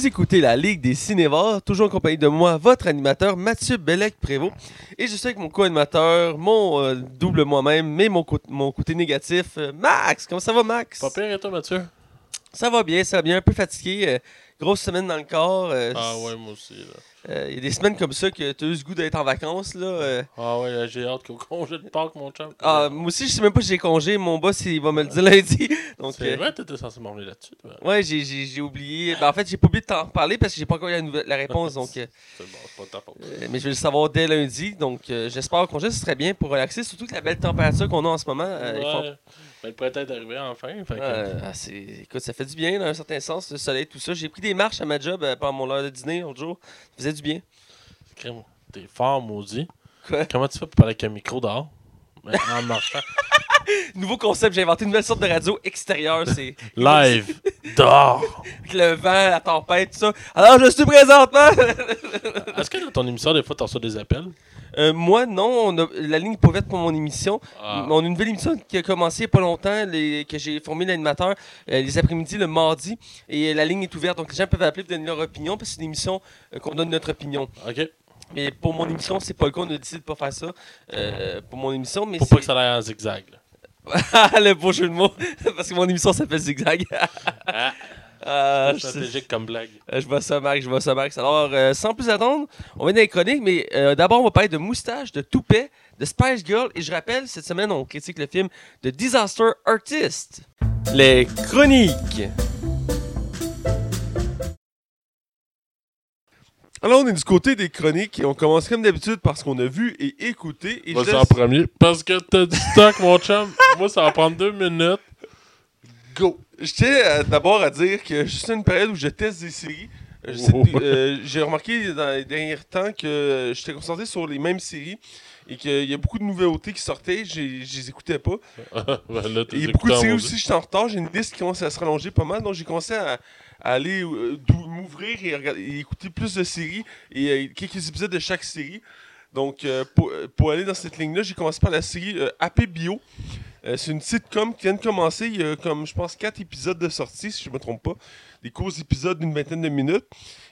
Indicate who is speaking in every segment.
Speaker 1: Vous écoutez la Ligue des Cinévores, toujours en compagnie de moi, votre animateur Mathieu Bellec-Prévost. Et je suis avec mon co-animateur, mon euh, double moi-même, mais mon, cô- mon côté négatif, euh, Max. Comment ça va, Max?
Speaker 2: Pas pire et toi, Mathieu?
Speaker 1: Ça va bien, ça va bien. Un peu fatigué. euh, grosse semaine dans le corps.
Speaker 2: Ah ouais, moi aussi. là.
Speaker 1: Euh, Il y a des semaines comme ça que tu as eu ce goût d'être en vacances. Là, euh.
Speaker 2: Ah ouais, j'ai hâte qu'au congé de Pâques, mon chum.
Speaker 1: Ah, moi aussi, je sais même pas si j'ai congé. Mon boss, il va me le dire lundi. Donc,
Speaker 2: C'est
Speaker 1: euh,
Speaker 2: vrai, t'étais censé m'emmener là-dessus. toi.
Speaker 1: ouais, j'ai- j'ai j'ai oublié. Ben, en fait, j'ai pas oublié de t'en reparler parce que j'ai pas encore eu la, nouvelle- la réponse. donc, euh,
Speaker 2: C'est bon, c'est pas de ta faute.
Speaker 1: Mais je vais le savoir dès lundi. Donc, j'espère qu'au congé, ce serait bien pour relaxer. Surtout que la belle température qu'on a en ce moment.
Speaker 2: ouais. Ben, le printemps est arrivé enfin. Fait que...
Speaker 1: Euh, ah, c'est- écoute, ça fait du bien, dans un certain sens, le soleil, tout ça. J'ai pris des marches à ma job euh, pendant mon heure de dîner l'autre jour. Ça faisait du bien.
Speaker 2: Crème, T'es fort, maudit.
Speaker 1: Quoi?
Speaker 2: Comment tu fais pour parler avec un micro dehors? Mais en marchant.
Speaker 1: Nouveau concept, j'ai inventé une nouvelle sorte de radio extérieure. C'est
Speaker 2: Live! dehors!
Speaker 1: avec le vent, la tempête, tout ça. Alors, je suis présentement.
Speaker 2: Est-ce que dans ton émission, des fois, t'en reçois des appels?
Speaker 1: Euh, moi, non. On a, la ligne pas ouverte pour mon émission.
Speaker 2: Ah.
Speaker 1: On a une nouvelle émission qui a commencé il n'y a pas longtemps, les- que j'ai formé l'animateur euh, les après-midi, le mardi. Et la ligne est ouverte. Donc, les gens peuvent appeler pour donner leur opinion, parce que c'est une émission euh, qu'on donne notre opinion.
Speaker 2: Ok.
Speaker 1: Mais pour mon émission, c'est pas le cas. On a décidé de pas faire ça pour mon émission. Mais
Speaker 2: Pour pas que ça aille en zigzag.
Speaker 1: Ah, le beau jeu de mots. parce que mon émission s'appelle Zigzag.
Speaker 2: Ah,
Speaker 1: je,
Speaker 2: stratégique comme blague.
Speaker 1: je vois ça, Max. Je vois ça, Max. Alors, euh, sans plus attendre, on va dans les chroniques. Mais euh, d'abord, on va parler de Moustache, de Toupet, de Spice Girl. Et je rappelle, cette semaine, on critique le film de Disaster Artist. Les chroniques. Alors, on est du côté des chroniques et on commence comme d'habitude par ce qu'on a vu et écouté. Et laisse-
Speaker 2: en premier. Parce que t'as du stock, mon chum. Moi, ça va prendre deux minutes. Go!
Speaker 1: Je tiens euh, d'abord à dire que à une période où je teste des séries. Euh,
Speaker 2: Oh.
Speaker 1: euh, J'ai remarqué dans les derniers temps que euh, j'étais concentré sur les mêmes séries et qu'il y a beaucoup de nouveautés qui sortaient. Je les écoutais pas.
Speaker 2: ben là, t'as
Speaker 1: Et il y a beaucoup de séries aussi, j'étais en retard. J'ai une liste qui commence à se rallonger pas mal. Donc j'ai commencé à, à aller euh, m'ouvrir et, écouter plus de séries et euh, quelques épisodes de chaque série. Donc euh, pour, pour aller dans cette ligne-là, j'ai commencé par la série AP Bio. Euh, c'est une sitcom qui vient de commencer. Il y a comme, je pense, quatre épisodes de sortie, si je me trompe pas. Des courts épisodes d'une vingtaine de minutes.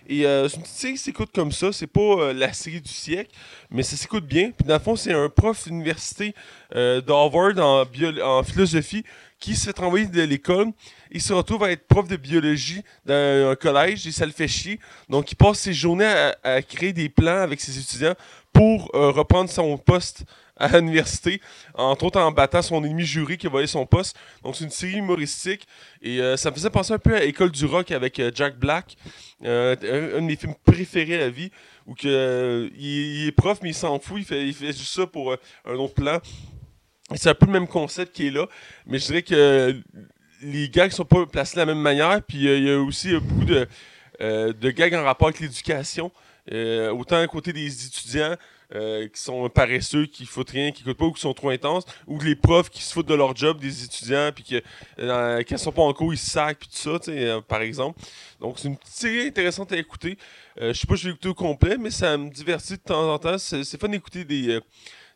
Speaker 1: Et euh, c'est une petite série qui s'écoute comme ça. C'est pas euh, la série du siècle, mais ça s'écoute bien. Puis dans le fond, c'est un prof d'université d'Harvard en, en philosophie qui se fait de l'école. Il se retrouve à être prof de biologie dans un collège et ça le fait chier. Donc, il passe ses journées à, créer des plans avec ses étudiants pour reprendre son poste à l'université, entre autres en battant son ennemi jury qui a volé son poste. Donc, c'est une série humoristique et euh, ça me faisait penser un peu à École du rock avec euh, Jack Black, euh, un, de mes films préférés à la vie, où que, il, est prof, mais il s'en fout, il fait, juste ça pour un autre plan. C'est un peu le même concept qui est là, mais je dirais que les gags sont pas placés de la même manière. Puis il y a aussi beaucoup de, de gags en rapport avec l'éducation. Autant à côté des étudiants euh, qui sont paresseux, qui foutent rien, qui écoutent pas ou qui sont trop intenses, ou les profs qui se foutent de leur job des étudiants, puis que euh, sont pas en cours, ils sacent, puis tout ça, euh, par exemple. Donc c'est une série intéressante à écouter. Euh, je sais pas si je vais l'écouter au complet, mais ça me divertit de temps en temps. C'est fun d'écouter des, euh,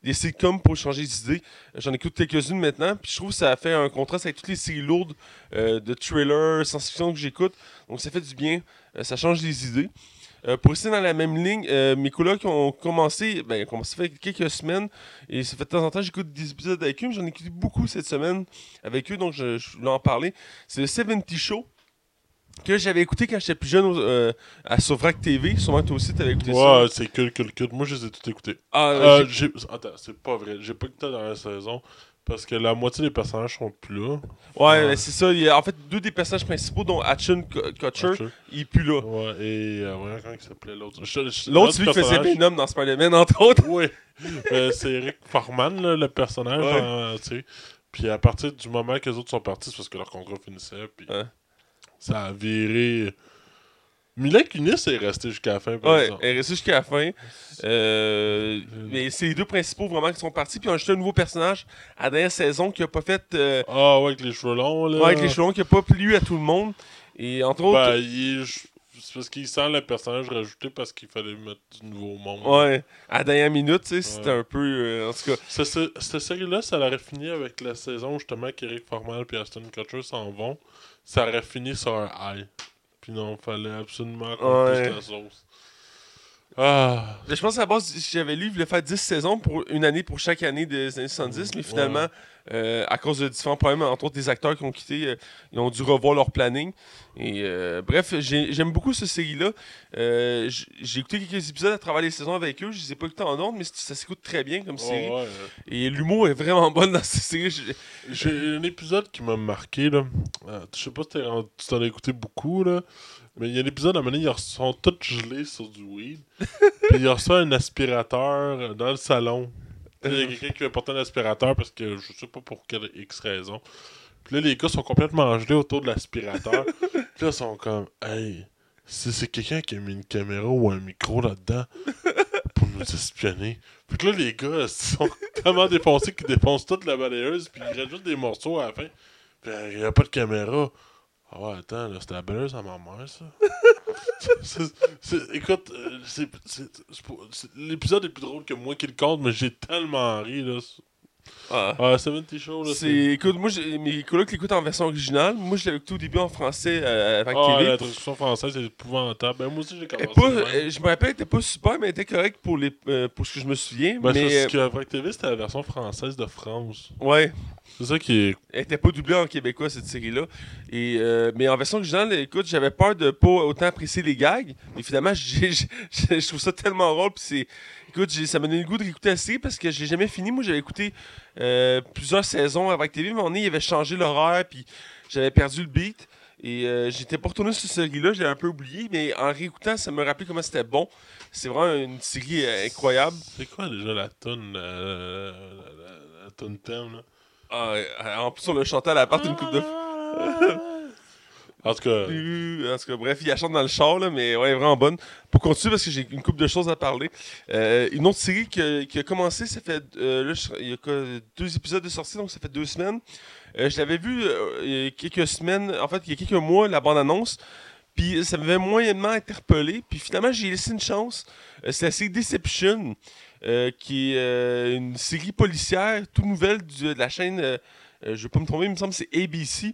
Speaker 1: des sitcoms pour changer d'idée. J'en écoute quelques-unes maintenant, puis je trouve que ça fait un contraste avec toutes les séries lourdes de thrillers, science-fiction que j'écoute. Donc ça fait du bien, ça change les idées. Euh, pour rester dans la même ligne, euh, mes colocs ont commencé, ben, ont commencé fait quelques semaines, et ça fait de temps en temps j'écoute des épisodes avec eux, mais j'en ai écouté beaucoup cette semaine avec eux, donc je, je voulais en parler. C'est le 70 Show, que j'avais écouté quand j'étais plus jeune euh, à Sovrac TV. Sûrement toi aussi t'avais écouté ça.
Speaker 2: Ouais, c'est cool, cool, cool. Moi, je les ai tout écoutés.
Speaker 1: Ah,
Speaker 2: Euh, Attends, c'est pas vrai. J'ai pas écouté dans la saison parce que la moitié des personnages sont plus là.
Speaker 1: ouais, c'est ça. Il y a, en fait, deux des personnages principaux, dont Hatchon Kutcher, il est plus là.
Speaker 2: Ouais, et euh, ouais, comment il s'appelait l'autre
Speaker 1: L'autre, celui qui faisait Venom dans Spider-Man, entre autres.
Speaker 2: Oui. Euh, c'est Eric Farman, là, le personnage.
Speaker 1: Ouais.
Speaker 2: tu sais. Puis à partir du moment que les autres sont partis, c'est parce que leur contrat finissait. Puis ça a viré. Mila Kunis est resté jusqu'à la fin, par
Speaker 1: Ouais,
Speaker 2: exemple.
Speaker 1: elle est restée jusqu'à la fin. Euh, mais c'est les deux principaux vraiment qui sont partis. Puis on a ajouté un nouveau personnage à la dernière saison qui a pas fait. euh,
Speaker 2: Ah ouais, avec les cheveux longs, là.
Speaker 1: ouais, avec les cheveux longs, qui a pas plu à tout le monde. Et entre autres.
Speaker 2: Ben, il- je- c'est parce qu'il sent le personnage rajouté parce qu'il fallait mettre du nouveau monde.
Speaker 1: Ouais, à la dernière minute, tu sais, c'était
Speaker 2: Ouais.
Speaker 1: un peu. euh, en tout cas,
Speaker 2: Ce- ce- Cette série-là, ça aurait fini avec la saison justement qu'Eric Formal et Aston Kutcher s'en vont. Ça aurait fini sur un high. Puis non, fallait absolument qu'on
Speaker 1: Ouais.
Speaker 2: pousse la sauce. Ah.
Speaker 1: Je pense à la base, j'avais lu, il voulait faire 10 saisons pour une année pour chaque année des années 70, mais finalement, euh, à cause de différents problèmes, entre autres des acteurs qui ont quitté, euh, ils ont dû revoir leur planning. Et euh, bref, j'ai- j'aime beaucoup cette série-là. J- j'ai écouté quelques épisodes à travers les saisons avec eux. Je les ai pas écoutés en ordre, mais c- ça s'écoute très bien comme
Speaker 2: Ouais,
Speaker 1: série.
Speaker 2: ouais.
Speaker 1: Et l'humour est vraiment bon dans cette série. Je-
Speaker 2: J'ai un épisode qui m'a marqué, là. Euh, je sais pas si t'es rendu- tu t'en as écouté beaucoup, là. Mais il y a un épisode, à un moment donné, ils sont tous gelés sur du weed. Puis il reçoit un aspirateur dans le salon. Il y a quelqu'un qui veut porter un aspirateur parce que je sais pas pour quelle X raison. Puis là, les gars sont complètement gelés autour de l'aspirateur. Puis là, ils sont comme, hey, si c'est quelqu'un qui a mis une caméra ou un micro là-dedans pour nous espionner. Puis que là, les gars ils sont tellement défoncés qu'ils défoncent toute la balayeuse, puis ils rajoutent des morceaux à la fin. Puis il n'y a pas de caméra. Ah ouais, attends, là, c'était la balayeuse à ma mère, ça. C'est- c'est- écoute, euh, c'est- l'épisode est plus drôle que moi qui le compte, mais j'ai tellement ri, là.
Speaker 1: Ah.
Speaker 2: Ah, 70 Show, là,
Speaker 1: C'est, écoute, moi, mes colocs l'écoutent en version originale. Moi, je écouté au début en français euh, avec
Speaker 2: Ah, la traduction française, c'est épouvantable. Ben, moi aussi, j'ai commencé.
Speaker 1: pas, euh, je me rappelle, elle était pas super, mais elle était correcte pour, les, euh, pour ce que je me souviens.
Speaker 2: Ben,
Speaker 1: mais,
Speaker 2: c'est parce que Vrac TV, c'était la version française de France.
Speaker 1: ouais,
Speaker 2: C'est ça qui est.
Speaker 1: elle était pas doublée en québécois, cette série-là. Et, euh, mais en version originale, écoute, j'avais peur de pas autant apprécier les gags. Mais finalement, j'ai- j'ai- j'ai- je trouve ça tellement drôle. Puis c'est, écoute, j'ai- ça m'a donné le goût de réécouter la série parce que j'ai jamais fini. Moi, j'avais écouté euh, plusieurs saisons avec TV, mais moment donné, il avait changé l'horaire, puis j'avais perdu le beat. Et euh, j'étais pas retourné sur cette série-là, j'avais un peu oublié, mais en réécoutant, ça me rappelait comment c'était bon. C'est vraiment une série incroyable.
Speaker 2: C'est quoi déjà la tonne, la, la, la, la, la tonne thème, là?
Speaker 1: Ah, en plus, on l'a chanté à la part une coupe de
Speaker 2: En tout cas,
Speaker 1: En tout cas, bref, il y a chante dans le char, là, mais ouais, vraiment bonne. Pour continuer, parce que j'ai une couple de choses à parler. euh, une autre série qui a, qui a commencé, ça fait. euh, là, il y a deux épisodes de sortie, donc ça fait deux semaines. Euh, je l'avais vu il y a quelques semaines, en fait, il y a quelques mois, la bande-annonce. Puis ça m'avait moyennement interpellé. Puis finalement, j'ai laissé une chance. Euh, c'est la série Deception, euh, qui est euh, une série policière, toute nouvelle de la chaîne. euh, euh, je ne vais pas me tromper, il me semble que c'est ABC.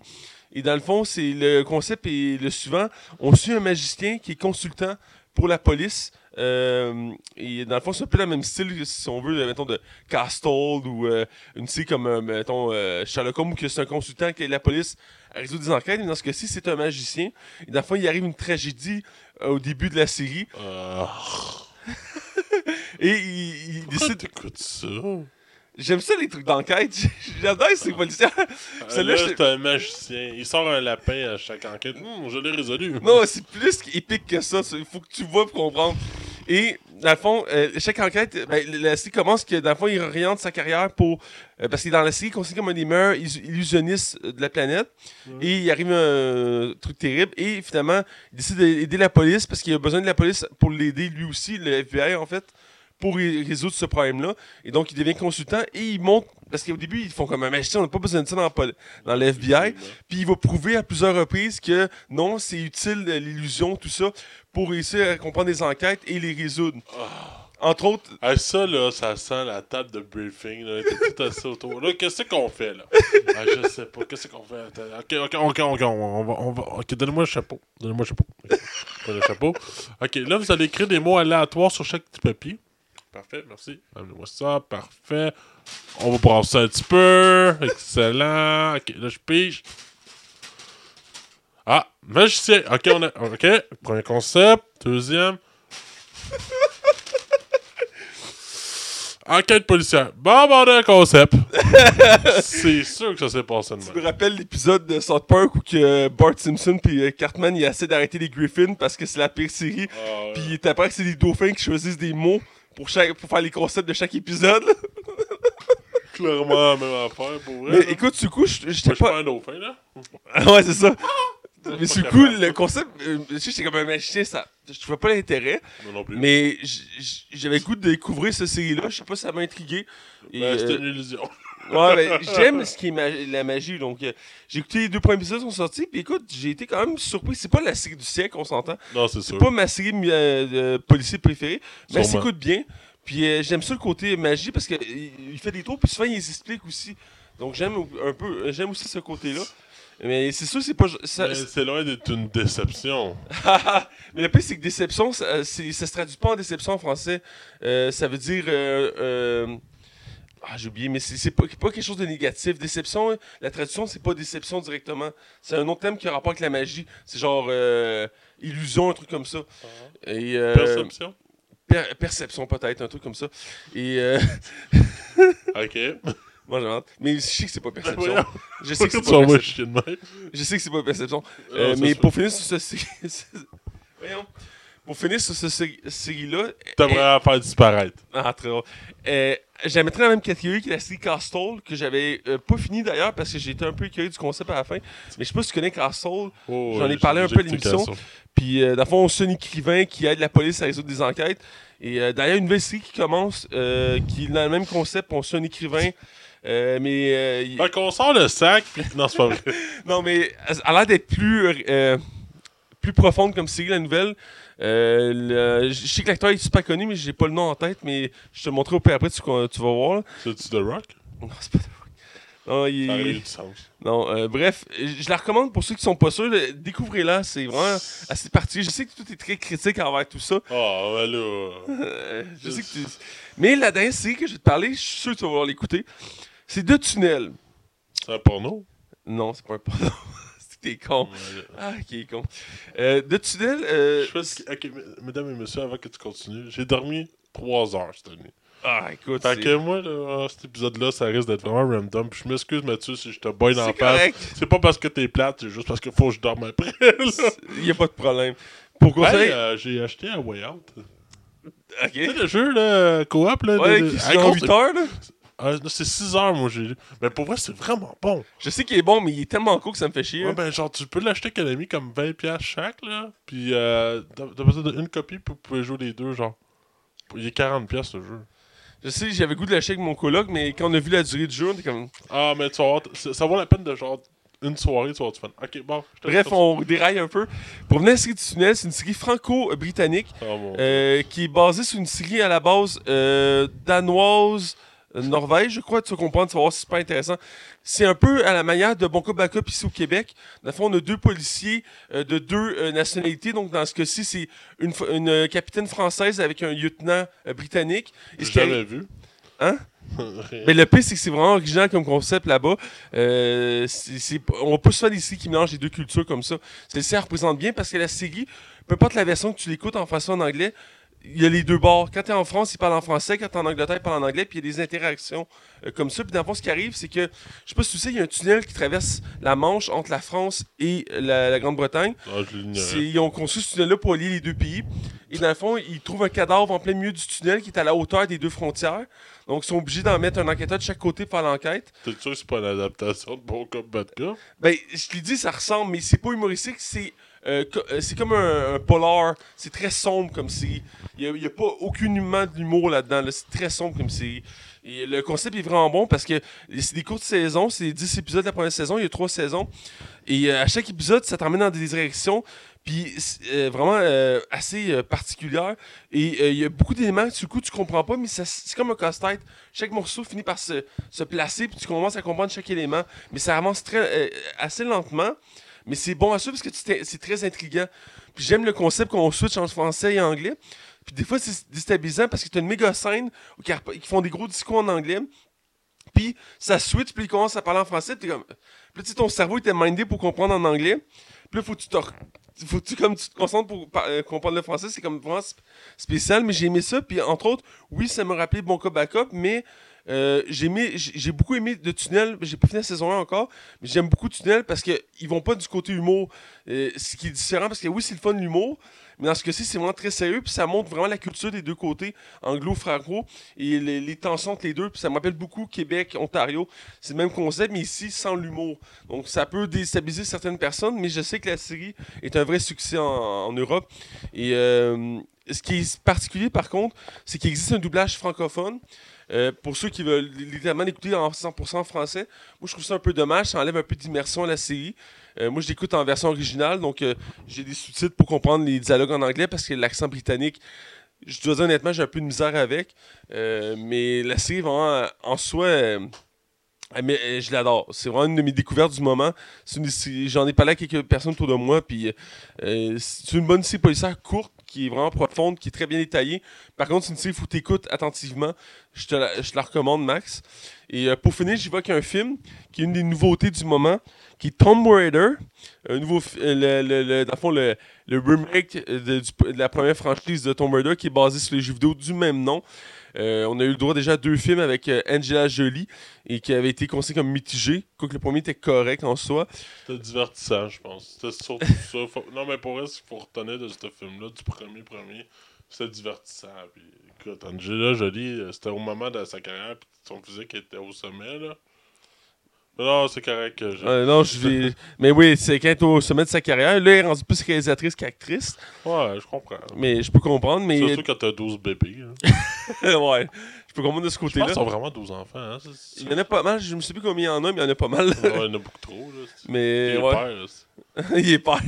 Speaker 1: Et dans le fond, c'est le concept est le suivant. On suit un magicien qui est consultant pour la police. Euh, et dans le fond, c'est un peu le même style, si on veut, mettons, de Castle ou euh, une série comme, euh, mettons, euh, Sherlock Holmes, où que c'est un consultant qui aide la police à résoudre des enquêtes. Mais dans ce cas-ci, c'est un magicien. Et dans le fond, il arrive une tragédie euh, au début de la série.
Speaker 2: euh,
Speaker 1: Et il, il décide.
Speaker 2: t'écoutes ça?
Speaker 1: J'aime ça, les trucs d'enquête. J'adore ces policiers. Celle-là,
Speaker 2: Là, c'est un magicien. Il sort un lapin à chaque enquête. Hum, je l'ai résolu.
Speaker 1: Non, c'est plus épique que ça. Il faut que tu vois pour comprendre. Et, dans le fond, euh, chaque enquête, ben, la série commence que, dans le fond, il oriente sa carrière pour. euh, parce que dans la série, considéré comme un des meilleurs illus- illusionnistes de la planète. Et il arrive un truc terrible. Et finalement, il décide d'aider la police parce qu'il a besoin de la police pour l'aider, lui aussi, le FBI, en fait, pour ré- résoudre ce problème-là. Et donc, il devient consultant et il monte. Parce qu'au début, ils font comme un magicien, on n'a pas besoin de ça dans, dans le FBI. Puis il va prouver à plusieurs reprises que non, c'est utile euh, l'illusion, tout ça, pour réussir à comprendre des enquêtes et les résoudre. Entre autres,
Speaker 2: Ah, ça, là, ça sent la table de briefing. Là. T'es tout assis autour. Là, qu'est-ce qu'on fait, là? Ah, je sais pas. Qu'est-ce qu'on fait? Attends, Ok, ok, ok, ok. On va, on va, ok, donnez-moi le chapeau. Donnez-moi le chapeau. Le chapeau. Ok, là, vous allez écrire des mots aléatoires sur chaque petit papier. Parfait, merci. Amenez-moi ça. Parfait. On va prendre ça un petit peu. Excellent. Ok, là, je pige. Ah, magicien. Ok, on a. Ok, premier concept. Deuxième. Enquête policière. Bon, bon, un concept. C'est sûr que ça s'est passé de
Speaker 1: tu me rappelles l'épisode de South Park où que Bart Simpson puis Cartman il essaie d'arrêter les Griffins parce que c'est la pire série.
Speaker 2: Ah, ouais.
Speaker 1: Puis t'apprends que c'est des dauphins qui choisissent des mots pour, chaque, pour faire les concepts de chaque épisode.
Speaker 2: Clairement la même affaire pour vrai.
Speaker 1: Mais
Speaker 2: là.
Speaker 1: écoute, du coup, j'étais
Speaker 2: je suis
Speaker 1: pas.
Speaker 2: pas un dauphin, là.
Speaker 1: Ah ouais, c'est ça. Mais coup,
Speaker 2: capable.
Speaker 1: le concept, euh, je sais, j'étais comme un magicien, ça. Je trouvais pas l'intérêt.
Speaker 2: Moi non plus.
Speaker 1: Mais j'avais le goût de découvrir cette série-là. Je sais pas si ça m'a intrigué.
Speaker 2: Ben, c'était une illusion.
Speaker 1: ouais, ben, j'aime ce qui est ma- la magie. Donc, euh, j'ai écouté les deux premiers épisodes qui sont sortis. Puis écoute, j'ai été quand même surpris. C'est pas la série du siècle, on s'entend.
Speaker 2: Non, c'est
Speaker 1: C'est
Speaker 2: sûr.
Speaker 1: pas ma série euh, policier préférée. Mais elle s'écoute bien. Puis euh, j'aime ça le côté magie parce qu'il il fait des tours. Puis souvent, il les explique aussi. Donc, j'aime un peu. J'aime aussi ce côté-là. Mais c'est sûr, c'est pas. ça-
Speaker 2: c'est loin d'être une déception.
Speaker 1: mais le pire, c'est que déception, ça, c'est- ça se traduit pas en déception en français. Euh, ça veut dire. euh, euh, ah, j'ai oublié, mais c'est pas, pas quelque chose de négatif. Déception, la traduction, c'est pas déception directement. C'est un autre thème qui a rapport avec la magie. C'est genre euh, illusion, un truc comme ça. Et, euh,
Speaker 2: Perception?
Speaker 1: per- perception, peut-être, un truc comme ça. Et. euh,
Speaker 2: Ok.
Speaker 1: Moi, j'ai hâte. Mais je sais que c'est pas perception.
Speaker 2: voyons.
Speaker 1: Je sais que c'est pas perception. Je sais que c'est pas perception. Euh, mais pour finir sur ce série. Voyons. Pour finir sur ce série- série-là.
Speaker 2: T'aimerais la faire disparaître.
Speaker 1: Ah, très drôle. Euh, J'avais mettrais dans la même catégorie que la série Castle, que j'avais euh, pas fini d'ailleurs parce que j'étais un peu écœuré du concept à la fin. Mais je sais pas si tu connais Castle.
Speaker 2: Oh,
Speaker 1: J'en ai parlé un peu à l'émission. Puis, euh, dans le fond, un écrivain qui aide la police à résoudre des enquêtes. Et euh, d'ailleurs, une nouvelle série qui commence, qui est dans le même concept. On suit un écrivain. Euh, mais. euh, il-
Speaker 2: Fait qu'on sort le sac, puis non, c'est pas vrai.
Speaker 1: Non, mais elle a l'air d'être plus, euh, plus profonde comme série, la nouvelle. Euh, le- je sais que l'acteur est super connu, mais j'ai pas le nom en tête, mais je te le montrerai au pire après, tu, tu vas voir.
Speaker 2: C'est-tu The Rock?
Speaker 1: Non, c'est pas non, il-
Speaker 2: Ça aurait eu du sens.
Speaker 1: non euh, bref, je la recommande pour ceux qui sont pas sûrs. Découvrez-la, c'est vraiment assez particulier. Je sais que tout est très critique envers tout ça.
Speaker 2: Oh, ben là.
Speaker 1: Je sais que tu... Mais la dernière série que je vais te parler, je suis sûr que tu vas vouloir l'écouter. C'est Deux tunnels.
Speaker 2: C'est un porno?
Speaker 1: Non, c'est pas un porno. c'est que t'es con. Ah, qui est con. Euh, Deux tunnels, euh,
Speaker 2: Je fais Ok, mesdames et messieurs, avant que tu continues, j'ai dormi 3 heures cette nuit.
Speaker 1: Ah, écoute,
Speaker 2: Fait que moi, là, cet épisode-là, ça risque d'être vraiment random. Puis je m'excuse, Mathieu, si je te boine en
Speaker 1: c'est
Speaker 2: face. C'est pas parce que t'es plate, c'est juste parce qu'il faut que je dorme après.
Speaker 1: Il n'y a pas de problème. Pour
Speaker 2: Hey,
Speaker 1: conseil...
Speaker 2: euh, j'ai acheté un Way Out.
Speaker 1: ok.
Speaker 2: Tu sais, le jeu, là, coop, là.
Speaker 1: Ouais,
Speaker 2: de-
Speaker 1: qui
Speaker 2: Hey,
Speaker 1: en
Speaker 2: gros,
Speaker 1: 8
Speaker 2: c'est-
Speaker 1: heures, là?
Speaker 2: Ah, c'est 6 heures, moi, j'ai lu. Mais pour vrai, c'est vraiment bon.
Speaker 1: Je sais qu'il est bon, mais il est tellement court que ça me fait chier.
Speaker 2: Ouais, ben, genre, tu peux l'acheter économie comme 20$ chaque, là. Puis, euh, t'as besoin d'une copie, vous pouvez jouer les deux, genre. Il est 40$ ce jeu.
Speaker 1: Je sais, j'avais goût de l'acheter avec mon coloc, mais quand on a vu la durée du jeu, on était comme...
Speaker 2: Ah, mais tu vas voir, ça vaut la peine de genre une soirée, tu vas du fun. Ok, bon.
Speaker 1: Bref, on déraille un peu. Pour venir à la série du tunnel, c'est une série franco-britannique
Speaker 2: Oh, mon
Speaker 1: euh, qui est basée sur une série à la base euh, danoise, Norvège, je crois, tu vas comprendre, tu vas voir, c'est super intéressant. C'est un peu à la manière de Bon Cop Backup ici au Québec. Dans le fond, on a deux policiers euh, de deux euh, nationalités. Donc, dans ce cas-ci, c'est une, euh, capitaine française avec un lieutenant euh, britannique. Et
Speaker 2: jamais vu.
Speaker 1: Hein? Mais le pire, c'est que c'est vraiment original comme concept là-bas. Euh, on va pas souvent des séries qui mélangent les deux cultures comme ça. Celle-ci, elle représente bien parce que la série, peu importe la version que tu l'écoutes en français ou en anglais, il y a les deux bords. Quand tu es en France, ils parlent en français. Quand tu es en Angleterre, ils parlent en anglais. Puis il y a des interactions euh, comme ça. Puis dans le fond, ce qui arrive, c'est que, je sais pas si tu sais, il y a un tunnel qui traverse la Manche entre la France et la, la Grande-Bretagne.
Speaker 2: Ah,
Speaker 1: Ils ont conçu ce tunnel-là pour allier les deux pays. Et dans le fond, ils trouvent un cadavre en plein milieu du tunnel qui est à la hauteur des deux frontières. Donc, ils sont obligés d'en mettre un enquêteur de chaque côté pour faire l'enquête.
Speaker 2: T'es sûr que c'est pas une adaptation de Bon Cop Bad Cop?
Speaker 1: Ben, je l'ai dit, ça ressemble, mais c'est pas humoristique, c'est euh, euh, c'est comme un, polar. C'est très sombre comme série. Il n'y a, pas aucunement d'humour là-dedans. là. C'est très sombre comme série. Et le concept est vraiment bon parce que c'est des courtes saisons, c'est 10 épisodes de la première saison, il y a 3 saisons. Et euh, à chaque épisode, ça t'emmène dans des directions. Puis euh, vraiment assez particulière. Et il y a beaucoup d'éléments que du coup tu comprends pas, mais c'est comme un casse-tête. Chaque morceau finit par se, se placer, puis tu commences à comprendre chaque élément. Mais ça avance très, assez lentement. Mais c'est bon à ça parce que c'est très intriguant. Puis j'aime le concept qu'on switch entre français et anglais. Puis des fois, c'est déstabilisant parce que tu as une méga scène ils font des gros discours en anglais. Puis ça switch, puis ils commencent à parler en français. Puis comme. Puis ton cerveau était mindé pour comprendre en anglais. Puis là, faut que tu te. Faut que tu, comme, tu te concentres pour euh, comprendre le français. C'est comme vraiment sp- spécial. Mais j'ai aimé ça. Puis entre autres, oui, ça m'a rappelé Bon Cop Backup. Mais euh, j'ai beaucoup aimé de Tunnel. J'ai pas fini la saison 1 encore. Mais j'aime beaucoup Tunnel parce qu'ils vont pas du côté humour. Euh, ce qui est différent parce que oui, c'est le fun l'humour. Mais dans ce cas-ci, c'est vraiment très sérieux. Puis ça montre vraiment la culture des deux côtés, anglo-franco, et les, tensions entre les deux. Puis ça me rappelle beaucoup Québec, Ontario. C'est le même concept, mais ici, sans l'humour. Donc ça peut déstabiliser certaines personnes, mais je sais que la série est un vrai succès en, en Europe. Et euh, ce qui est particulier, par contre, c'est qu'il existe un doublage francophone. Euh, pour ceux qui veulent littéralement l'écouter en 100% français, moi je trouve ça un peu dommage, ça enlève un peu d'immersion à la série. Euh, moi je l'écoute en version originale, donc euh, j'ai des sous-titres pour comprendre les dialogues en anglais parce que l'accent britannique, je dois dire honnêtement, j'ai un peu de misère avec. Mais la série, vraiment, en soi, mais je l'adore. C'est vraiment une de mes découvertes du moment. J'en ai parlé à quelques personnes autour de moi. Puis c'est une bonne série policière courte qui est vraiment profonde, qui est très bien détaillée. Par contre, c'est une série qu'il faut t'écouter attentivement. Je te, la, je la recommande, Max. Et euh, pour finir, j'évoque un film qui est une des nouveautés du moment, qui est Tomb Raider. Un nouveau, euh, le, le- le- dans le fond, le, remake euh, de la première franchise de Tomb Raider qui est basé sur les jeux vidéo du même nom. Euh, on a eu le droit déjà à deux films avec euh, Angela Jolie et qui avait été considéré comme mitigé, quoique le premier était correct en soi.
Speaker 2: C'était divertissant, je pense. C'était surtout ça. Faut- Non, mais pour vrai, ce qu'il faut retenir de ce film-là, du premier premier, c'était divertissant. Puis, écoute, Angela Jolie, euh, c'était au moment de sa carrière, puis son physique était au sommet, là. Non, c'est correct que.
Speaker 1: Euh, non, je. Mais oui, c'est quand est au sommet de sa carrière. Là, elle est rendue plus réalisatrice qu'actrice.
Speaker 2: Ouais, je comprends.
Speaker 1: Mais je peux comprendre. Mais
Speaker 2: Surtout quand t'as 12 bébés. hein.
Speaker 1: ouais, je peux comprendre de ce côté-là.
Speaker 2: qu'ils ont vraiment 12 enfants. Hein?
Speaker 1: Il y en a pas mal. Je me sais plus combien il y en a, mais il y en a pas mal.
Speaker 2: Ouais, il y en a beaucoup trop. Là.
Speaker 1: mais
Speaker 2: Et
Speaker 1: ouais,
Speaker 2: père, là.
Speaker 1: il est pas.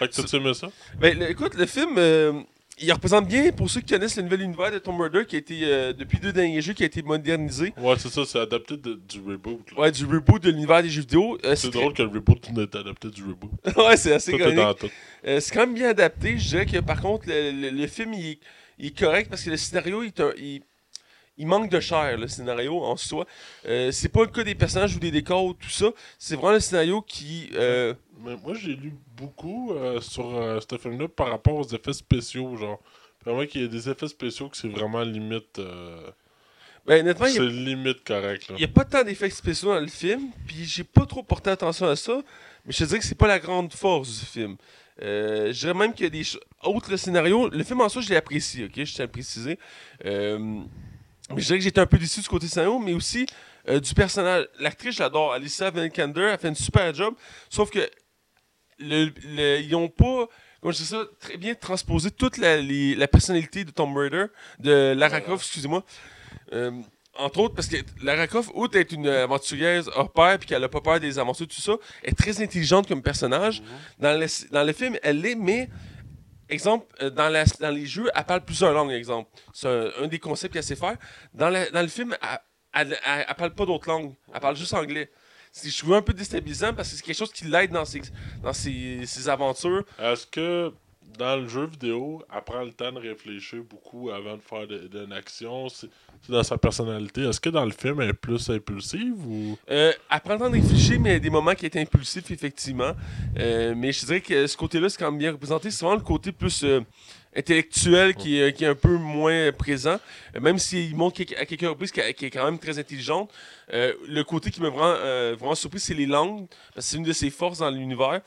Speaker 2: Fait que t'as-tu aimé ça?
Speaker 1: Ben, le- écoute, le film, euh, il représente bien, pour ceux qui connaissent le nouvel univers de Tomb Raider, qui a été, euh, depuis deux derniers jeux, qui a été modernisé.
Speaker 2: Ouais, c'est ça, c'est adapté de- du reboot. là.
Speaker 1: Ouais, du reboot de l'univers des jeux vidéo. Euh,
Speaker 2: c'est drôle que le reboot n'est adapté du reboot.
Speaker 1: ouais, c'est assez
Speaker 2: tout.
Speaker 1: Euh, c'est quand même bien adapté. Je dirais que par contre, le, le- le film il, est- il est correct parce que le scénario il, un- il- il manque de chair, le scénario en soi. C'est pas le cas des personnages ou des décors ou tout ça. C'est vraiment le scénario qui.
Speaker 2: Mais moi, j'ai lu beaucoup euh, sur euh, ce film-là par rapport aux effets spéciaux. Genre, vraiment qu'il y a des effets spéciaux que c'est vraiment limite. euh,
Speaker 1: ben, honnêtement,
Speaker 2: c'est limite correct.
Speaker 1: Il n'y a pas tant d'effets spéciaux dans le film, puis j'ai pas trop porté attention à ça, mais je te dirais que c'est pas la grande force du film. Euh, je dirais même qu'il y a des choses. Outre le scénario, le film en soi, je l'ai apprécié, ok, je tiens à le préciser. Euh, mais je dirais que j'étais un peu déçu du côté scénario, mais aussi euh, du personnage. L'actrice, j'adore. Alicia Vikander, elle fait une super job, sauf que le, le- ils ont pas. Comment je dis ça, très bien transposé toute la, les- la personnalité de Tom Raider, de Lara. Croft, excusez-moi. Euh, entre autres, parce que Lara Croft, outre d'être une aventurière hors pair, puis qu'elle a pas peur des aventures, tout ça, est très intelligente comme personnage.
Speaker 2: Mhm.
Speaker 1: Dans, le, dans le film, elle l'est, mais, exemple, euh, dans, la, dans les jeux, elle parle plusieurs langues, exemple. C'est un, un des concepts qu'elle sait faire. Dans, la- dans le film, elle, elle, elle- elle parle pas d'autres langues. Elle parle juste anglais. Je trouve un peu déstabilisant parce que c'est quelque chose qui l'aide dans ses, dans ses, ses aventures.
Speaker 2: Est-ce que dans le jeu vidéo, elle prend le temps de réfléchir beaucoup avant de faire d'une action C'est dans sa personnalité. Est-ce que dans le film, elle est plus impulsive ou?
Speaker 1: Euh, elle prend le temps de réfléchir, mais il y a des moments qui est impulsif, effectivement. Euh, mais je dirais que ce côté-là, c'est quand même bien représenté. C'est vraiment le côté plus euh, intellectuel qui est, qui est un peu moins présent. Euh, même s'il montre à quelques reprises qu'elle est quand même très intelligente. Euh, le côté qui me rend euh, vraiment surpris, c'est les langues. Parce que c'est une de ses forces dans l'univers.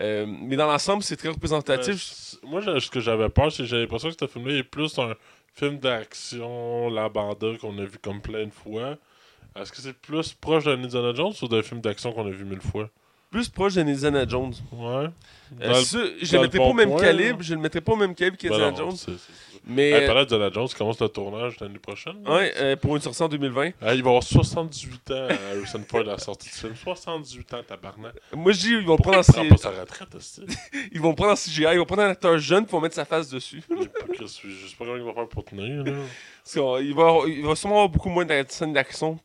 Speaker 1: Euh, mais dans l'ensemble, c'est très
Speaker 2: Euh,
Speaker 1: représentatif.
Speaker 2: c- moi, j'ai- ce que j'avais peur, c'est que j'avais l'impression que ce film-là est plus un film d'action, la banda qu'on a vu comme plein de fois. Est-ce que c'est plus proche d'un Indiana Jones ou d'un film d'action qu'on a vu mille fois?
Speaker 1: Plus proche d'Indiana Jones.
Speaker 2: Ouais.
Speaker 1: Euh,
Speaker 2: le-
Speaker 1: je
Speaker 2: dans
Speaker 1: le mettrais pas au même calibre. Je le mettrais pas au même calibre
Speaker 2: Ben
Speaker 1: Jones. Mais.
Speaker 2: Hey, parlant d'Indiana Jones, commence le tournage l'année prochaine.
Speaker 1: ouais, euh, pour une sortie en 2020.
Speaker 2: Ah, il va avoir 78 ans à Harrison Ford à la sortie du film. 78 ans, tabarnak.
Speaker 1: Moi, je dis, ils vont
Speaker 2: Pourquoi
Speaker 1: prendre
Speaker 2: il
Speaker 1: en
Speaker 2: prend pas sa retraite, aussi?
Speaker 1: Ils vont prendre en CGI, ils vont prendre un acteur jeune pour mettre sa face dessus.
Speaker 2: Je sais pas comment il va faire pour tenir, là.
Speaker 1: Parce qu'il va, il va sûrement avoir beaucoup moins de scènes d'action.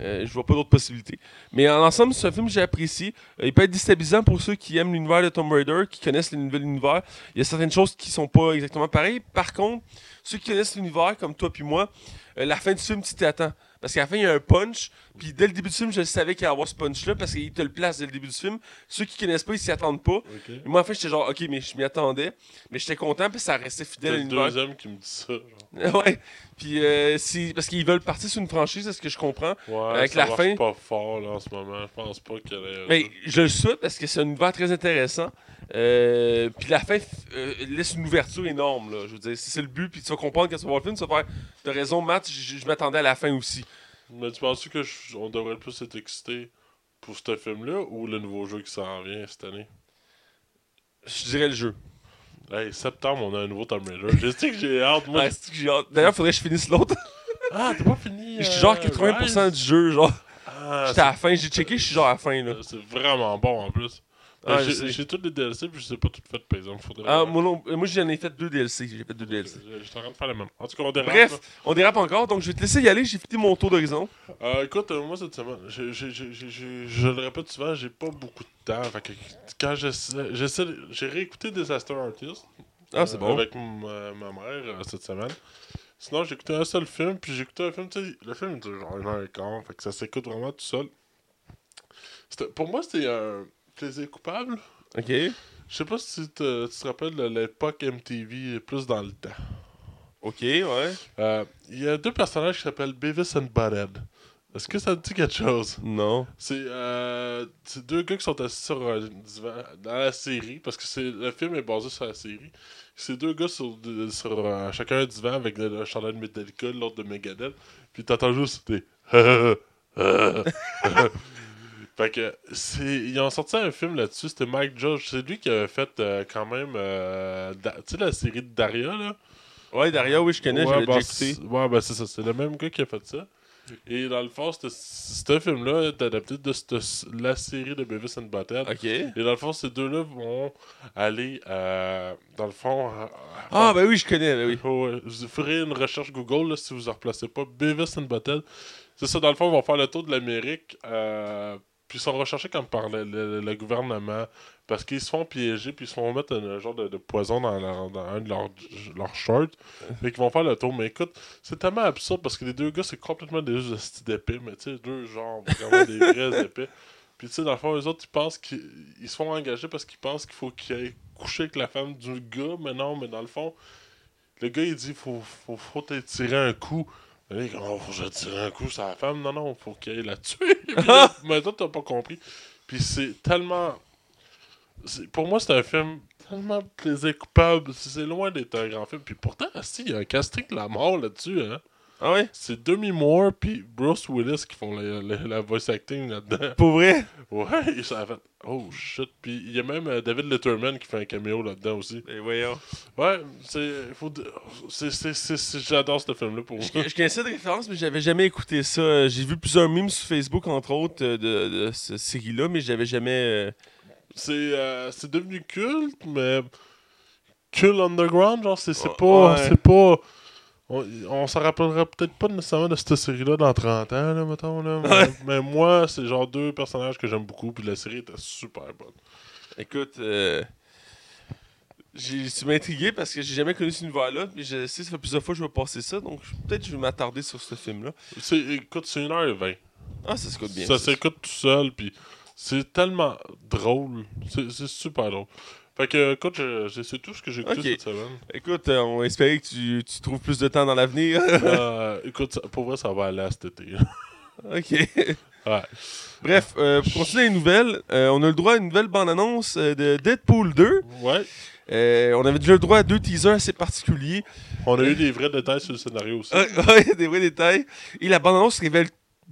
Speaker 1: Euh, je vois pas d'autres possibilités. Mais en ensemble, c'est un film que j'ai apprécié. Euh, il peut être déstabilisant pour ceux qui aiment l'univers de Tomb Raider, qui connaissent le nouvel univers. Il y a certaines choses qui sont pas exactement pareilles. Par contre, ceux qui connaissent l'univers, comme toi puis moi, euh, la fin du film, tu t'attends. Parce qu'à la fin, il y a un punch. Puis dès le début du film, je savais qu'il allait avoir ce punch-là parce qu'il te le place dès le début du film. Ceux qui connaissent pas, ils s'y attendent pas. Moi, en fait, j'étais genre, ok, mais je m'y attendais. Mais j'étais content, puis ça restait fidèle à
Speaker 2: C'est le
Speaker 1: l'univers.
Speaker 2: deuxième qui me dit ça. Genre.
Speaker 1: ouais. Puis euh, parce qu'ils veulent partir sur une franchise, c'est ce que je comprends.
Speaker 2: Ouais,
Speaker 1: Avec
Speaker 2: ça
Speaker 1: la fin-
Speaker 2: pas fort là, en ce moment. Je pense pas qu'il ait.
Speaker 1: Mais je le souhaite parce que c'est un univers très intéressant. Euh, puis la fin euh, laisse une ouverture énorme. Là. Je veux dire, si c'est le but, puis tu vas comprendre quand tu vas voir le film, tu vas faire. T'as raison, Matt, je m'attendais à la fin aussi.
Speaker 2: Mais tu penses que je- on devrait plus être excité pour ce film-là ou le nouveau jeu qui s'en vient cette année?
Speaker 1: Je dirais le jeu.
Speaker 2: Hey, septembre, on a un nouveau Tomb Raider. Dit que j'ai hâte, moi.
Speaker 1: Ouais, que j'ai hâte. D'ailleurs, faudrait que je finisse l'autre.
Speaker 2: Ah, t'as pas fini?
Speaker 1: Je suis
Speaker 2: euh,
Speaker 1: genre 80%
Speaker 2: Rise?
Speaker 1: du jeu. genre
Speaker 2: Ah,
Speaker 1: J'étais à la fin, j'ai checké, je suis genre à la fin. là.
Speaker 2: c'est- c'est vraiment bon en plus.
Speaker 1: Ah, je
Speaker 2: j'ai tous les DLC, puis je sais pas tout fait, par exemple. Faudrait
Speaker 1: Ah, moi, non- euh, moi j'en ai fait deux DLC. J'ai fait deux DLC.
Speaker 2: Je- J'étais en train de faire la même. En tout cas, on dérape.
Speaker 1: Bref, on dérape encore, donc je vais te laisser y aller. J'ai fini mon tour d'horizon.
Speaker 2: Euh, écoute, euh, moi cette semaine, j'ai- je le répète souvent, j'ai pas beaucoup de temps. Fait que quand j'essaie, j'ai réécouté Disaster Artist.
Speaker 1: Ah, c'est
Speaker 2: euh,
Speaker 1: bon.
Speaker 2: Avec ma, ma mère euh, cette semaine. Sinon, j'ai écouté un seul film, puis j'ai écouté un film, tu sais, le film dure genre une heure et quart, fait que ça s'écoute vraiment tout seul. C'était- Pour moi, c'était un plaisir coupable.
Speaker 1: Ok.
Speaker 2: Je sais pas si te- tu te rappelles de l'époque MTV, plus dans le temps.
Speaker 1: Ok, ouais.
Speaker 2: Euh, Il y a deux personnages qui s'appellent Beavis and Butthead. Est-ce que ça te dit quelque chose?
Speaker 1: Non.
Speaker 2: C'est euh, deux gars qui sont assis sur un divan dans la série, parce que c'est le film est basé sur la série. C'est deux gars sur, euh, chacun un divan avec le, le chandail de Metallica, l'autre de Megadeth, puis t'entends juste des Fait que c'est ils ont sorti un film là-dessus, c'était Mike Judge, c'est lui qui avait fait euh, quand même euh, Da- tu sais la série de Daria là?
Speaker 1: Ouais, Daria, oui, je connais,
Speaker 2: Ouais, bah,
Speaker 1: écouté.
Speaker 2: Ouais, ben c'est ça. C'est le même gars qui a fait ça. Et dans le fond, ce film-là est adapté de cette- la série de Beavis and Butthead.
Speaker 1: Ok.
Speaker 2: Et dans le fond, ces deux-là vont aller, euh, dans le fond...
Speaker 1: Ah, ben oui, je connais, ben oui.
Speaker 2: Ouais. Vous ferez une recherche Google là, si vous en replacez pas. Beavis and Butthead. C'est ça, dans le fond, ils vont faire le tour de l'Amérique. euh, puis ils sont recherchés comme par le, le- le gouvernement. Parce qu'ils se font piéger, puis ils se font mettre un, genre de, de poison dans, leur- dans un de leurs shorts. Fait qu'ils vont faire le tour. Mais écoute, c'est tellement absurde parce que les deux gars, c'est complètement des hosties d'épée. Mais tu sais, deux genres, vraiment des vrais épées. Puis tu sais, dans le fond, eux autres, ils pensent qu'ils ils se font engager parce qu'ils pensent qu'il faut qu'ils aillent coucher avec la femme du gars. Mais non, mais dans le fond, le gars, il dit faut, faut, faut tirer un coup. Là, il dit, oh, faut que je tire un coup sur la femme? Non, non, faut qu'il aille la tuer. Mais toi, t'as pas compris. Puis c'est tellement. c'est- Pour moi, c'est un film tellement plaisir coupable. C'est loin d'être un grand film. Puis pourtant, si, il y a un casting de la mort là-dessus. Hein.
Speaker 1: Ah ouais?
Speaker 2: C'est Demi Moore puis Bruce Willis qui font la, la- la voice acting là-dedans.
Speaker 1: Pour vrai?
Speaker 2: Ouais, fait. Oh shit. Puis il y a même euh, David Letterman qui fait un caméo là-dedans aussi.
Speaker 1: Ben voyons.
Speaker 2: Ouais, c'est. faut di- c'est- c'est- J'adore ce film-là pour moi.
Speaker 1: Je, je connaissais de référence, mais j'avais jamais écouté ça. Euh, J'ai vu plusieurs memes sur Facebook, entre autres, euh, de, de cette série-là, mais j'avais jamais. euh,
Speaker 2: C'est euh, c'est devenu culte, mais. Culte underground, genre, c'est c'est
Speaker 1: Ouais.
Speaker 2: pas. C'est pas. On, on s'en rappellera peut-être pas nécessairement de cette série-là dans 30 ans, là, mettons. Là, mais,
Speaker 1: Ouais.
Speaker 2: mais moi, c'est genre deux personnages que j'aime beaucoup, puis la série était super bonne.
Speaker 1: Écoute, euh, j'ai- tu m'as intrigué parce que j'ai jamais connu cet univers-là, puis je sais, ça fait plusieurs fois que je vais passer ça, donc peut-être que je vais m'attarder sur ce film-là.
Speaker 2: C'est- Écoute, c'est 1h20.
Speaker 1: Ah, ça s'écoute bien.
Speaker 2: ça s'écoute tout seul, puis c'est tellement drôle. C'est c'est super drôle. Fait que, écoute, je- tout ce que j'ai écouté cette semaine.
Speaker 1: Écoute, euh, on espérer que tu, tu trouves plus de temps dans l'avenir.
Speaker 2: Euh, écoute, pour vrai, ça va aller à cet été.
Speaker 1: ok.
Speaker 2: Ouais.
Speaker 1: Bref, euh, pour continuer les nouvelles, euh, on a le droit à une nouvelle bande-annonce euh, de Deadpool 2.
Speaker 2: Ouais.
Speaker 1: Euh, on avait déjà le droit à deux teasers assez particuliers.
Speaker 2: On a eu des vrais détails sur le scénario aussi.
Speaker 1: Euh, ouais, des vrais détails. Et la bande-annonce révèle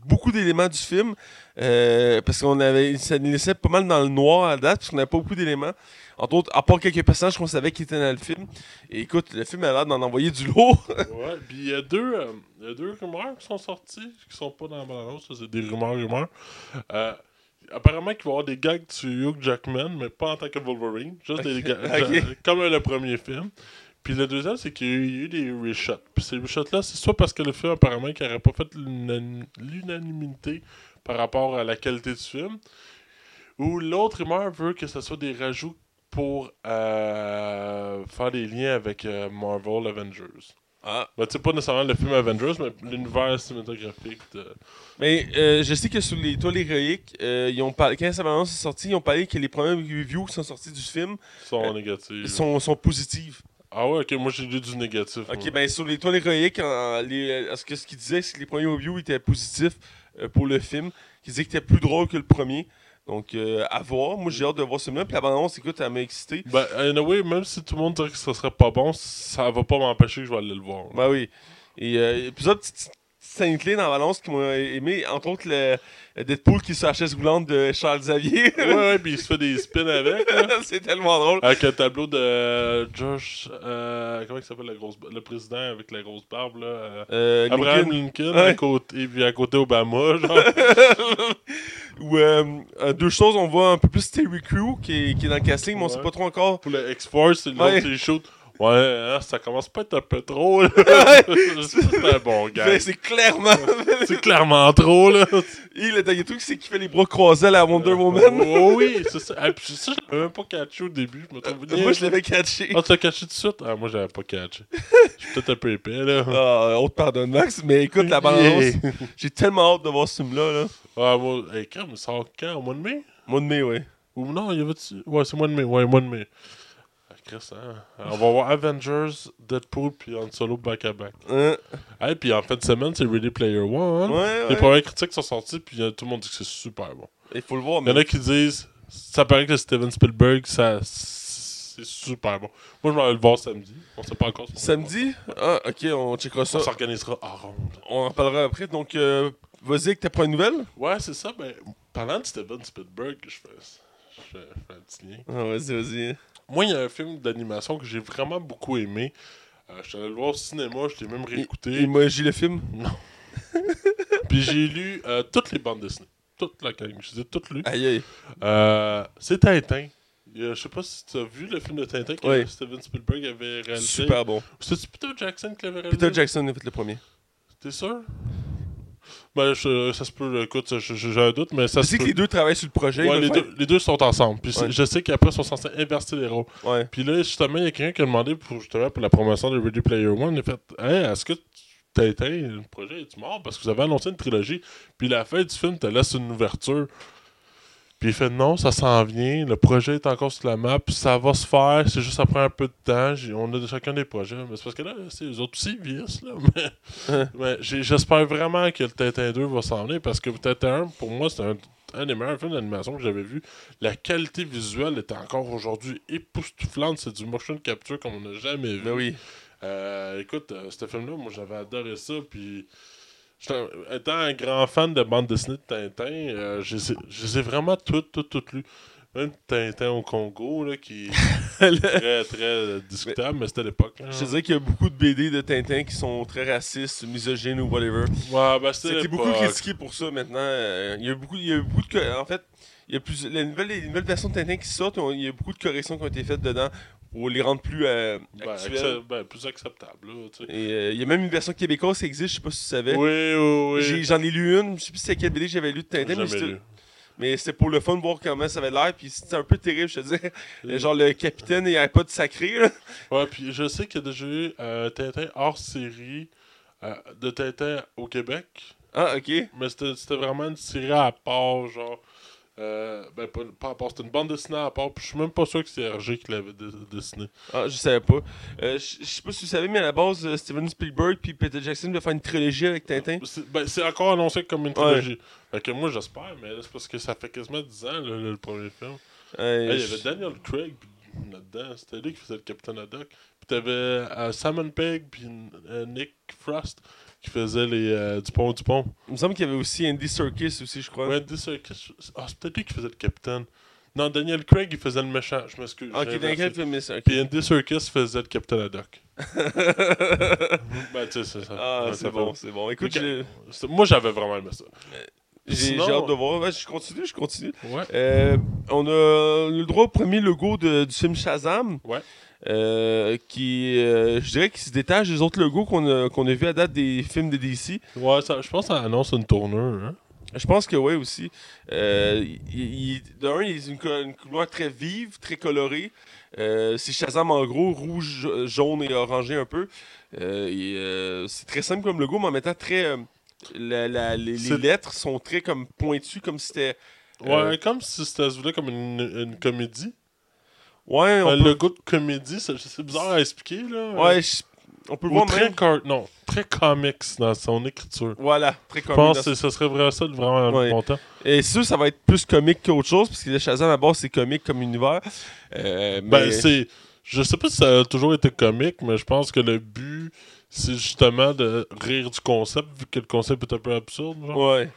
Speaker 1: beaucoup d'éléments du film. euh, parce qu'on avait. Ça nous laissait pas mal dans le noir à date, parce qu'on n'avait pas beaucoup d'éléments. Entre autres, à part quelques personnages qu'on savait qui étaient dans le film. Et écoute, le film a l'air d'en envoyer du lourd.
Speaker 2: Ouais, puis il y a deux, euh, il y a deux rumeurs qui sont sorties, qui sont pas dans la ça, c'est des rumeurs, rumeurs. Euh, apparemment qu'il va y avoir des gags sur Hugh Jackman, mais pas en tant que Wolverine, juste des gags, comme le premier film. Puis le deuxième, c'est qu'il y a eu- des reshots. Puis ces reshots-là, c'est soit parce que le film, apparemment, n'aurait pas fait l'unan- l'unanimité par rapport à la qualité du film, ou l'autre rumeur veut que ce soit des rajouts pour euh, faire des liens avec euh, Marvel Avengers.
Speaker 1: Ah.
Speaker 2: Ben, tu pas nécessairement le film Avengers, mais l'univers cinématographique de...
Speaker 1: Mais euh, je sais que sur les toiles héroïques, ils ont parlé, quand sa bande-annonce est sortie, ils ont parlé que les premières reviews qui sont sorties du film
Speaker 2: sont négatifs.
Speaker 1: sont, sont positives.
Speaker 2: Ah ouais, ok, moi j'ai lu du négatif.
Speaker 1: Ok,
Speaker 2: moi.
Speaker 1: ben sur les toiles héroïques, en- les, ce que- ce qu'ils disaient, c'est que les premiers reviews étaient positifs pour le film. Qu'ils disaient qu'il était plus drôle que le premier. Donc, euh, à voir. Moi, j'ai hâte de voir ce film-là. Puis la bande-annonce, écoute, elle m'a excité.
Speaker 2: Ben, anyway, même si tout le monde dirait que ce serait pas bon, ça va pas m'empêcher que je vais aller le voir.
Speaker 1: Ben oui. Et euh, plusieurs petites, clés dans la balance qui m'ont aimé, entre autres le Deadpool qui sur la chaise roulante de Charles Xavier.
Speaker 2: Ouais, ouais, puis il se fait des spins avec. là.
Speaker 1: c'est tellement drôle.
Speaker 2: Avec un tableau de euh, Josh. euh, comment il s'appelle grosse, le président avec la grosse barbe là euh, Abraham
Speaker 1: Lincoln,
Speaker 2: Lincoln,
Speaker 1: Ouais.
Speaker 2: à côté, et puis à côté Obama. Genre.
Speaker 1: Euh, euh, deux choses, on voit un peu plus Terry Crew qui est, qui est dans le casting, mais on sait pas trop encore.
Speaker 2: Pour le X-Force, c'est le
Speaker 1: Ouais.
Speaker 2: shoots. Ouais, hein, ça commence pas à être un peu trop. là. c'est un bon gars.
Speaker 1: C'est clairement.
Speaker 2: C'est clairement trop, là.
Speaker 1: Et le dernier truc, c'est qu'il fait les bras croisés à la Wonder Woman.
Speaker 2: Oh, oui, c'est ça. Ah, puis ça, je l'avais même pas catché au début. Je me trouve
Speaker 1: Euh, Moi, je l'avais catché.
Speaker 2: Ah, tu l'as catché tout de suite? Ah, moi, j'avais pas catché. Je suis peut-être un peu épais, là.
Speaker 1: Ah, on te pardonne, Max, mais écoute, la balance, j'ai tellement hâte de voir ce film-là. Là.
Speaker 2: Ah, moi, hey, quand il sort quand? Au mois de mai?
Speaker 1: Mois de mai, ouais.
Speaker 2: Ou non, il y avait Ouais, c'est mois de mai. Ouais, mois de mai. Chris, hein? On va voir Avengers, Deadpool, puis Han Solo back-à-back.
Speaker 1: Hein?
Speaker 2: Puis en fin de semaine, c'est Ready Player One.
Speaker 1: Ouais,
Speaker 2: Les premières critiques sont sorties, puis euh, tout le monde dit que c'est super bon.
Speaker 1: Il faut le voir,
Speaker 2: Il y en a qui disent, ça paraît que Steven Spielberg, ça, c'est super bon. Moi, je m'en vais le voir samedi. On sait pas encore. si
Speaker 1: Samedi? Ah, ok, on checkera ça.
Speaker 2: On s'organisera en ronde.
Speaker 1: On en parlera après. Donc, euh, vas-y avec ta première nouvelle.
Speaker 2: Ouais, c'est ça. Ben, parlant de Steven Spielberg, je fais, je fais, je fais un petit lien.
Speaker 1: Ah, vas-y, vas-y.
Speaker 2: Moi, il y a un film d'animation que j'ai vraiment beaucoup aimé. Euh, je suis allé le voir au cinéma, je l'ai même réécouté.
Speaker 1: Emoji le film?
Speaker 2: Puis j'ai lu euh, toutes les bandes dessinées. Toute la gang. Je les ai toutes lues.
Speaker 1: Aïe, aïe.
Speaker 2: Euh, c'est Tintin. Je sais pas si tu as vu le film de Tintin que
Speaker 1: Oui.
Speaker 2: Steven Spielberg avait réalisé.
Speaker 1: Super bon.
Speaker 2: C'est Peter Jackson qui l'avait réalisé?
Speaker 1: Peter Jackson a fait le premier.
Speaker 2: T'es sûr? Ben, je- ça se peut, écoute, j'ai un doute, mais ça
Speaker 1: Je
Speaker 2: se
Speaker 1: sais que
Speaker 2: peut.
Speaker 1: les deux travaillent sur le projet.
Speaker 2: Ouais, les, deux, les deux sont ensemble. Puis
Speaker 1: Ouais.
Speaker 2: je sais qu'après, ils sont censés inverser les rôles.
Speaker 1: Ouais.
Speaker 2: Puis là, justement, il y a quelqu'un qui a demandé pour, justement, pour la promotion de Ready Player One. Il a fait Hey, est-ce que Tintin, le projet? Est mort Parce que vous avez annoncé une trilogie. Puis la fin du film te laisse une ouverture. Puis il fait Non, ça s'en vient. Le projet est encore sur la map. Ça va se faire. C'est juste après un peu de temps. On a chacun des projets. Mais c'est parce que là, c'est eux autres aussi, vieillissent. Là. Mais, mais j'espère vraiment que le Tintin 2 va s'en venir. Parce que Tintin 1, pour moi, c'est un, un des meilleurs films d'animation que j'avais vu. La qualité visuelle était encore aujourd'hui époustouflante. C'est du motion capture comme on n'a jamais vu.
Speaker 1: Ben oui.
Speaker 2: Euh, écoute, euh, ce film-là, moi j'avais adoré ça. Puis, étant un grand fan de bande dessinée de Tintin, euh, je les ai- je les ai vraiment toutes, toutes, toutes lues. Même Tintin au Congo, là, qui est très, très discutable, mais c'était l'époque.
Speaker 1: Je te dirais qu'il y a beaucoup de BD de Tintin qui sont très racistes, misogynes ou whatever.
Speaker 2: Ouais, ben, c'était
Speaker 1: beaucoup critiqué pour ça maintenant. Euh, il y a beaucoup, il y a beaucoup de. En fait, il y a plus, les, nouvelles, les nouvelles versions de Tintin qui sortent, il y a beaucoup de corrections qui ont été faites dedans pour les rendre plus euh,
Speaker 2: Ben,
Speaker 1: actuelles.
Speaker 2: accep- ben, plus acceptable, là, tu sais.
Speaker 1: Et euh, il y a même une version québécoise qui existe, je sais pas si tu savais.
Speaker 2: Oui, oui, oui.
Speaker 1: J'en ai, lu une, je sais plus c'était quelle BD que j'avais lu de Tintin, mais mais c'était pour le fun de voir comment ça avait l'air, puis c'était un peu terrible, je te dis. Genre le capitaine, il avait pas de sacré, là.
Speaker 2: Ouais, puis je sais qu'il y a déjà eu euh, Tintin hors série euh, de Tintin au Québec.
Speaker 1: Ah, ok.
Speaker 2: Mais c'était vraiment une série à part, genre. Euh, ben, pas, c'était une bande dessinée à part. Puis je suis même pas sûr que c'est Hergé qui l'avait dé- dessiné.
Speaker 1: Ah, je savais pas. Euh, je sais pas si tu savais, mais à la base, euh, Steven Spielberg puis Peter Jackson devaient faire une trilogie avec Tintin.
Speaker 2: C'est ben, c'est encore annoncé comme une trilogie. Fait que moi, j'espère, mais là, c'est parce que ça fait quasiment 10 ans, là, le, le premier film.
Speaker 1: Euh,
Speaker 2: Hey, il y avait Daniel Craig puis là-dedans. C'était lui qui faisait le Capitaine Haddock. Puis t'avais euh, Simon Pegg puis euh, Nick Frost qui faisait les euh, Dupont Dupont.
Speaker 1: Il me semble qu'il y avait aussi Andy Serkis aussi, je crois.
Speaker 2: Ouais, Andy Serkis. Ah, c'est peut-être lui qui faisait le capitaine. Non, Daniel Craig, il faisait le méchant. Je m'excuse.
Speaker 1: Ah, ok, est ça? Ok.
Speaker 2: Puis Andy Serkis faisait le Capitaine Haddock. ben, tu sais, c'est ça.
Speaker 1: ah,
Speaker 2: Ouais,
Speaker 1: c'est bon, c'est bon. Écoute,
Speaker 2: Moi, j'avais vraiment aimé ça.
Speaker 1: J'ai- hâte de voir. Ouais, je continue, je continue.
Speaker 2: Ouais.
Speaker 1: Euh, on a le droit au premier logo de- du film Shazam.
Speaker 2: Ouais.
Speaker 1: Euh, qui, euh, je dirais, qui se détache des autres logos qu'on a, qu'on a vus à date des films de DC.
Speaker 2: Ouais, ça, je pense que ça annonce une tournure. Hein?
Speaker 1: Je pense que oui aussi. Euh, il, il- d'un, il a une, une couleur très vive, très colorée. Euh, c'est Shazam en gros, rouge, ja- jaune et orangé un peu. Euh, c'est très simple comme logo, mais en même temps très. La- la- les, les lettres sont très comme pointues, comme si c'était.
Speaker 2: Ouais,
Speaker 1: Euh,
Speaker 2: comme si c'était comme une, une comédie.
Speaker 1: Ouais, on
Speaker 2: Un
Speaker 1: peut,
Speaker 2: logo de comédie, c'est bizarre à expliquer, là.
Speaker 1: ouais, je- on peut
Speaker 2: Ou
Speaker 1: voir
Speaker 2: très,
Speaker 1: même.
Speaker 2: car- non, très comics dans son écriture.
Speaker 1: Voilà, très
Speaker 2: Je
Speaker 1: comique.
Speaker 2: pense que ce serait vraiment ça de vraiment
Speaker 1: Ouais.
Speaker 2: longtemps.
Speaker 1: Et ça, ça va être plus comique qu'autre chose, parce que le Shazam à base, c'est comique comme univers. Euh,
Speaker 2: Ben,
Speaker 1: mais-
Speaker 2: c'est. Je sais pas si ça a toujours été comique, mais je pense que le but, c'est justement de rire du concept, vu que le concept est un peu absurde. Genre.
Speaker 1: Ouais.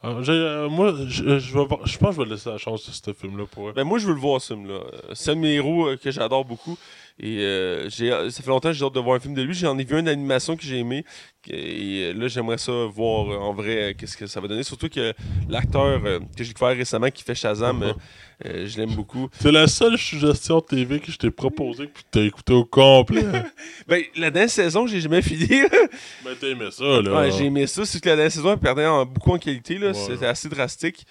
Speaker 2: Ah, euh, moi, je, je, vais voir- je pense que je vais laisser la chance à ce film-là pour eux.
Speaker 1: Ben moi, je veux le voir, ce film-là. C'est un de mes héros euh, que j'adore beaucoup. Et euh, j'ai, ça fait longtemps que j'ai hâte de voir un film de lui. J'en ai vu une animation que j'ai aimé. Et euh, là, j'aimerais ça voir euh, en vrai euh, qu'est-ce que ça va donner. Surtout que l'acteur euh, que j'ai découvert récemment qui fait Shazam, euh, euh, je l'aime beaucoup.
Speaker 2: C'est la seule suggestion TV que je t'ai proposée que t'as écouté au complet.
Speaker 1: Ben, la dernière saison, j'ai jamais fini.
Speaker 2: ben, t'as aimé ça, là.
Speaker 1: Ouais, j'ai aimé ça. C'est que la dernière saison, elle perdait en- beaucoup en qualité. Là. C'était assez drastique.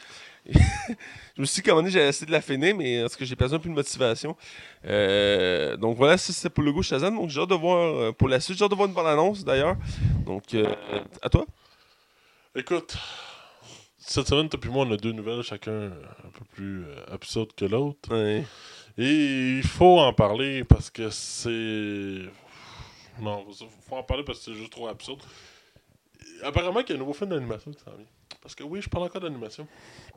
Speaker 1: je me suis dit qu'à un moment donné, j'allais essayer de la finir, mais parce que j'ai perdu un peu de motivation. Euh, donc voilà, ça c'était pour le goût Shazam. Donc j'ai hâte de voir euh, pour la suite. J'ai hâte de voir une bonne annonce d'ailleurs. Donc, euh, à toi
Speaker 2: Écoute, cette semaine, toi et moi, on a deux nouvelles, chacun un peu plus euh, absurde que l'autre.
Speaker 1: Ouais.
Speaker 2: Et il faut en parler parce que c'est. Non, il faut en parler parce que c'est juste trop absurde. Apparemment, qu'il y a un nouveau film d'animation qui s'en vient. Parce que oui, je parle encore d'animation.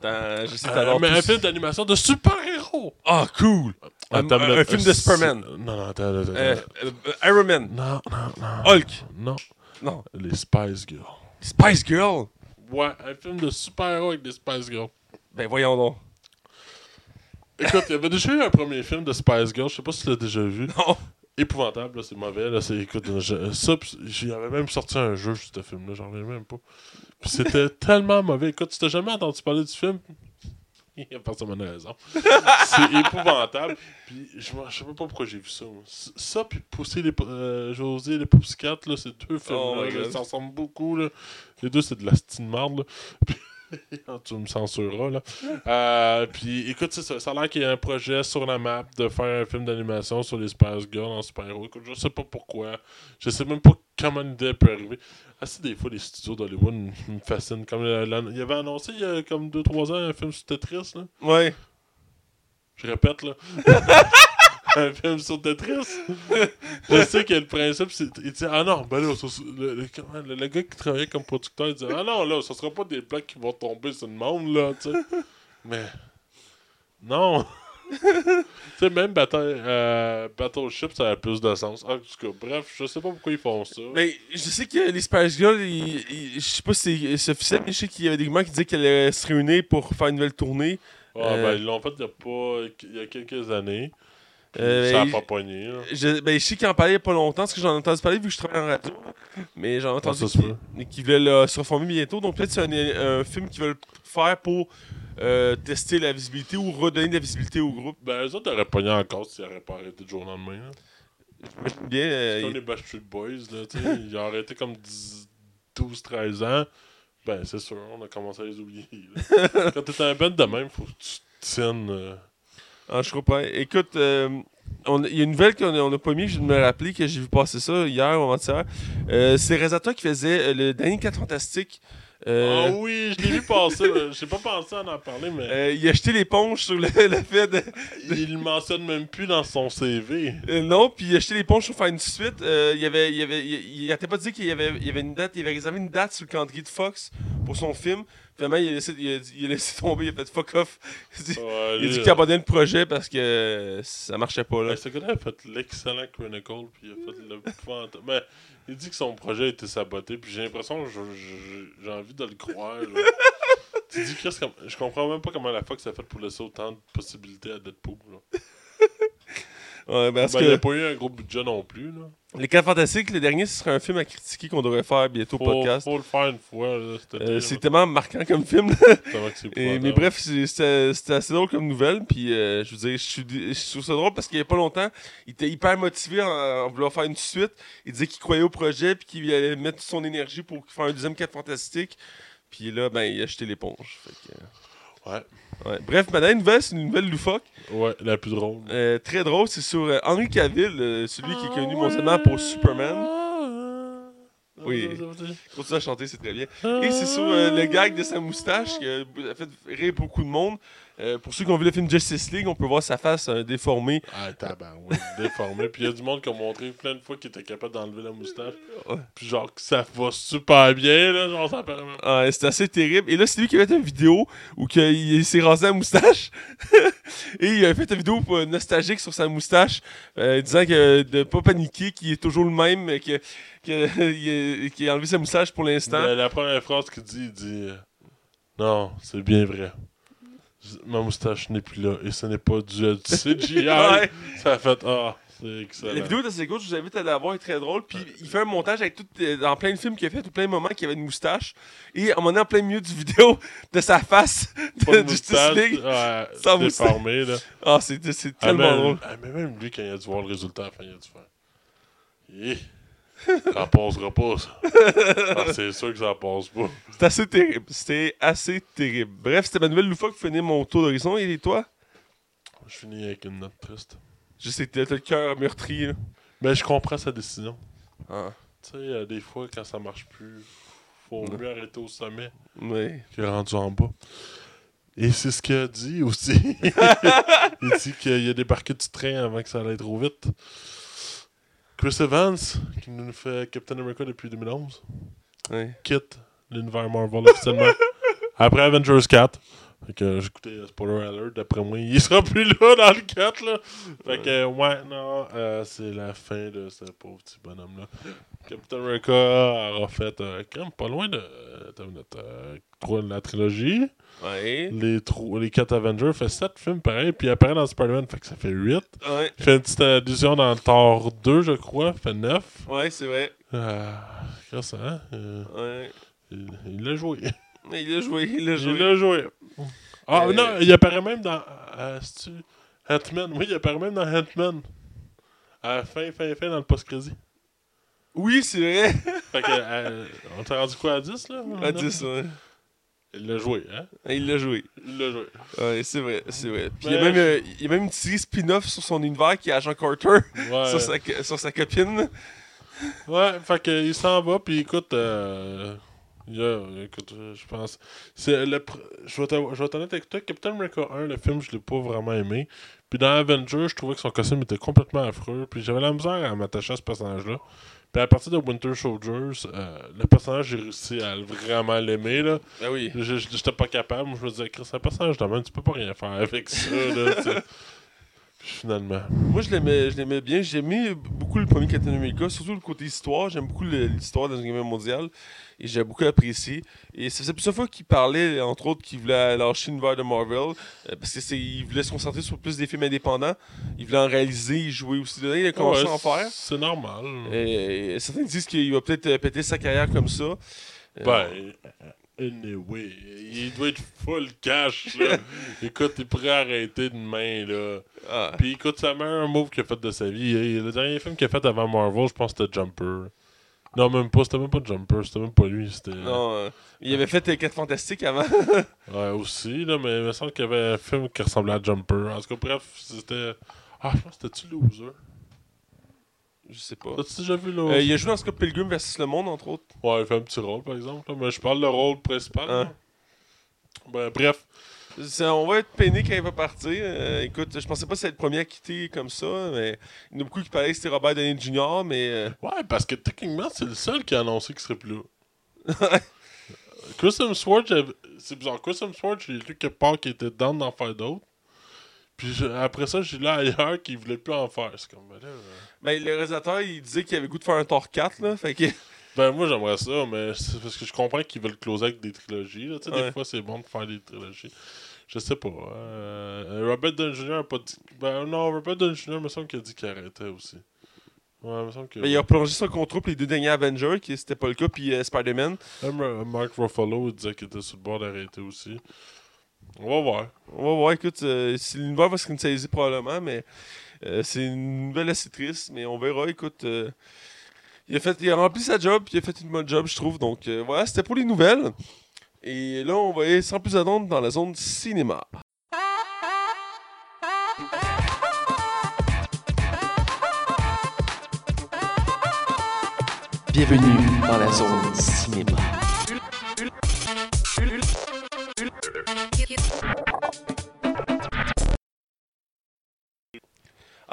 Speaker 2: Euh, mais un film d'animation de super-héros!
Speaker 1: Ah, cool Un- film de Superman.
Speaker 2: Non, non, attends, attends,
Speaker 1: Euh, euh, Iron Man,
Speaker 2: Non, non, non.
Speaker 1: Hulk,
Speaker 2: Non,
Speaker 1: non,
Speaker 2: les Spice Girls.
Speaker 1: Spice Girl.
Speaker 2: Ouais, un film de super-héros avec des Spice Girls.
Speaker 1: Ben voyons donc.
Speaker 2: Écoute, il y avait déjà eu un premier film de Spice Girls, je sais pas si tu l'as déjà vu.
Speaker 1: Non.
Speaker 2: Épouvantable, c'est mauvais. Là, écoute, je- ça, pis j'y avais même sorti un jeu sur ce film-là, j'en reviens même pas. Puis c'était tellement mauvais. Écoute, tu t'as jamais entendu parler du film? Il y a personne a raison. c'est épouvantable. Puis je, je sais même pas pourquoi j'ai vu ça. moi. Ça, puis Pousser les, euh, José les là, c'est deux films.
Speaker 1: Oh
Speaker 2: là, ça ressemble beaucoup. Là. Les deux, c'est de la style marde. Puis- tu me censureras. Là. Euh, puis écoute, c'est ça, ça a l'air qu'il y a un projet sur la map de faire un film d'animation sur les Spice Girls en super-héros. Écoute, je sais pas pourquoi. Je sais même pas comment une idée peut arriver. Ah, si des fois, les studios d'Hollywood me fascinent. Comme la- il y avait annoncé il y a comme 2-3 ans un film sur Tetris. Là.
Speaker 1: Ouais.
Speaker 2: Je répète, là. un film sur Tetris. je sais que le principe, c'est. Il dit Ah non, ben là, le, le- le- gars qui travaillait comme producteur, il dit Ah non, là, ce sera pas des plaques qui vont tomber sur le monde, là, tu sais. Mais. Non! tu sais, même Battle, euh, Battleship, ça a plus de sens. En tout cas, bref, je sais pas pourquoi ils font ça.
Speaker 1: Mais je sais que les Spice Girls, je sais pas si c'est- officiel, mais je sais qu'il y avait des rumeurs qui disaient qu'elle allait se réunir pour faire une nouvelle tournée.
Speaker 2: Ah,
Speaker 1: euh,
Speaker 2: ben, ils l'ont fait il y a, pas, il y a quelques années.
Speaker 1: Euh,
Speaker 2: ça a
Speaker 1: il-
Speaker 2: pas pogné, là.
Speaker 1: Je, ben, je sais qu'il en parlait il y a pas longtemps, parce que j'en ai entendu parler vu que je travaille en radio. Mais j'en ai entendu
Speaker 2: Ah, se
Speaker 1: qu'il voulait là, se reformer bientôt. Donc peut-être c'est un, un film qu'ils veulent faire pour euh, tester la visibilité ou redonner de la visibilité au groupe.
Speaker 2: Ben, eux autres auraient pogné encore s'ils n'auraient pas arrêté du jour au lendemain. Là.
Speaker 1: J'aime bien. euh,
Speaker 2: comme les Backstreet Boys, là. Ils ont arrêté comme 12-13 ans. Ben, c'est sûr, on a commencé à les oublier. Quand t'es un band de même, faut que tu tiennes.
Speaker 1: Ah, je comprends. Écoute, euh, on- il y a une nouvelle qu'on n'a pas mis, je me rappeler que j'ai vu passer ça hier ou avant-hier. Euh, c'est réalisateur qui faisait euh, le dernier 4 Fantastique. Euh,
Speaker 2: Ah oui, je l'ai vu passer. là. J'ai pas pensé à en parler, mais
Speaker 1: euh, il a jeté l'éponge sur le, le fait de.
Speaker 2: il le mentionne même plus dans son CV.
Speaker 1: Euh, non, puis il a jeté l'éponge sur faire une suite. Il avait, il avait, il, pas dire qu'il y avait, il avait une date, il avait réservé une date sur le calendrier de Fox pour son film. Finalement, il a laissé, il a, dit- il a laissé tomber, il a fait fuck off. Il a dit-
Speaker 2: Ouais,
Speaker 1: il a
Speaker 2: lui,
Speaker 1: dit
Speaker 2: euh,
Speaker 1: qu'il abandonnait le projet parce que ça marchait pas là.
Speaker 2: ben, ce gars-là a fait l'excellent Chronicle, puis il a fait le fantôme. Mais il dit que son projet a été saboté, puis j'ai l'impression, que j'ai envie de le croire. tu dis, Chris, je comprends même pas comment la Fox a fait pour laisser autant de possibilités à Deadpool. Là.
Speaker 1: Ouais, parce
Speaker 2: Ben, il n'y a pas eu un gros budget non plus. Là.
Speaker 1: Les 4 Fantastiques, le dernier, ce serait un film à critiquer qu'on devrait faire bientôt au
Speaker 2: Faut,
Speaker 1: podcast.
Speaker 2: faut le faire une fois.
Speaker 1: Euh, c'est tellement marquant comme film. Et- mais bref, c'était assez drôle comme nouvelle. Puis euh, je veux dire, je, trouve ça drôle parce qu'il y a pas longtemps, il était hyper motivé en, en voulant faire une suite. Il disait qu'il croyait au projet puis qu'il allait mettre toute son énergie pour faire un deuxième 4 Fantastique. Puis là, ben, il a jeté l'éponge. Fait que,
Speaker 2: Ouais.
Speaker 1: ouais. Bref, ma dernière nouvelle, c'est une nouvelle loufoque.
Speaker 2: Ouais, la plus drôle.
Speaker 1: Euh, très drôle, c'est sur euh, Henry Cavill, euh, celui qui est connu mondialement pour Superman. Oui. Continue à chanter, c'est très bien. Et c'est sur euh, le gag de sa moustache qui a fait rire beaucoup de monde. Euh, pour ceux qui ont vu le film Justice League, on peut voir sa face euh, déformée.
Speaker 2: Ah, tabarouette, déformé. Puis il y a du monde qui a montré plein de fois qu'il était capable d'enlever la moustache.
Speaker 1: Ouais.
Speaker 2: Puis genre que ça va super bien, là. Genre, ça même.
Speaker 1: Ah, c'était assez terrible. Et là, c'est lui qui avait fait une vidéo où il, s'est rasé la moustache. et il a fait une vidéo euh, nostalgique sur sa moustache, euh, disant que de pas paniquer, qu'il est toujours le même, mais que, a- qu'il a enlevé sa moustache pour l'instant.
Speaker 2: La première phrase qu'il dit, il dit Non, c'est bien vrai. Ma moustache n'est plus là et ce n'est pas à du CGI.
Speaker 1: Ouais.
Speaker 2: Ça a fait Ah, c'est excellent.
Speaker 1: La vidéo assez cool, je vous invite à la voir, est très drôle. Puis il fait un montage avec tout, euh, dans plein de films qu'il a fait, tout plein de moments qu'il avait une moustache. Et à un moment donné, en plein milieu du vidéo, de sa face de
Speaker 2: de
Speaker 1: Justice League.
Speaker 2: ouais,
Speaker 1: Sans moustache.
Speaker 2: déformé, là.
Speaker 1: Ah, c'est
Speaker 2: Ah,
Speaker 1: tellement drôle.
Speaker 2: ah, mais même lui, quand il a dû voir le résultat il a dû faire. Eh, ça passera pas, ça. Ah, c'est sûr que ça passe pas.
Speaker 1: C'est assez terrible. C'était assez terrible. Bref, c'était ma nouvelle loufoque pour finir mon tour d'horizon. Et toi?
Speaker 2: Je finis avec une note triste.
Speaker 1: Que t'as le cœur meurtri. Là.
Speaker 2: Mais je comprends sa décision.
Speaker 1: Ah,
Speaker 2: Tu sais, euh, des fois, quand ça marche plus, faut
Speaker 1: Ouais.
Speaker 2: mieux arrêter au sommet
Speaker 1: ouais.
Speaker 2: que rendu en bas. Et c'est ce qu'il a dit aussi. il dit qu'il a débarqué du train avant que ça allait trop vite. Chris Evans, qui nous fait Captain America depuis 2011,
Speaker 1: ouais.
Speaker 2: quitte l'univers Marvel officiellement. Après Avengers 4. Fait que écouté euh, Spoiler Alert, d'après moi, il sera plus là dans le 4 là. Fait que ouais, non, euh, c'est la fin de ce pauvre petit bonhomme là. Captain America aura fait euh, quand même pas loin de euh, trois- la trilogie.
Speaker 1: Ouais.
Speaker 2: Les, les 4 Avengers fait 7 films pareil, puis il apparaît dans Spider-Man, fait que ça fait 8.
Speaker 1: Ouais.
Speaker 2: Il fait une petite allusion dans Thor 2, je crois, fait 9.
Speaker 1: Ouais, c'est vrai.
Speaker 2: Que ça, hein?
Speaker 1: Ouais.
Speaker 2: il l'a joué.
Speaker 1: Mais il a joué, il a joué.
Speaker 2: Il l'a joué. Ah,
Speaker 1: Euh,
Speaker 2: non, il apparaît même dans. Euh, c'est-tu Ant-Man. Oui, il apparaît même dans Ant-Man. À la fin, fin, fin, dans le post-crédit.
Speaker 1: Oui, c'est vrai.
Speaker 2: Fait que, euh, on t'a rendu quoi à 10, là
Speaker 1: À 10, ouais.
Speaker 2: Il l'a joué, hein?
Speaker 1: Il l'a joué.
Speaker 2: Il l'a joué.
Speaker 1: Ouais, c'est vrai, c'est vrai. Puis il y a même, euh, il y a même une série spin-off sur son univers qui est Agent Carter,
Speaker 2: Ouais.
Speaker 1: sur, sa, sur sa copine.
Speaker 2: Ouais, fait que, il s'en va, puis écoute. Euh, il y a- écoute, euh, je pense. C'est le pr- je vais vais être avec toi. Captain America 1, le film, je l'ai pas vraiment aimé. Puis dans Avengers, je trouvais que son costume était complètement affreux. Puis j'avais la misère à m'attacher à ce personnage-là. Puis à partir de Winter Soldiers, euh, le personnage, j'ai réussi à vraiment l'aimer. là.
Speaker 1: Ben oui.
Speaker 2: J'étais pas capable. Moi, je me disais, c'est un personnage de même, tu peux pas rien faire avec ça. Là, finalement.
Speaker 1: Moi, je l'aimais, je l'aimais bien. J'aimais beaucoup le premier Captain America, surtout le côté histoire. J'aime beaucoup l'histoire de la Deuxième Guerre mondiale. Et j'ai beaucoup apprécié. Et ça faisait plusieurs fois qu'il parlait, entre autres, qu'il voulait lâcher l'univers de Marvel. euh, parce qu'il voulait se concentrer sur plus des films indépendants. Il voulait en réaliser, jouer aussi. Il a commencé
Speaker 2: Ouais,
Speaker 1: à en faire.
Speaker 2: C'est normal.
Speaker 1: Et certains disent qu'il va peut-être euh, péter sa carrière comme ça. Euh,
Speaker 2: Ben, anyway, il doit être full cash, là. écoute, il pourrait arrêter demain, là.
Speaker 1: ah,
Speaker 2: Puis écoute, c'est le meilleur move qu'il a fait de sa vie. hein. Le dernier film qu'il a fait avant Marvel, je pense que c'était Jumper. Non, même pas, c'était même pas Jumper, c'était même pas lui, c'était...
Speaker 1: non, euh, il avait fait 4 Fantastiques avant.
Speaker 2: Ouais, aussi, là, mais il me semble qu'il y avait un film qui ressemblait à Jumper. En tout cas, bref, c'était... Ah, je pense que c'était-tu Loser?
Speaker 1: Je sais pas.
Speaker 2: T'as-tu déjà vu Loser?
Speaker 1: Euh, il a joué dans Scott Pilgrim versus le monde, entre autres.
Speaker 2: Ouais, il fait un petit rôle, par exemple, là, mais je parle de rôle principal.
Speaker 1: Hein?
Speaker 2: là. Ben, bref.
Speaker 1: On va être peiné quand il va partir. Euh, écoute, je pensais pas que c'était le premier à quitter comme ça, mais il y en a beaucoup qui parlaient que c'était Robert Downey Jr., mais euh,
Speaker 2: Ouais, parce que techniquement, c'est le seul qui a annoncé qu'il serait plus là. Chris Hemsworth, c'est bizarre. Chris Hemsworth, j'ai lu quelque part qu'il était down d'en faire d'autres. Puis je- après ça, j'ai lu ailleurs qu'il voulait plus en faire. C'est comme, ben là. euh,
Speaker 1: ben, le réalisateur, il disait qu'il avait goût de faire un Thor 4, là, fait que...
Speaker 2: Ben moi, j'aimerais ça, mais c'est parce que je comprends qu'ils veulent closer avec des trilogies. Là.
Speaker 1: Ouais.
Speaker 2: Des fois, c'est bon de faire des trilogies. Je sais pas. euh, Robert Downey Jr. a pas dit. Ben non, Robert Downey Jr. me semble qu'il a dit qu'il arrêtait aussi. Ouais, il me semble que.
Speaker 1: Ben, il a prolongé son contrat pour les deux derniers Avengers, qui c'était pas le cas, puis euh, Spider-Man.
Speaker 2: Mark Ruffalo disait qu'il était sur le bord d'arrêter aussi. On va voir.
Speaker 1: On va voir, écoute, euh, si l'univers va se cristalliser probablement, mais euh, c'est une nouvelle assez triste, mais on verra, écoute. euh, il, a il a rempli sa job, puis il a fait une bonne job, je trouve. Donc euh, voilà, c'était pour les nouvelles. Et là, on va aller sans plus attendre dans la zone cinéma.
Speaker 3: Bienvenue dans la zone cinéma.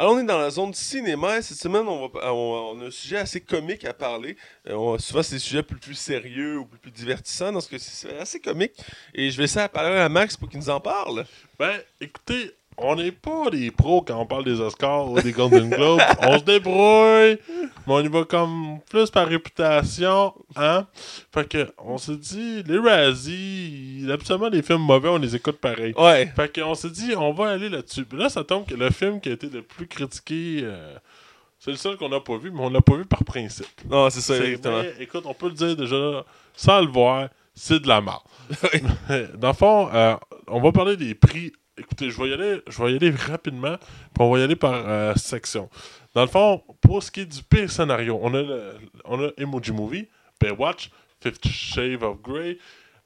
Speaker 1: Alors, on est dans la zone cinéma. Cette semaine, on, va, on, a un sujet assez comique à parler. Euh, on- souvent, c'est des sujets plus, plus sérieux ou plus, plus divertissants. Dans ce cas c'est assez comique. Et je vais essayer de parler à Max pour qu'il nous en parle.
Speaker 2: Ben, écoutez, on n'est pas des pros quand on parle des Oscars ou des Golden Globes. on se débrouille, mais on y va comme plus par réputation, hein? Fait que, on s'est dit, les Razzies, absolument les films mauvais, on les écoute pareil.
Speaker 1: Ouais.
Speaker 2: Fait qu'on s'est dit, on va aller là-dessus. Là, ça tombe que le film qui a été le plus critiqué, euh, c'est le seul qu'on n'a pas vu, mais on l'a pas vu par principe.
Speaker 1: Non, c'est ça, exactement.
Speaker 2: mais, écoute, on peut le dire déjà, sans le voir, c'est de la merde. Dans le fond, euh, on va parler des prix. Écoutez, je vais y aller, je vais y aller rapidement, puis on va y aller par euh, section. Dans le fond, pour ce qui est du pire scénario, on a, le- on a Emoji Movie, Baywatch, Fifty Shades of Grey,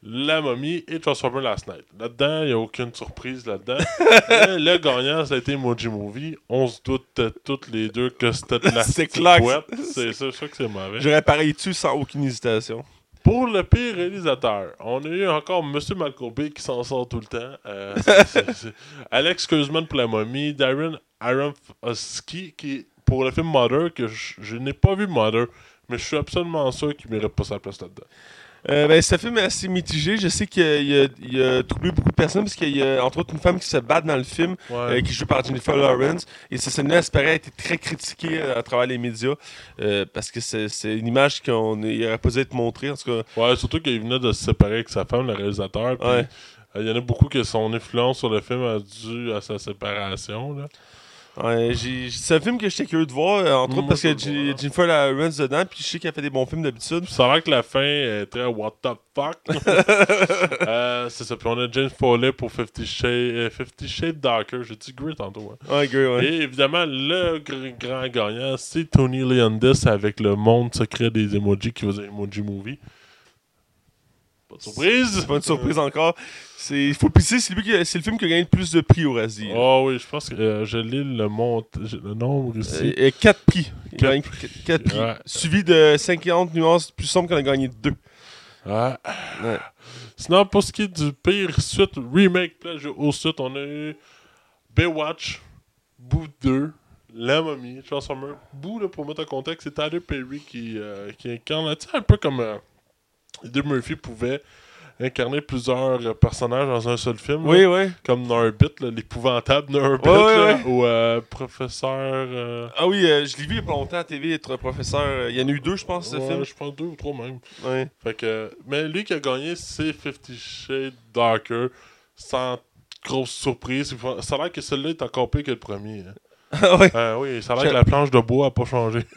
Speaker 2: La Momie et Transformer Last Night. Là-dedans, il n'y a aucune surprise là-dedans. Le gagnant, ça a été Emoji Movie. On se doute euh, toutes les deux que c'était de la
Speaker 1: C'est clair que.
Speaker 2: C'est sais que c'est mauvais.
Speaker 1: J'aurais pareil dessus sans aucune hésitation.
Speaker 2: Pour le pire réalisateur, on a eu encore M. Malcolm qui s'en sort tout le temps. Euh, c'est- c'est- c'est- Alex Kurzman pour la momie, Darren Aronofsky qui pour le film Mother, que je, je n'ai pas vu Mother, mais je suis absolument sûr qu'il ne mérite pas sa place là-dedans.
Speaker 1: Euh, ben, ce film est assez mitigé. Je sais qu'il a, il a troublé beaucoup de personnes parce qu'il y a entre autres une femme qui se bat dans le film,
Speaker 2: Ouais.
Speaker 1: euh, qui joue par Jennifer Lawrence. Et cette scène-là, a été très critiquée à travers les médias euh, parce que c'est une image qu'on n'aurait pas dû être montrée. En tout cas,
Speaker 2: Ouais, surtout qu'il venait de se séparer avec sa femme, le réalisateur.
Speaker 1: Ouais.
Speaker 2: euh, Il y en a beaucoup que son influence sur le film a dû à sa séparation. Là.
Speaker 1: Ouais, j'ai- c'est un film que j'étais curieux de voir, euh, entre autres parce que
Speaker 2: voir.
Speaker 1: Jennifer Lawrence dedans, puis je sais qu'elle fait des bons films d'habitude.
Speaker 2: Ça a l'air que la fin est très what the fuck. Euh, c'est ça. Puis on a James Foley pour Fifty Shades, euh, Fifty Shades Darker. J'ai dit Grit tantôt. hein.
Speaker 1: Ouais, gars, ouais.
Speaker 2: Et évidemment, le gr- grand gagnant, c'est Tony Leondis avec le monde secret des emojis qui faisait Emoji Movie. Pas de surprise.
Speaker 1: Pas une surprise encore. C'est, il faut préciser, c'est lui qui a- c'est le film qui a gagné le plus de prix au Razzie.
Speaker 2: Oh oui, je pense que euh, je lis le, mont... le nombre ici.
Speaker 1: Euh, 4 prix. Il a
Speaker 2: Quatre
Speaker 1: gagné 4 prix.
Speaker 2: Ouais.
Speaker 1: Suivi de 50 nuances plus sombres qu'on a gagné 2.
Speaker 2: Ouais.
Speaker 1: Ouais.
Speaker 2: Sinon, pour ce qui est du pire suite, remake, plage au suite, on a eu Baywatch, Boo 2, La Momie, Transformer. Boo, là, pour mettre en contexte, c'est Tyler Perry qui, euh, qui incarne, un peu comme euh, Eddie Murphy pouvait incarner plusieurs euh, personnages dans un seul film. là.
Speaker 1: Oui, oui.
Speaker 2: Comme Norbit, l'épouvantable Norbit, ou euh, Professeur... euh,
Speaker 1: Ah oui, euh, je l'ai vu il y a pas longtemps à TV, être professeur. Il y en a eu deux, je pense, ce
Speaker 2: ouais,
Speaker 1: film.
Speaker 2: je pense deux ou trois même.
Speaker 1: Ouais.
Speaker 2: Fait que, mais lui qui a gagné, c'est Fifty Shades Darker, sans grosse surprise. Ça a l'air que celui-là est encore pire que le premier. hein.
Speaker 1: Ah.
Speaker 2: Ah oui, ça a l'air
Speaker 1: Je-
Speaker 2: que la planche de bois a pas changé.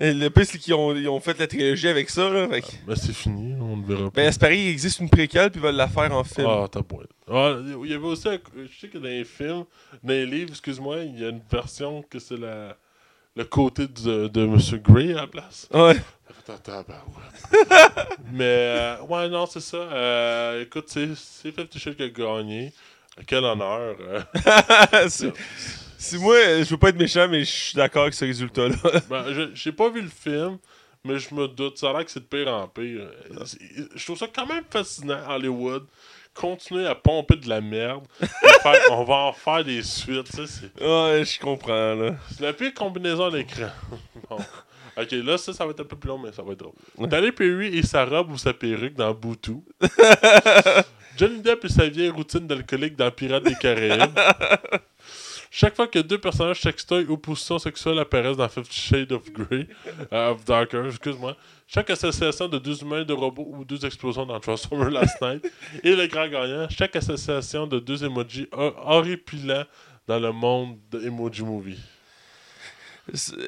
Speaker 1: Le pire, c'est qu'ils ont, ils ont fait la trilogie avec ça. Là, fait que-
Speaker 2: Mais c'est fini, on ne verra pas.
Speaker 1: Ben, espérer qu'il existe une préquelle, puis ils veulent la faire en film.
Speaker 2: Ah, t'as beau. Ah, il y avait aussi, un- je sais que dans les films, dans les livres, excuse-moi, il y a une version que c'est la, le côté de, de M. Grey à la place.
Speaker 1: Ouais.
Speaker 2: Attends, attends, ben ouais. Mais, euh, ouais, non, c'est ça. Euh, écoute, c'est c'est Fifty Shades qui a gagné. Quel honneur. euh.
Speaker 1: c'est, c'est moi, euh, je veux pas être méchant, mais je suis d'accord avec ce résultat-là.
Speaker 2: Ben, j'ai pas vu le film, mais je me doute. Ça a l'air que c'est de pire en pire. Je trouve ça quand même fascinant, Hollywood. Continuer à pomper de la merde. faire- on va en faire des suites. tu sais, C'est
Speaker 1: ouais, je comprends, là.
Speaker 2: c'est la pire combinaison à l'écran. Bon. Ok, là, ça, ça va être un peu plus long, mais ça va être drôle. Tyler Perry et sa robe ou sa perruque dans Boutou. Johnny Depp et sa vieille routine d'alcoolique dans Pirates des Caraïbes. Chaque fois que deux personnages sextoy ou positions sexuelles apparaissent dans Fifty Shades of Grey, euh, of Darker, excuse-moi, chaque association de deux humains, de robots ou deux explosions dans Transformers Last Night, et le grand gagnant, chaque association de deux emojis hor- horripilants dans le monde de Emoji Movie.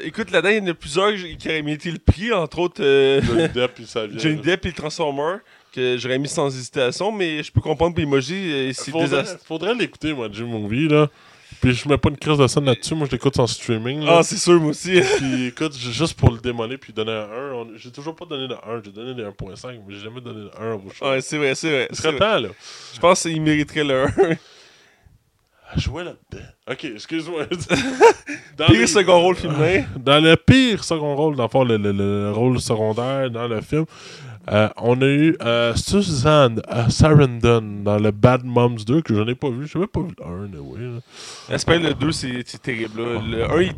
Speaker 1: Écoute, là-dedans, il y en a plusieurs qui auraient mérité le prix, entre autres euh,
Speaker 2: Johnny Depp et sa vieille.
Speaker 1: Johnny Depp et le Transformer, que j'aurais mis sans hésitation, mais je peux comprendre pour Emoji, euh, c'est
Speaker 2: faudrait,
Speaker 1: désastreux.
Speaker 2: faudrait l'écouter, moi, Jim Movie, là. Puis je mets pas une crise de scène là-dessus, moi je l'écoute en streaming. Là.
Speaker 1: Ah, c'est sûr, moi aussi.
Speaker 2: puis écoute, juste pour le démolir puis donner un 1, on- j'ai toujours pas donné de 1, j'ai donné des 1.5, mais j'ai jamais donné de 1 au show.
Speaker 1: ouais, c'est vrai, c'est vrai.
Speaker 2: Ce
Speaker 1: c'est
Speaker 2: serait temps, là.
Speaker 1: Je pense qu'il mériterait le 1.
Speaker 2: À jouer là-dedans. Ok, excuse-moi. Dans
Speaker 1: Pire
Speaker 2: les-
Speaker 1: second rôle féminin.
Speaker 2: Dans le pire second rôle, dans le, le- le rôle secondaire dans le film, Euh, on a eu euh, Suzanne euh, Sarandon dans le Bad Moms 2, que je n'ai pas vu. Je n'ai pas vu le 1, anyway, là.
Speaker 1: J'espère le 2, c'est terrible. là. Le 1, il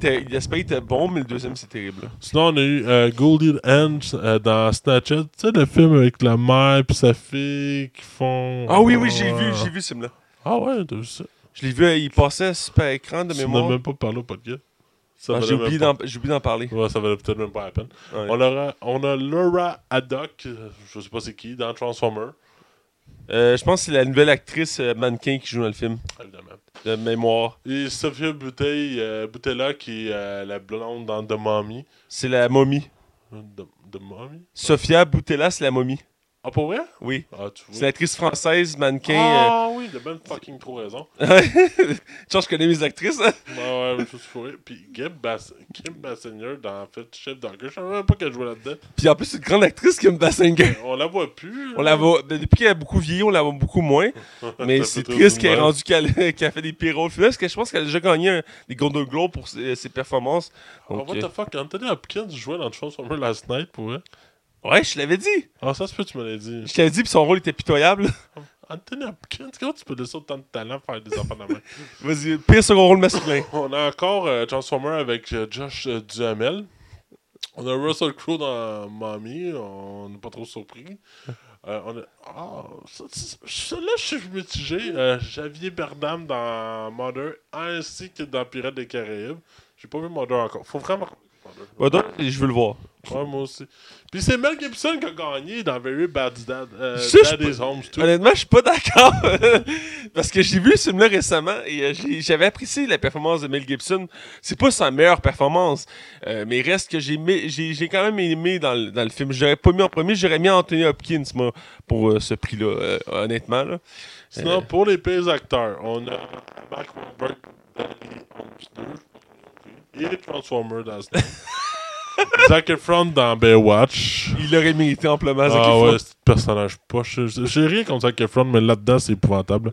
Speaker 1: était, bon, mais le deuxième, c'est terrible. là.
Speaker 2: Sinon, on a eu euh, Goldie Hawn euh, dans Snatched. Tu sais, le film avec la mère et sa fille qui font.
Speaker 1: Ah oui, oui, j'ai
Speaker 2: Ah.
Speaker 1: vu, j'ai vu ce film-là.
Speaker 2: Ah ouais, t'as vu ça?
Speaker 1: Je l'ai vu, il passait à super écran de
Speaker 2: Tu n'as
Speaker 1: mémoire.
Speaker 2: même pas parlé au podcast.
Speaker 1: Ah,
Speaker 2: valait
Speaker 1: J'ai oublié d'en j'ai oublié d'en parler.
Speaker 2: Ouais, ça valait peut-être même pas la peine.
Speaker 1: Ouais.
Speaker 2: On, aura, on a Laura Haddock, euh, je sais pas c'est qui, dans Transformer.
Speaker 1: Euh, je pense que c'est la nouvelle actrice euh, mannequin qui joue dans le film,
Speaker 2: Évidemment.
Speaker 1: de mémoire.
Speaker 2: Et Sophia Bouteille, euh, Boutella, qui est la blonde dans The Mommy.
Speaker 1: C'est la momie.
Speaker 2: The, The Mommy?
Speaker 1: Sofia Boutella, c'est la momie.
Speaker 2: Ah, pour vrai?
Speaker 1: Oui.
Speaker 2: Ah, tu
Speaker 1: C'est l'actrice française, mannequin.
Speaker 2: Ah oui, t'as bien fucking trop raison.
Speaker 1: euh. Genre, je connais mes actrices. hein.
Speaker 2: Ouais, ouais, mais je suis fourré. Puis Kim, Bass Kim Basinger dans Fait Chef Dogger, je savais même pas qu'elle jouait là-dedans.
Speaker 1: Puis en plus, c'est une grande actrice Kim Basinger.
Speaker 2: On la voit plus.
Speaker 1: On la voit, ben, depuis qu'elle a beaucoup vieilli, on la voit beaucoup moins. Mais c'est triste qu'elle
Speaker 2: même.
Speaker 1: rendue qu'elle qu'elle fait des pires rôles. Puis là, Parce que je pense qu'elle a déjà gagné un- des Golden Globes pour ses, ses performances.
Speaker 2: Oh,
Speaker 1: Donc,
Speaker 2: what
Speaker 1: euh,
Speaker 2: the fuck, Anthony Hopkins jouait dans Transformer Last Night pour vrai.
Speaker 1: Ouais, je l'avais dit.
Speaker 2: Ah, ça se peut, tu me l'as dit.
Speaker 1: Je t'avais dit, puis son rôle était pitoyable.
Speaker 2: Anthony Hopkins, comment tu peux laisser autant de talent faire des enfants de la main?
Speaker 1: Vas-y, pire second rôle masculin.
Speaker 2: On a encore euh, Transformer avec euh, Josh euh, Duhamel. On a Russell Crowe dans Mommy, on n'est pas trop surpris. On a. Ah, ça, ça- ça- là, je suis mitigé. Javier Bardam dans Mother, ainsi que dans Pirates des Caraïbes. J'ai pas vu Mother encore. Faut vraiment.
Speaker 1: Donc, je veux le voir.
Speaker 2: Ouais, moi aussi. Puis c'est Mel Gibson qui a gagné dans Very Bad Dad. Euh,
Speaker 1: Ça, je
Speaker 2: Dad
Speaker 1: peux-
Speaker 2: is Home too.
Speaker 1: Honnêtement, je suis pas d'accord. Parce que j'ai vu ce film-là récemment et euh, j'avais apprécié la performance de Mel Gibson. C'est pas sa meilleure performance, euh, mais il reste que j'ai quand même aimé dans le, dans le film. J'aurais pas mis en premier, j'aurais mis Anthony Hopkins, moi, pour euh, ce prix-là, euh, honnêtement. Là.
Speaker 2: Sinon, pour les pires acteurs, on a Mark Wahlberg dans 2, et Transformer dans ce Zac Efron dans Baywatch.
Speaker 1: Il aurait mérité amplement. Zac
Speaker 2: Ah
Speaker 1: Efron.
Speaker 2: ouais, c'est personnage poche. J'ai rien contre Zac Efron, mais là-dedans, c'est épouvantable.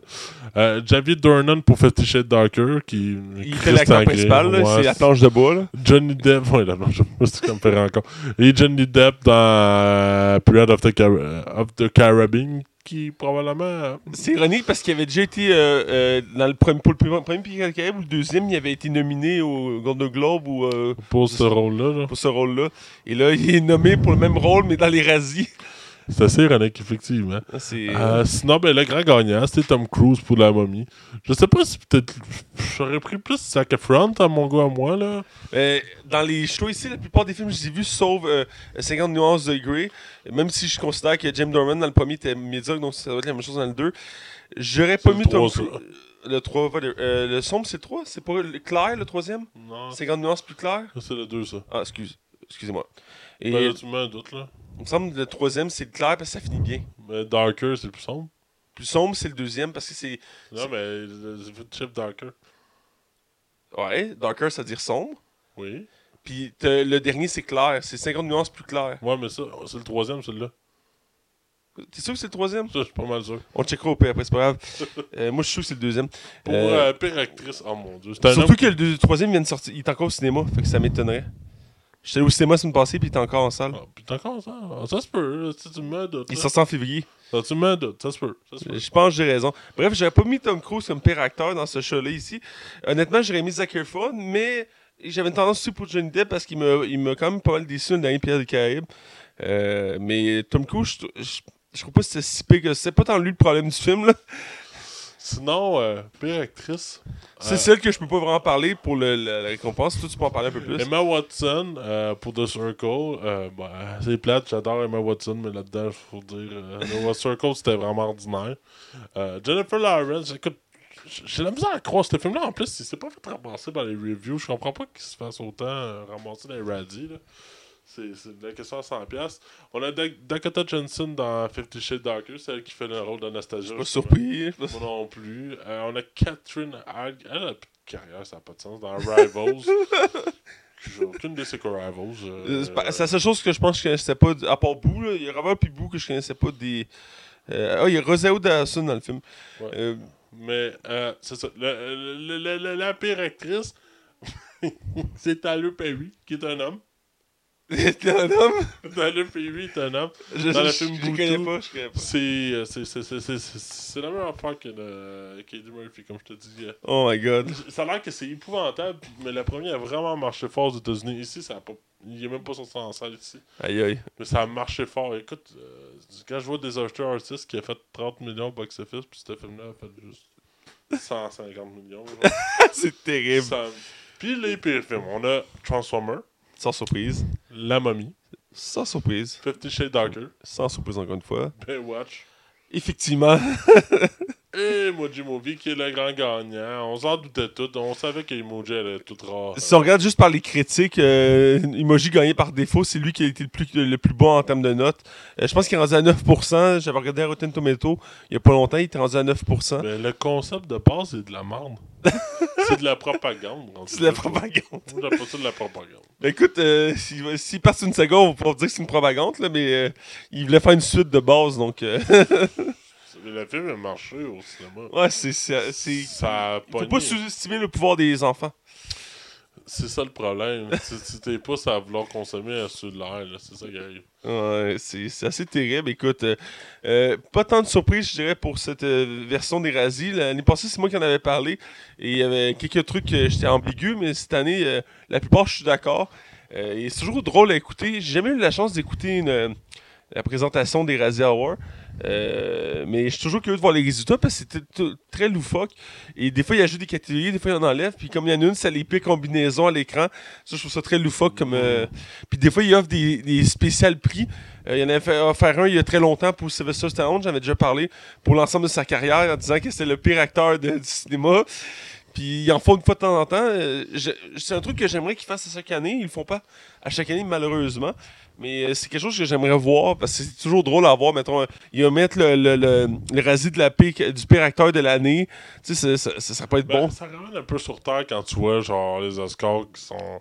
Speaker 2: Euh, Javier Dornan pour Fifty Shades Darker, qui
Speaker 1: Il fait l'acteur principal,
Speaker 2: Ouais,
Speaker 1: c'est la planche de bois.
Speaker 2: Johnny Depp, ouais, la planche de bois, c'est comme faire encore. Et Johnny Depp dans euh, Pirate of the, Car- of the Caribbean, qui probablement... euh,
Speaker 1: C'est ironique parce qu'il avait déjà été euh, euh, dans le premier, pour le premier, Pirates Caraïbes ou le deuxième, il avait été nominé au Golden Globe ou euh,
Speaker 2: pour ce rôle-là. là.
Speaker 1: pour ce rôle-là. Et là, il est nommé pour le même rôle, mais dans les razzies.
Speaker 2: C'est assez ironique, effectivement.
Speaker 1: C'est
Speaker 2: Euh, sinon, ben, le grand gagnant, c'était Tom Cruise pour la momie. Je sais pas si peut-être. J'aurais pris plus Zac Efron, à mon gars à moi, là.
Speaker 1: Euh, dans les choix ici, la plupart des films que j'ai vus, sauf euh, 50 nuances de Grey, même si je considère que James Dorman dans le premier était médiocre, donc ça doit être la même chose dans le 2, j'aurais pas mis Tom. Cruise. Le 3, euh, le sombre, c'est le 3 C'est pas le clair, le troisième?
Speaker 2: Non,
Speaker 1: 50 nuances plus clair?
Speaker 2: C'est le 2, ça.
Speaker 1: Ah, excuse. Excusez-moi. Et
Speaker 2: Ben, là, tu mets un doute, là.
Speaker 1: Il me semble que le troisième, c'est le clair parce que ça finit bien.
Speaker 2: Mais Darker, c'est le plus sombre.
Speaker 1: Plus sombre, c'est le deuxième parce que c'est.
Speaker 2: Non, mais le le chip Darker.
Speaker 1: Ouais, darker, ça veut dire sombre.
Speaker 2: Oui.
Speaker 1: Puis le dernier, c'est clair. C'est 50 nuances plus clair.
Speaker 2: Ouais, mais ça, c'est le troisième, celui-là.
Speaker 1: T'es sûr que c'est le troisième?
Speaker 2: Ça, je suis pas mal sûr.
Speaker 1: On checkera au pire après, c'est pas grave. Euh, moi, je suis sûr que c'est le deuxième.
Speaker 2: Pour
Speaker 1: Euh,
Speaker 2: euh, pire actrice, oh mon dieu.
Speaker 1: Surtout
Speaker 2: homme.
Speaker 1: que le deux- troisième vient de sortir. Il est encore au cinéma, fait que ça m'étonnerait. J'étais allé au cinéma semaine passée, puis il est encore en salle.
Speaker 2: Ah, puis t'as encore ça. Ah, Ça se peut, si tu me mets un doute.
Speaker 1: Il sort en février.
Speaker 2: Ça, tu me ça se peut. Ça se peut.
Speaker 1: Je pense que j'ai raison. Bref, j'aurais pas mis Tom Cruise comme pire acteur dans ce show-là ici. Honnêtement, j'aurais mis Zac Efron, mais j'avais une tendance aussi pour Johnny Depp parce qu'il m'a il m'a quand même pas mal déçu dans dernier Pierre des Caraïbes. Euh, mais Tom Cruise, je, je, je trouve pas que c'était si pire que ça. c'est pas tant lui le problème du film. là.
Speaker 2: Sinon, euh, pire actrice.
Speaker 1: C'est
Speaker 2: euh,
Speaker 1: celle que je peux pas vraiment parler pour le- la, la récompense. Toi, tu peux en parler un peu plus.
Speaker 2: Emma Watson euh, pour The Circle, euh, bah, c'est plate, j'adore Emma Watson, mais là-dedans, il faut dire, The Circle, c'était vraiment ordinaire. Jennifer Lawrence, écoute, j'ai la misère à croire ce film-là. En plus, il s'est pas fait ramasser dans les reviews. Je comprends pas qu'il se fasse autant ramasser dans les radis. là. C'est de la question à 100$. On a Dak- Dakota Johnson dans Fifty Shades Darker, celle qui fait le rôle justement.
Speaker 1: surpris. je sais pas-
Speaker 2: Moi non plus. Euh, on a Catherine Hag. Elle a plus de carrière, ça n'a pas de sens. Dans Rivals. J'ai aucune idée c'est quoi Rivals. euh,
Speaker 1: Euh, c'est la seule chose que je pense que je connaissais pas, à part Boo, là. il y a Robert puis Boo que je connaissais pas des. Euh, ah, il y a Roséo Dawson dans le film.
Speaker 2: Ouais.
Speaker 1: Euh,
Speaker 2: Mais euh, c'est ça. Le- le- le- le- la pire actrice, c'est Tyler Perry, qui est un homme.
Speaker 1: T'es un homme?
Speaker 2: Dans le film, il est un homme.
Speaker 1: Je,
Speaker 2: Dans le
Speaker 1: je-
Speaker 2: film
Speaker 1: je connais pas, je connais pas.
Speaker 2: C'est euh, c'est- c'est- c'est- c'est- c'est- c'est la même affaire que le Katie Murphy, comme je te dis.
Speaker 1: Oh my god.
Speaker 2: Ça a l'air que c'est épouvantable, mais le premier a vraiment marché fort aux États-Unis. Ici, ça a pas. Il est même pas sorti en salle ici.
Speaker 1: Aïe aïe.
Speaker 2: Mais ça a marché fort. Écoute, euh, quand je vois Disaster Artist qui a fait 30 millions box-office, puis ce film-là a fait juste 150 millions.
Speaker 1: C'est terrible.
Speaker 2: Ça- Puis les pires films, on a Transformer,
Speaker 1: Sans surprise.
Speaker 2: La Momie,
Speaker 1: Sans surprise.
Speaker 2: Fifty Shades Darker,
Speaker 1: Sans surprise encore une fois.
Speaker 2: Baywatch
Speaker 1: Effectivement.
Speaker 2: et Emoji Movie qui est le grand gagnant. On s'en doutait tout. On savait qu'Emoji allait tout rare.
Speaker 1: si on regarde juste par les critiques, euh, Emoji gagné par défaut, c'est lui qui a été le plus, le plus bon en termes de notes. Euh, je pense qu'il est rendu à 9%. J'avais regardé à Rotten Tomato il y a pas longtemps, il était rendu à 9%.
Speaker 2: Ben, le concept de base, c'est de la merde. c'est de la propagande.
Speaker 1: C'est de la propagande.
Speaker 2: J'appelle ça de la propagande.
Speaker 1: Ben, écoute, euh, s'il s'il passe une seconde, on va pouvoir dire que c'est une propagande, là, mais il voulait faire une suite de base, donc...
Speaker 2: Le film a marché au cinéma.
Speaker 1: ouais, c'est... c'est- c'est-
Speaker 2: Ça a
Speaker 1: faut pas sous-estimer le pouvoir des enfants.
Speaker 2: C'est ça le problème. si si t'es pas à vouloir consommer un sur de l'air, là, c'est ça qui arrive.
Speaker 1: Ouais, c'est c'est assez terrible. Écoute, euh, euh, pas tant de surprises, je dirais, pour cette euh, version des Razzies. L'année passée, c'est moi qui en avais parlé. Et il y avait quelques trucs que j'étais ambigu, mais cette année, la plupart, je suis d'accord. Et c'est toujours drôle à écouter. J'ai jamais eu la chance d'écouter une, la présentation des Razzie Awards. Euh, mais je suis toujours curieux de voir les résultats parce que tout- très loufoque. Et des fois, il ajoute des catégories, des fois, il en enlève. Puis comme il y en a une, ça les pique combinaison à l'écran. Ça, je trouve ça très loufoque. Comme, euh, Puis des fois, il offre des, des spécial prix. Euh, il en avait offert un il y a très longtemps pour Sylvester Stallone, j'en avais déjà parlé, pour l'ensemble de sa carrière, en disant que c'était le pire acteur du cinéma. Puis ils en font une fois de temps en temps. Euh, c'est un truc que j'aimerais qu'ils fassent à chaque année. Ils le font pas à chaque année, malheureusement. Mais euh, c'est quelque chose que j'aimerais voir parce que c'est toujours drôle à voir. Mettons, euh, ils mettre le, le, le, le de la pire- du pire acteur de l'année. Tu sais, ça, ça, pas être
Speaker 2: Ben,
Speaker 1: bon.
Speaker 2: Ça ramène un peu sur terre quand tu vois genre les Oscars qui sont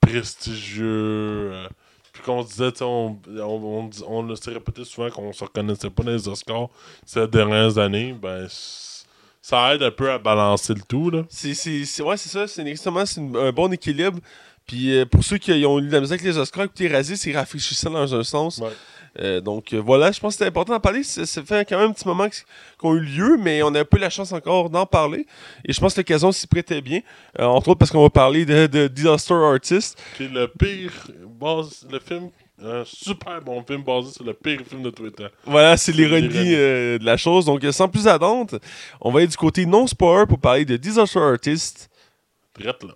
Speaker 2: prestigieux. euh, puis qu'on se disait, tu sais, on, on, on, on s'est répété souvent qu'on se reconnaissait pas dans les Oscars ces dernières années. Ben, ça aide un peu à balancer le tout. Là.
Speaker 1: C'est, c'est, c'est- ouais, c'est ça. C'est un bon équilibre. Puis euh, pour ceux qui ont eu de la musique avec les Oscars, écouter Razzie, c'est rafraîchissant dans un sens.
Speaker 2: Ouais.
Speaker 1: Euh, donc euh, voilà, je pense que c'était important d'en parler. Ça, ça fait quand même un petit moment qu'on a eu lieu, mais on n'a pas eu la chance encore d'en parler. Et je pense que l'occasion s'y prêtait bien. Euh, entre autres parce qu'on va parler de, de Disaster Artist.
Speaker 2: Qui est le pire. base- le film. Un super bon film basé sur le pire film de Twitter.
Speaker 1: Voilà, c'est l'ironie de la chose. Donc sans plus attendre, on va aller du côté non-spoiler pour parler de Disaster Artist.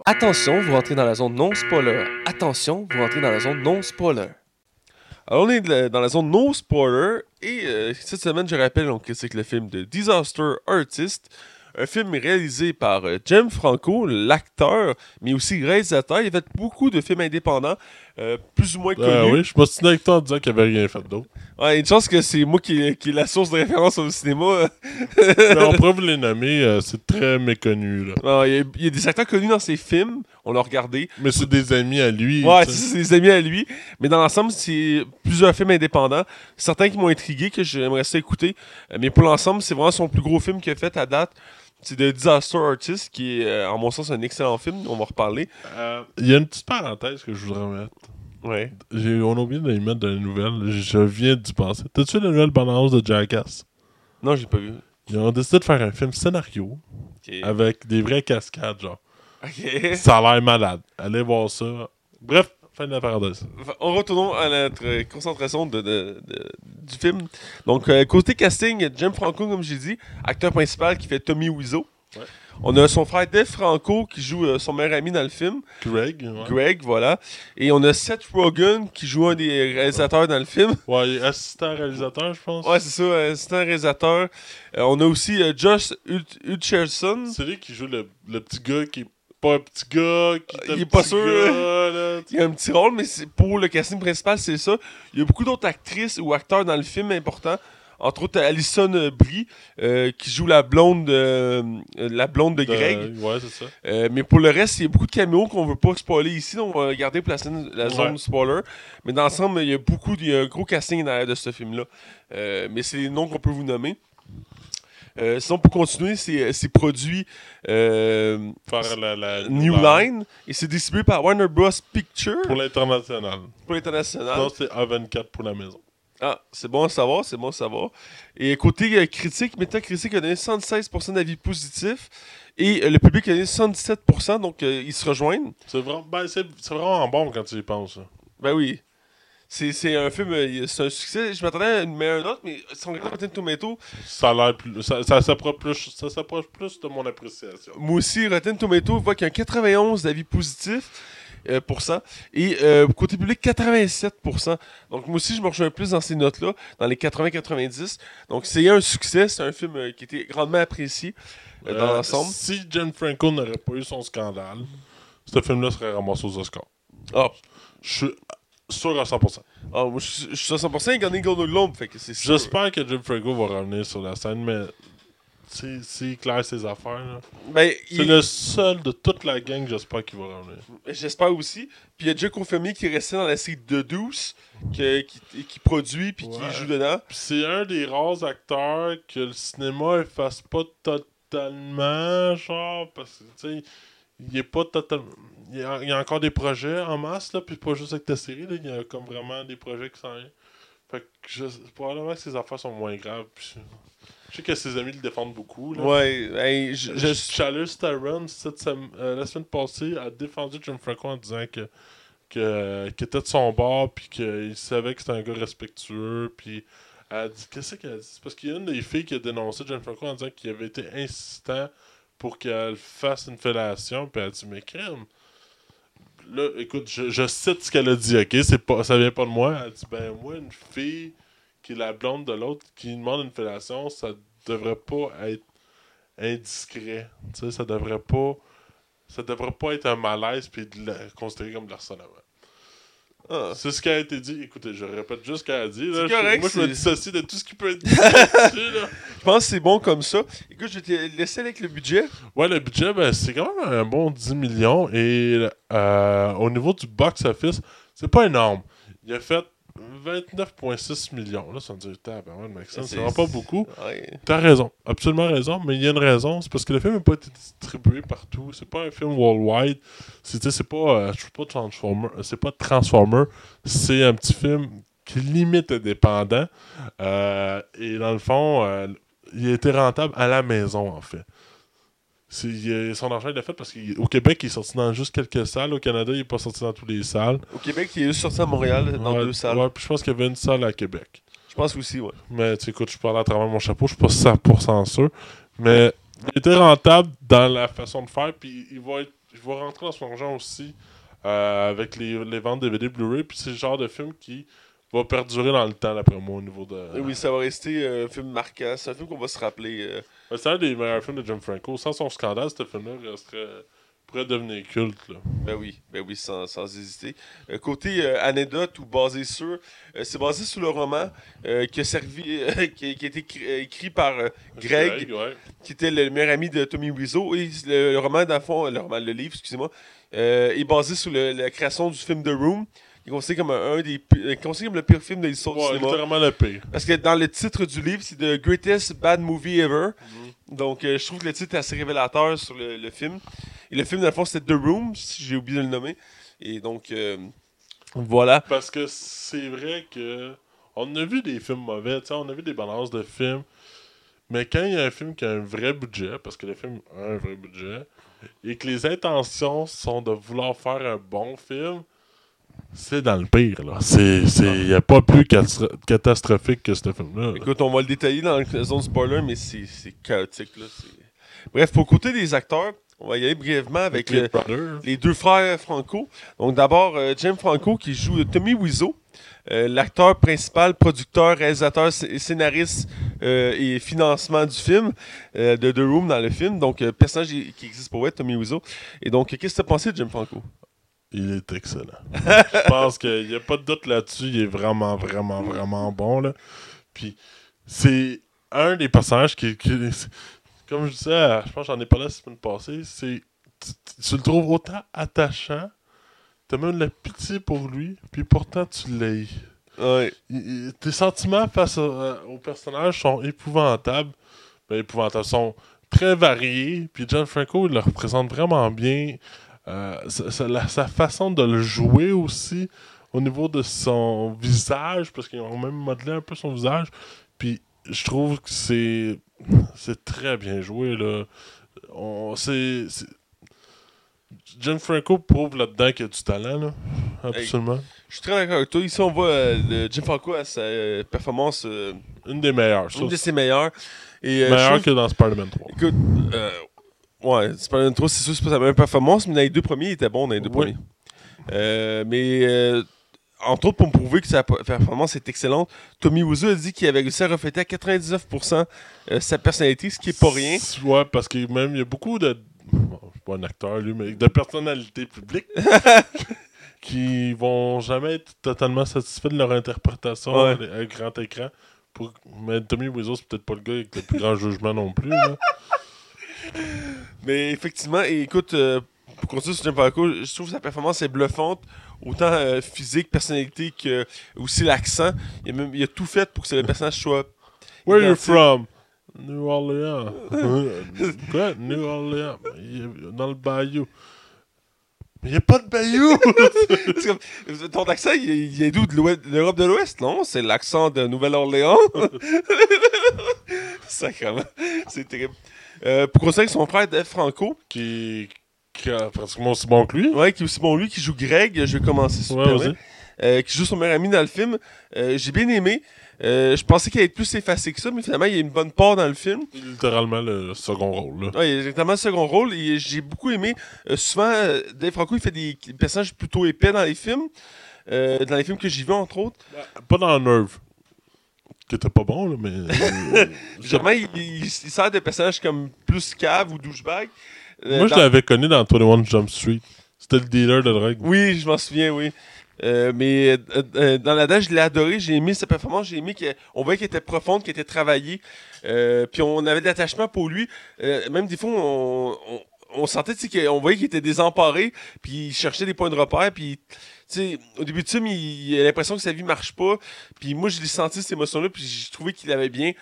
Speaker 3: Attention, vous rentrez dans la zone non spoiler. Attention, vous rentrez dans la zone non spoiler.
Speaker 1: Alors, on est dans la zone no spoiler et euh, cette semaine, je rappelle, on critique le film de Disaster Artist, un film réalisé par euh, Jem Franco, l'acteur, mais aussi réalisateur. Il a fait beaucoup de films indépendants, euh, plus ou moins connus.
Speaker 2: Ah oui, je me suis avec toi en disant qu'il avait rien fait d'autre.
Speaker 1: Ouais, une chance que c'est moi qui, qui est la source de référence au cinéma.
Speaker 2: Mais on pourrait vous les nommer, euh, c'est très méconnu. Là.
Speaker 1: Non, Il y, a- il y a des acteurs connus dans ses films, on l'a regardé.
Speaker 2: Mais c'est des amis à lui.
Speaker 1: Ouais, c'est des amis à lui. Mais dans l'ensemble, c'est plusieurs films indépendants. Certains qui m'ont intrigué, que j'aimerais ça écouter. Euh, Mais pour l'ensemble, c'est vraiment son plus gros film qu'il a fait à date. C'est The Disaster Artist, qui est, euh, en mon sens, un excellent film. On va en reparler.
Speaker 2: Euh, Il y a une petite parenthèse que je voudrais mettre.
Speaker 1: Ouais.
Speaker 2: J'ai- On a oublié de les mettre dans les nouvelles. Je viens d'y penser. T'as-tu la nouvelle bande de Jackass?
Speaker 1: Non, j'ai pas vu.
Speaker 2: Ils ont décidé de faire un film scénario avec des vraies cascades, genre.
Speaker 1: Ok.
Speaker 2: Ça a l'air malade. Allez voir ça. Bref, fin de la parenthèse.
Speaker 1: On retournons à notre concentration de, de- de- du film. Donc, euh, côté casting, Jim Franco, comme j'ai dit, acteur principal qui fait Tommy Wiseau.
Speaker 2: Ouais.
Speaker 1: On a son frère Dave Franco qui joue euh, son meilleur ami dans le film.
Speaker 2: Greg, ouais.
Speaker 1: Greg, voilà. Et on a Seth Rogen qui joue un des réalisateurs dans le film.
Speaker 2: Ouais, assistant réalisateur, je pense.
Speaker 1: Ouais, c'est ça, euh, un réalisateur. Euh, on a aussi Josh Hut- Hutcherson.
Speaker 2: C'est lui qui joue le, le petit gars qui est pas un petit gars, qui est un
Speaker 1: Il est pas
Speaker 2: petit
Speaker 1: sûr,
Speaker 2: gars, là.
Speaker 1: Il a un petit rôle, mais c'est pour le casting principal, c'est ça. Il y a beaucoup d'autres actrices ou acteurs dans le film importants. Entre autres, Alison euh, Brie, euh, qui joue la blonde, euh, euh, la blonde de Greg.
Speaker 2: Ouais, c'est ça.
Speaker 1: Euh, mais pour le reste, il y a beaucoup de caméos qu'on veut pas spoiler ici, donc on va garder pour la, scène- la zone
Speaker 2: Ouais.
Speaker 1: spoiler. Mais dans l'ensemble, il y a beaucoup, il y a un gros casting derrière de ce film-là. Euh, mais c'est les noms qu'on peut vous nommer. Euh, sinon, pour continuer, c'est c'est produit euh,
Speaker 2: Faire la, la-
Speaker 1: New Line et c'est distribué par Warner Bros. Pictures
Speaker 2: Pour l'international.
Speaker 1: pour l'international.
Speaker 2: Non, c'est A24 pour la maison.
Speaker 1: Ah, c'est bon à savoir, c'est bon à savoir. Et côté euh, critique, Metacritic a donné 76% d'avis positifs et euh, le public a donné 77%, donc euh, ils se rejoignent.
Speaker 2: C'est vraiment, ben, vraiment bon quand tu y penses.
Speaker 1: Ben oui. C'est c'est un film, euh, c'est un succès. Je m'attendais à une meilleure note, mais si on regarde Rotten Tomato,
Speaker 2: Ça a l'air plus. Ça, ça s'approche plus, ça s'approche plus de mon appréciation.
Speaker 1: moi aussi, Rotten Tomato voit qu'il y a un 91 d'avis positifs. euh, pour ça. Et euh, côté public, 87%. Donc moi aussi, je me rejoins plus dans ces notes-là, dans les 80-90. Donc c'est un succès, c'est un film euh, qui était grandement apprécié dans l'ensemble.
Speaker 2: Si Jen Franco n'aurait pas eu son scandale, ce film-là serait ramassé aux Oscars.
Speaker 1: Ah,
Speaker 2: Je suis sûr à 100%.
Speaker 1: ah, moi je suis je suis à 100%, il a gagné Golden Globe, fait que c'est sûr.
Speaker 2: J'espère que Jen Franco va revenir sur la scène, mais c'est c'est clair ses affaires. là.
Speaker 1: Ben,
Speaker 2: C'est
Speaker 1: il-
Speaker 2: le seul de toute la gang, j'espère qu'il va revenir.
Speaker 1: J'espère aussi. Puis il a déjà confirmé qu'il restait dans la série de Douce, que- qui, qui produit puis
Speaker 2: Ouais.
Speaker 1: qui joue dedans.
Speaker 2: C'est un des rares acteurs que le cinéma efface pas totalement, genre, parce que, tu sais, il est pas totalement... Il y, a, il y a encore des projets en masse, là, puis pas juste avec ta série, là, il y a comme vraiment des projets qui s'en. Fait que je, probablement que ses affaires sont moins graves, puis je sais que ses amis le défendent beaucoup, là.
Speaker 1: Ouais, hey, je, je-
Speaker 2: Theron, cette euh, la semaine passée, a défendu Jim Franco en disant que était de son bord, puis qu'il savait que c'était un gars respectueux, puis elle a dit, qu'est-ce qu'elle a dit? Parce qu'il y a une des filles qui a dénoncé Jim Franco en disant qu'il avait été insistant pour qu'elle fasse une fellation, puis elle a dit, mais crème, là, écoute, je, je cite ce qu'elle a dit, ok, pas, ça vient pas de moi, elle dit, ben moi, une fille qui est la blonde de l'autre, qui demande une fellation, ça devrait pas être indiscret. Tu sais, ça devrait pas. Ça devrait pas être un malaise puis de la- considéré comme de l'harcèlement.
Speaker 1: Ah.
Speaker 2: C'est ce qui a été dit. Écoutez, je répète juste ce qu'elle a dit. là. Je-
Speaker 1: correct,
Speaker 2: moi, je me dissocie de tout ce qui peut être dit là.
Speaker 1: je pense que c'est bon comme ça. Écoute, je vais te laisser avec le budget.
Speaker 2: Ouais, le budget, ben, c'est quand même un bon 10 millions. Et euh, au niveau du box-office, c'est pas énorme. Il a fait 29,6 millions. Là, ça me dit, tabarouette, Maxime, c'est vraiment pas beaucoup.
Speaker 1: Ouais.
Speaker 2: T'as raison, absolument raison, mais il y a une raison, c'est parce que le film n'a pas été distribué partout. C'est pas un film worldwide. C'est pas, euh, pas Transformer, c'est pas Transformer, c'est un petit film qui limite indépendant. Euh, et dans le fond, euh, il a été rentable à la maison en fait. Son argent il l'a fait parce qu'au Québec il est sorti dans juste quelques salles. Au Canada il est pas sorti dans toutes les salles.
Speaker 1: Au Québec, il est juste sorti à Montréal, dans
Speaker 2: Ouais,
Speaker 1: deux salles.
Speaker 2: Ouais, puis je pense qu'il y avait une salle à Québec.
Speaker 1: Je pense aussi, ouais.
Speaker 2: Mais tu écoute, je parle à travers mon chapeau, je suis pas 100% sûr. Mais il était rentable dans la façon de faire, puis il va, être, il va rentrer dans son argent aussi euh, avec les, les ventes DVD Blu-ray. Puis c'est le genre de film qui va perdurer dans le temps, d'après moi, au niveau de.
Speaker 1: Oui, ça va rester euh, un film marquant. C'est un film qu'on va se rappeler. euh,
Speaker 2: C'est un des meilleurs films de Jim Franco. Sans son scandale, ce film-là resterait- pourrait devenir culte. Là.
Speaker 1: Ben oui, ben oui, sans, sans hésiter. Euh, côté euh, anecdote ou basé sur, euh, c'est basé sur le roman qui a servi, qui, qui a été écrit, par Greg,
Speaker 2: ouais.
Speaker 1: qui était le meilleur ami de Tommy Wiseau. Et le, le roman, dans le fond, le roman, le livre, excusez-moi, est basé sur le- la création du film The Room, est considéré comme un, un des, pi- euh, considéré comme le pire film de l'histoire du
Speaker 2: Ouais,
Speaker 1: cinéma.
Speaker 2: littéralement le pire.
Speaker 1: Parce que dans le titre du livre, c'est The Greatest Bad Movie Ever. Donc, euh, je trouve que le titre est assez révélateur sur le, le film. Et le film, dans le fond, c'était The Room, si j'ai oublié de le nommer. Et donc, euh, voilà.
Speaker 2: Parce que c'est vrai que on a vu des films mauvais, tu sais, on a vu des balances de films. Mais quand il y a un film qui a un vrai budget, parce que le film a un vrai budget, et que les intentions sont de vouloir faire un bon film, c'est dans le pire, là. C'est, il n'y a pas plus catastro- catastrophique que ce film-là. là.
Speaker 1: Écoute, on va le détailler dans la zone spoiler, mais c'est chaotique. Là. Bref, pour côté des acteurs, on va y aller brièvement avec,
Speaker 2: les
Speaker 1: le-
Speaker 2: Brothers.
Speaker 1: les deux frères Franco. Donc d'abord, euh, James Franco qui joue Tommy Wiseau, euh, l'acteur principal, producteur, réalisateur, sc- scénariste euh, et financement du film, euh, de The Room dans le film. Donc personnage qui existe pour vrai, Tommy Wiseau. Et donc, qu'est-ce que tu as pensé de James Franco?
Speaker 2: Il est excellent. je pense qu'il n'y a pas de doute là-dessus. Il est vraiment, vraiment, vraiment bon. Là. Puis, c'est un des personnages qui. qui- comme je disais, je pense que j'en ai parlé la semaine passée, c'est. Tu, tu- tu le trouves autant attachant, tu as même de la pitié pour lui, puis pourtant tu.
Speaker 1: Ouais.
Speaker 2: Il- Tes sentiments face au, euh, au personnage sont épouvantables, mais épouvantables. sont très variés. Puis John Franco, il le représente vraiment bien. Euh, sa, sa- la- sa façon de le jouer aussi, au niveau de son visage, parce qu'ils ont même modelé un peu son visage. Puis je trouve que c'est c'est très bien joué. Là. On, c'est, c'est- John Franco prouve là-dedans qu'il a du talent. Là. Absolument.
Speaker 1: Je suis très d'accord avec toi. Ici, on voit euh, le Jim Falco à sa euh, performance, euh,
Speaker 2: Une des meilleures. ça.
Speaker 1: une de ses meilleures. Et,
Speaker 2: meilleure que dans Spider-Man 3.
Speaker 1: Écoute, ouais, Spider-Man 3, c'est sûr que c'est pas sa même performance, mais dans les deux premiers, il était bon dans les deux
Speaker 2: Oui.
Speaker 1: premiers. Euh, mais, euh, entre autres, pour me prouver que sa performance est excellente, Tommy Wiseau a dit qu'il avait réussi à refléter à 99% euh, sa personnalité, ce qui est pas rien.
Speaker 2: Ouais, parce que même il y a beaucoup de. Bon, je suis pas un acteur, lui, mais de personnalités publiques qui vont jamais être totalement satisfaits de leur interprétation
Speaker 1: Ouais.
Speaker 2: à à grand écran. Pour... Mais Tommy Wiseau, c'est peut-être pas le gars avec le plus grand jugement non plus. là.
Speaker 1: Mais effectivement, et écoute, euh, pour continuer sur Jim Falco, je trouve que sa performance est bluffante, autant euh, physique, personnalité que aussi l'accent. Il, a même- il a tout fait pour que le personnage soit.
Speaker 2: Where you
Speaker 1: identique.
Speaker 2: from? New Orleans. Quoi? New Orleans. Dans le bayou. Mais il n'y a pas de bayou!
Speaker 1: Comme- Ton accent, il, il est d'où? De l'Europe de l'Ouest Non, c'est l'accent de Nouvelle-Orléans. Sacrément. C'est terrible. Euh, pour avec son frère Dave Franco,
Speaker 2: qui, qui a pratiquement aussi bon que lui.
Speaker 1: ouais, qui est aussi bon lui, qui joue Greg, je vais commencer sur
Speaker 2: Ouais,
Speaker 1: terrain, euh, qui joue son meilleur ami dans le film. Euh, J'ai bien aimé. Euh, je pensais qu'il allait être plus effacé que ça, mais finalement, il y a une bonne part dans le film.
Speaker 2: Littéralement le second rôle. Là.
Speaker 1: Ouais, il a exactement le second rôle. et J'ai beaucoup aimé. Souvent, Dave Franco, il fait des personnages plutôt épais dans les films. Euh, dans les films que j'ai vus, entre autres.
Speaker 2: Pas dans Nerve. Qui était pas bon, là, mais. euh,
Speaker 1: Justement, il, il- il sert de personnages comme plus cave ou douchebag. Euh,
Speaker 2: Moi, je l'avais connu dans 21 Jump Street. C'était le dealer de drogue.
Speaker 1: Oui, je m'en souviens, oui. Euh, mais euh, euh, dans la date, je l'ai adoré, j'ai aimé sa performance, j'ai aimé qu'on voyait qu'elle était profonde, qu'elle était travaillée. Euh, puis on avait de l'attachement pour lui. Euh, même des fois, on, on, on sentait qu'on voyait qu'il était désemparé, puis il cherchait des points de repère. Puis sais, au début de film, il, il a l'impression que sa vie marche pas. Puis moi, je l'ai senti cette émotion-là, puis j'ai trouvé qu'il avait bien.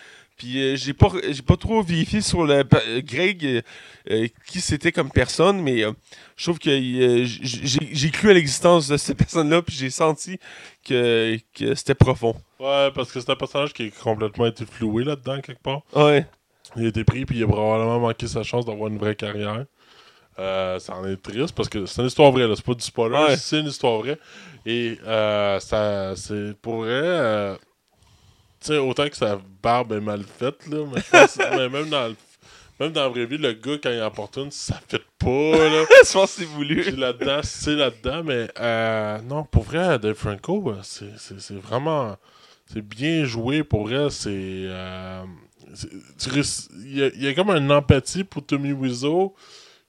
Speaker 1: Puis euh, j'ai pas j'ai pas trop vérifié sur le euh, Greg euh, euh, qui c'était comme personne, mais je trouve que j'ai j'ai cru à l'existence de cette personne-là, puis j'ai senti que, que c'était profond.
Speaker 2: Ouais, parce que c'est un personnage qui a complètement été floué là-dedans, quelque part.
Speaker 1: Ouais.
Speaker 2: Il a été pris, puis il a probablement manqué sa chance d'avoir une vraie carrière. Euh, ça en est triste parce que c'est une histoire vraie. C'est pas du spoiler,
Speaker 1: Ouais.
Speaker 2: c'est une histoire vraie. Et euh, ça, c'est pour vrai. euh, tu sais, autant que sa barbe est mal faite, là, mais, pense- mais même dans le- même dans la vraie vie, le gars, quand il en porte une, ça fait pas, là.
Speaker 1: je pense que c'est voulu.
Speaker 2: là-dedans, c'est là-dedans, mais euh, non, pour vrai, Dave Franco, c'est c'est- c'est vraiment. C'est bien joué, pour vrai, c'est. euh, c'est- tu réussis- Il y, a, il y a comme une empathie pour Tommy Wiseau,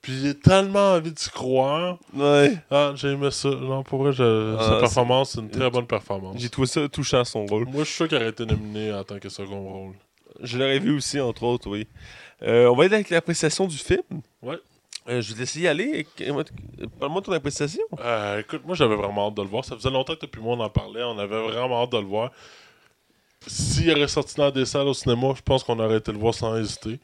Speaker 2: puis j'ai tellement envie d'y croire.
Speaker 1: Ouais.
Speaker 2: Ah, j'ai aimé ça. Non, pour vrai, je-
Speaker 1: Ah,
Speaker 2: sa performance, c'est une très bonne performance.
Speaker 1: J'ai trouvé ça touchant son rôle.
Speaker 2: Moi, je suis sûr qu'il aurait été nominé en tant que second rôle.
Speaker 1: Je l'aurais vu aussi, entre autres, oui. Euh, on va aller avec l'appréciation du film.
Speaker 2: Ouais.
Speaker 1: Euh, je vais te laisser y aller. Euh, Parle-moi de ton appréciation.
Speaker 2: Euh, écoute, moi j'avais vraiment hâte de le voir. Ça faisait longtemps que depuis moi on en parlait. On avait vraiment hâte de le voir. S'il aurait sorti dans des salles au cinéma, je pense qu'on aurait été le voir sans hésiter.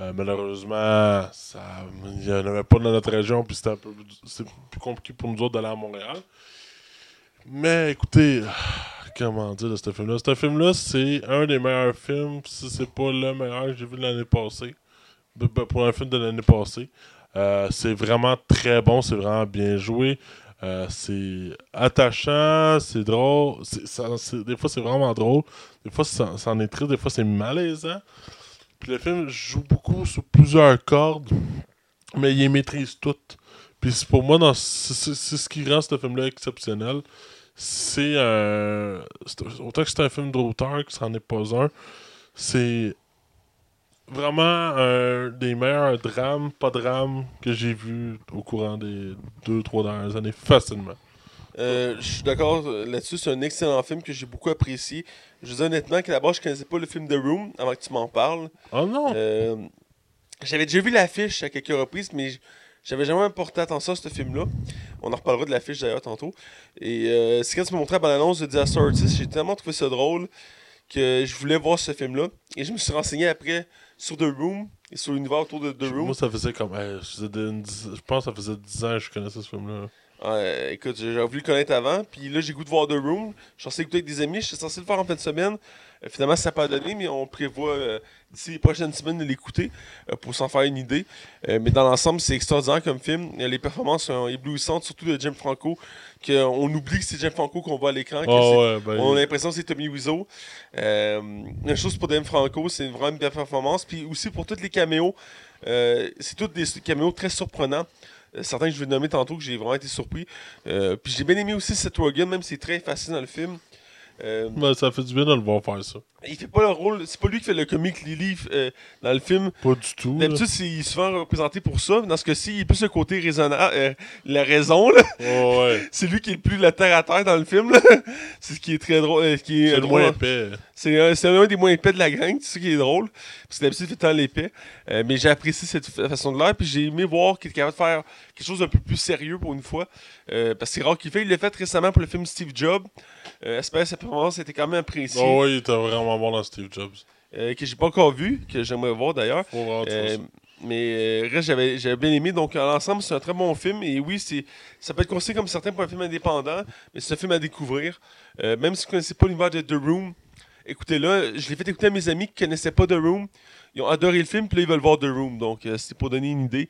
Speaker 2: Euh, malheureusement, ça, il n'y en avait pas dans notre région, puis c'était un peu plus compliqué pour nous autres d'aller à Montréal. Mais écoutez, comment dire de ce film-là? Ce film-là, c'est un des meilleurs films, si c'est pas le meilleur que j'ai vu l'année passée. Ben, Pour un film de l'année passée. Euh, c'est vraiment très bon, c'est vraiment bien joué. Euh, c'est attachant, c'est drôle. des fois, c'est vraiment drôle. Des fois, ça, ça en est triste. Des fois, c'est malaisant. Puis le film joue beaucoup sur plusieurs cordes, mais il les maîtrise toutes. Puis pour moi, c'est c'est- ce qui rend ce film-là exceptionnel. C'est un. c'est- Autant que c'est un film d'auteur que n'en est pas un, c'est vraiment un des meilleurs drames, pas drames, que j'ai vu au courant des deux, trois dernières années, facilement.
Speaker 1: Euh, je suis d'accord euh, là-dessus. C'est un excellent film que j'ai beaucoup apprécié. Je dis honnêtement que d'abord, je connaissais pas le film The Room avant que tu m'en parles.
Speaker 2: Oh non!
Speaker 1: Euh, J'avais déjà vu l'affiche à quelques reprises, mais j'avais jamais porté attention à ce film-là. On en reparlera de l'affiche d'ailleurs tantôt. Et euh, c'est quand tu m'as montré la bande-annonce de Disaster Artist, j'ai tellement trouvé ça drôle que je voulais voir ce film-là. Et je me suis renseigné après sur The Room et sur l'univers autour de The Room.
Speaker 2: Moi, ça faisait comme. hey, je, faisais une je pense que ça faisait 10 ans que je connaissais ce film-là.
Speaker 1: Ouais, écoute, j'ai- j'avais voulu le connaître avant, puis là, j'ai goût de voir The Room. Je suis censé écouter avec des amis, j'étais censé le faire en fin de semaine. Euh, finalement, ça n'a pas donné, mais on prévoit euh, d'ici les prochaines semaines de l'écouter euh, pour s'en faire une idée. Euh, mais dans l'ensemble, c'est extraordinaire comme film. Euh, Les performances sont éblouissantes, surtout de Jim Franco, qu'on oublie que c'est Jim Franco qu'on voit à l'écran.
Speaker 2: Oh, ouais, ben.
Speaker 1: on a l'impression que c'est Tommy Wiseau. Euh, une chose pour Dame Franco, c'est vraiment une belle performance. Puis aussi pour tous les caméos, euh, c'est tous des caméos très surprenants. Euh, certains que je vais nommer tantôt que j'ai vraiment été surpris. Euh, puis j'ai bien aimé aussi Seth Rogen, même si c'est très facile dans le film. Euh,
Speaker 2: ben, ça fait du bien de le voir faire ça.
Speaker 1: il fait pas le rôle, c'est pas lui qui fait le comic relief euh, dans le film.
Speaker 2: Pas du tout.
Speaker 1: D'habitude, c'est- il est souvent représenté pour ça. Dans ce cas-ci, il est plus le côté raisonnable, euh, la raison. là.
Speaker 2: Oh, ouais.
Speaker 1: C'est lui qui est le plus la terre à terre dans le film. C'est ce qui est très drôle. qui est
Speaker 2: C'est le moins épais.
Speaker 1: C'est un, c'est un des moins épais de la gang, c'est ça qui est drôle. Parce que d'habitude, il fait tant l'épais. Euh, mais j'ai apprécié cette fa- façon de l'air, puis j'ai aimé voir qu'il est capable de faire quelque chose d'un peu plus sérieux pour une fois. Euh, parce que c'est rare qu'il fait. Il l'a fait récemment pour le film Steve Jobs. Euh, espère que sa performance était quand même appréciée.
Speaker 2: Oh, ouais, il était vraiment bon dans Steve Jobs.
Speaker 1: euh, que j'ai pas encore vu, que j'aimerais voir d'ailleurs. Euh, mais euh, reste, j'avais, j'avais bien aimé. Donc, en l'ensemble, c'est un très bon film. Et oui, c'est, ça peut être considéré comme certains pour un film indépendant, mais c'est un film à découvrir. Euh, même si vous ne connaissez pas l'univers de The Room, écoutez-le. Je l'ai fait écouter à mes amis qui connaissaient pas The Room. Ils ont adoré le film, puis là, ils veulent voir The Room. Donc, euh, c'est pour donner une idée.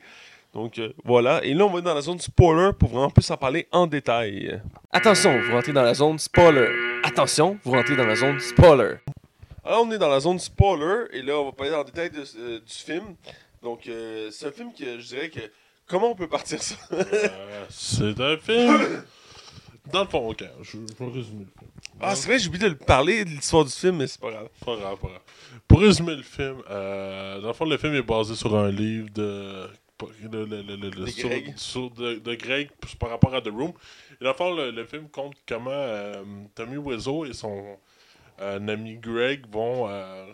Speaker 1: Donc, euh, voilà. Et là, on va dans la zone spoiler pour vraiment plus en parler en détail.
Speaker 3: Attention, vous rentrez dans la zone spoiler. Attention, vous rentrez dans la zone spoiler.
Speaker 1: Alors, on est dans la zone spoiler, et là, on va parler en détail euh, du film. Donc, euh, c'est un film que je dirais que. Comment on peut partir ça?
Speaker 2: C'est un film. Dans le fond, ok, je vais résumer le film.
Speaker 1: Ah, c'est vrai, j'ai oublié de le parler de l'histoire du film, mais c'est pas grave.
Speaker 2: Pas grave, pas grave. Pour résumer le film, euh, dans le fond, le film est basé sur un livre de. Le, le- le- le- le-
Speaker 1: De
Speaker 2: sur-
Speaker 1: Greg.
Speaker 2: sur- de, de Greg p- par rapport à The Room. Et dans le fond, le, film compte comment euh, Tommy Wiseau et son euh, ami Greg vont euh,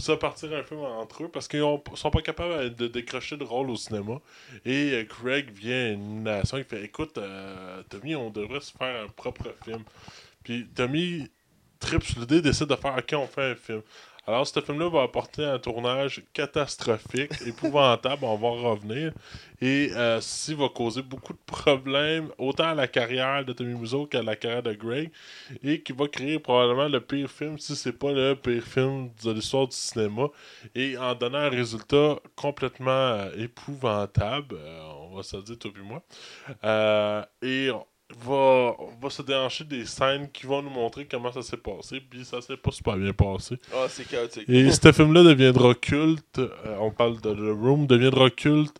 Speaker 2: se partir un film entre eux parce qu'ils ont- sont pas capables de décrocher de rôle au cinéma. Et euh, Greg vient à une nation il fait Écoute, euh, Tommy, on devrait se faire un propre film. Puis Tommy tripe sur l'idée, décide de faire OK, on fait un film. Alors, ce film-là va apporter un tournage catastrophique, épouvantable, on va en revenir. Et euh, ceci va causer beaucoup de problèmes, autant à la carrière de Tommy Wiseau qu'à la carrière de Greg, et qui va créer probablement le pire film, si c'est pas le pire film de l'histoire du cinéma, et en donnant un résultat complètement euh, épouvantable, euh, on va se le dire, toi et moi. Euh, et on va, va se déhancher des scènes qui vont nous montrer comment ça s'est passé, puis ça s'est pas super bien passé.
Speaker 1: Ah, c'est chaotique.
Speaker 2: Et ce film-là deviendra culte, euh, on parle de The Room, deviendra culte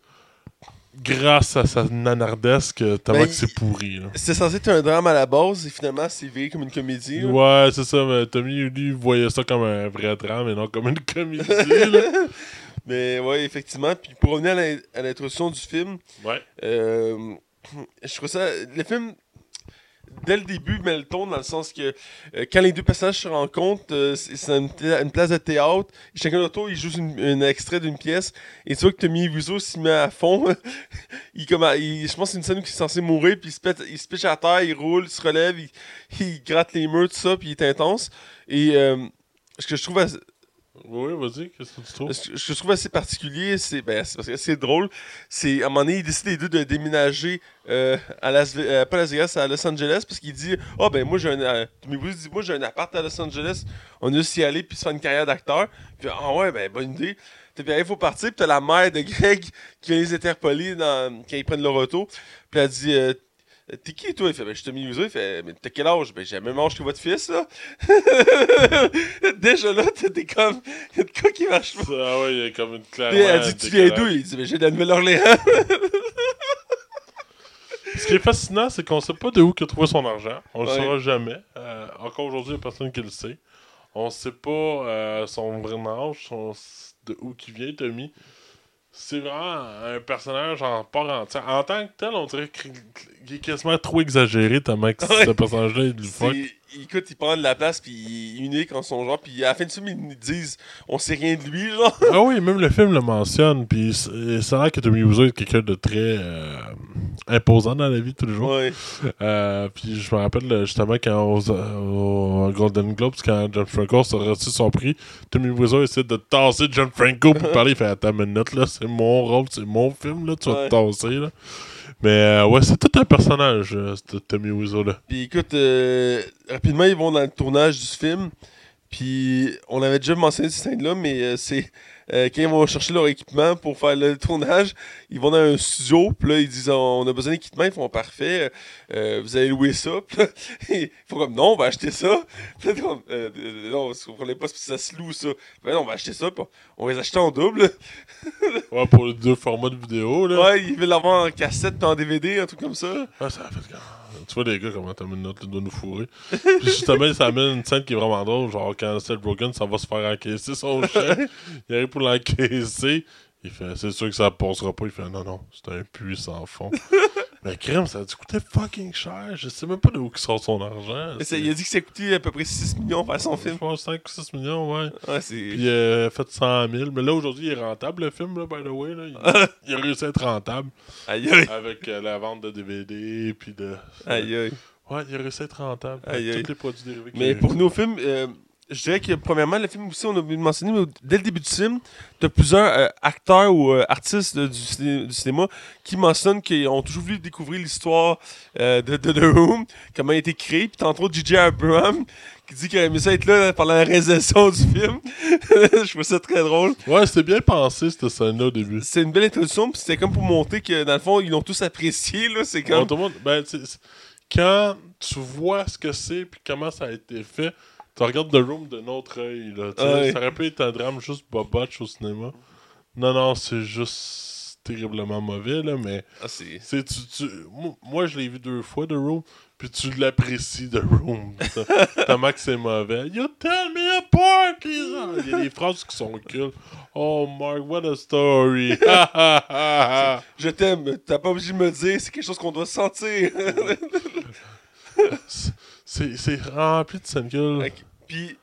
Speaker 2: grâce à sa nanardesque, tellement
Speaker 1: Ben,
Speaker 2: que c'est pourri.
Speaker 1: C'était censé être un drame à la base, et finalement, c'est viré comme une comédie. là.
Speaker 2: Ouais, c'est ça, mais Tommy, lui, voyait ça comme un vrai drame et non comme une comédie. là.
Speaker 1: Mais ouais, effectivement. Puis pour revenir à l'introduction du film,
Speaker 2: Ouais.
Speaker 1: euh, je trouve ça. Le film, dès le début, met le ton dans le sens que euh, quand les deux personnages se rencontrent, euh, c'est une, place de théâtre. Chacun eux, il joue un extrait d'une pièce. Et tu vois que Tommy Wiseau s'y met à fond. il, comme, je pense que c'est une scène où il est censé mourir. Puis il se, pète- il se à terre, il roule, il se relève, il, gratte les murs, tout ça. Puis il est intense. Et euh, ce que je trouve
Speaker 2: Oui, vas-y, qu'est-ce que tu trouves?
Speaker 1: je trouve assez particulier, c'est ben, parce que c'est drôle. C'est à un moment donné, ils décident les deux de déménager euh, à Las euh, Las Vegas, à Los Angeles, parce qu'il dit Ah ben moi j'ai un euh, moi j'ai un appart à Los Angeles, on a juste y aller puis se faire une carrière d'acteur. Puis ah ouais ben bonne idée. Puis il faut partir, puis t'as la mère de Greg qui vient les interpeller dans, quand ils prennent leur auto. Puis elle dit euh, T'es qui toi? Il fait Ben je suis Tommy Wiseau. Il fait Mais t'as quel âge? Ben j'ai le même âge que votre fils là. Déjà là, t'es comme. Il y a de quoi qui marche pas.
Speaker 2: Ah ouais, il y a comme une claire.
Speaker 1: Elle dit Tu viens d'où? Il dit Mais j'ai de la Nouvelle-Orléans.
Speaker 2: Ce qui est fascinant, c'est qu'on sait pas de où qu'il a trouvé son argent. On le
Speaker 1: Ouais.
Speaker 2: saura jamais. Euh, encore aujourd'hui, il n'y a personne qui le sait. On sait pas euh, son vrai âge, son... de où qu'il vient, Tommy. C'est vraiment un personnage en part entière. En tant que tel, on dirait qu'il est quasiment trop exagéré tellement que
Speaker 1: Ouais.
Speaker 2: ce personnage-là est du fuck.
Speaker 1: Écoute, il prend de la place, puis il est unique en son genre, puis à la fin du film, ils nous disent on sait rien de lui, genre.
Speaker 2: Ah oui, même le film le mentionne, puis ça a l'air que Tommy Wiseau est quelqu'un de très euh, imposant dans la vie tous les jours.
Speaker 1: Ouais.
Speaker 2: Euh, puis je me rappelle euh, justement quand aux Golden Globes, quand John Franco a reçu son prix, Tommy Wiseau essaie de tasser John Franco pour parler. Il fait Attends une minute, là, c'est mon rôle, c'est mon film, là, tu vas
Speaker 1: Ouais.
Speaker 2: te tasser. Là. Mais euh, ouais, c'est tout un personnage, euh, ce Tommy Wiseau là.
Speaker 1: Puis écoute, euh, rapidement, ils vont dans le tournage du film. Puis on avait déjà mentionné cette scène-là, mais euh, c'est euh, quand ils vont chercher leur équipement pour faire le tournage, ils vont dans un studio, puis là, ils disent on a besoin d'équipement, ils font parfait, euh, vous allez louer ça. Puis là, ils font comme non, on va acheter ça. Puis là, comme, euh, euh, non, vous comprenez pas, que ça se loue ça. Ben non, on va acheter ça, puis on va les acheter en double.
Speaker 2: Ouais, pour les deux formats de vidéo. Là.
Speaker 1: Ouais, ils veulent l'avoir en cassette, puis en DVD, un truc comme ça.
Speaker 2: Ah, ça a fait quand- Tu vois, les gars, comment t'as mis une note, doit nous fourrer. Puis justement, ça amène une scène qui est vraiment drôle. Genre, quand Seth Rogen, ça va se faire encaisser son chèque. il arrive pour l'encaisser. Il fait, c'est sûr que ça passera pas. Il fait, non, non, c'est un puits sans fond. Mais crème, ça a dû coûter fucking cher? Je sais même pas d'où il sort son argent.
Speaker 1: Il a dit que ça coûtait à peu près 6 millions faire son
Speaker 2: Je
Speaker 1: film.
Speaker 2: pense 5 ou 6 millions, ouais.
Speaker 1: Ouais, c'est.
Speaker 2: Puis il a fait 100 000. Mais là, aujourd'hui, il est rentable, le film, là, by the way. Là. Il, il a réussi à être rentable.
Speaker 1: Aïe aïe.
Speaker 2: Avec euh, la vente de DVD, puis de...
Speaker 1: Aïe aïe.
Speaker 2: Ouais, il a réussi à être rentable.
Speaker 1: Aïe, aïe.
Speaker 2: tous les produits dérivés
Speaker 1: Mais
Speaker 2: a
Speaker 1: pour nos films, euh, je dirais que premièrement, le film aussi, on a mentionner, mais dès le début du film, tu as plusieurs euh, acteurs ou euh, artistes euh, du, ciné- du cinéma qui mentionnent qu'ils ont toujours voulu découvrir l'histoire de, de The Room, comment il a été créé. Puis tantôt, J.J. Abraham qui dit qu'il aurait aimé ça être là pendant la réalisation du film. je trouve ça très drôle.
Speaker 2: Ouais, c'était bien pensé, cette scène-là, au début.
Speaker 1: C'est une belle introduction, puis c'était comme pour montrer que dans le fond, ils l'ont tous apprécié. là. C'est comme.
Speaker 2: tout le monde, ben, quand tu vois ce que c'est puis comment ça a été fait, tu regardes The Room d'un autre œil. Là.
Speaker 1: Ouais.
Speaker 2: Ça aurait pu être un drame juste bobotch au cinéma. Non, non, c'est juste terriblement mauvais, là, mais
Speaker 1: Ah, c'est.
Speaker 2: tu, tu- moi, je l'ai vu deux fois, The Room, puis tu l'apprécies, The Room. Tellement que c'est mauvais. You tell me apart! Il y a des phrases qui sont cultes. Oh, Mark, what a story!
Speaker 1: Je t'aime, t'as pas obligé de me dire, c'est quelque chose qu'on doit sentir.
Speaker 2: c'est rempli de scènes.
Speaker 1: Ok. Puis,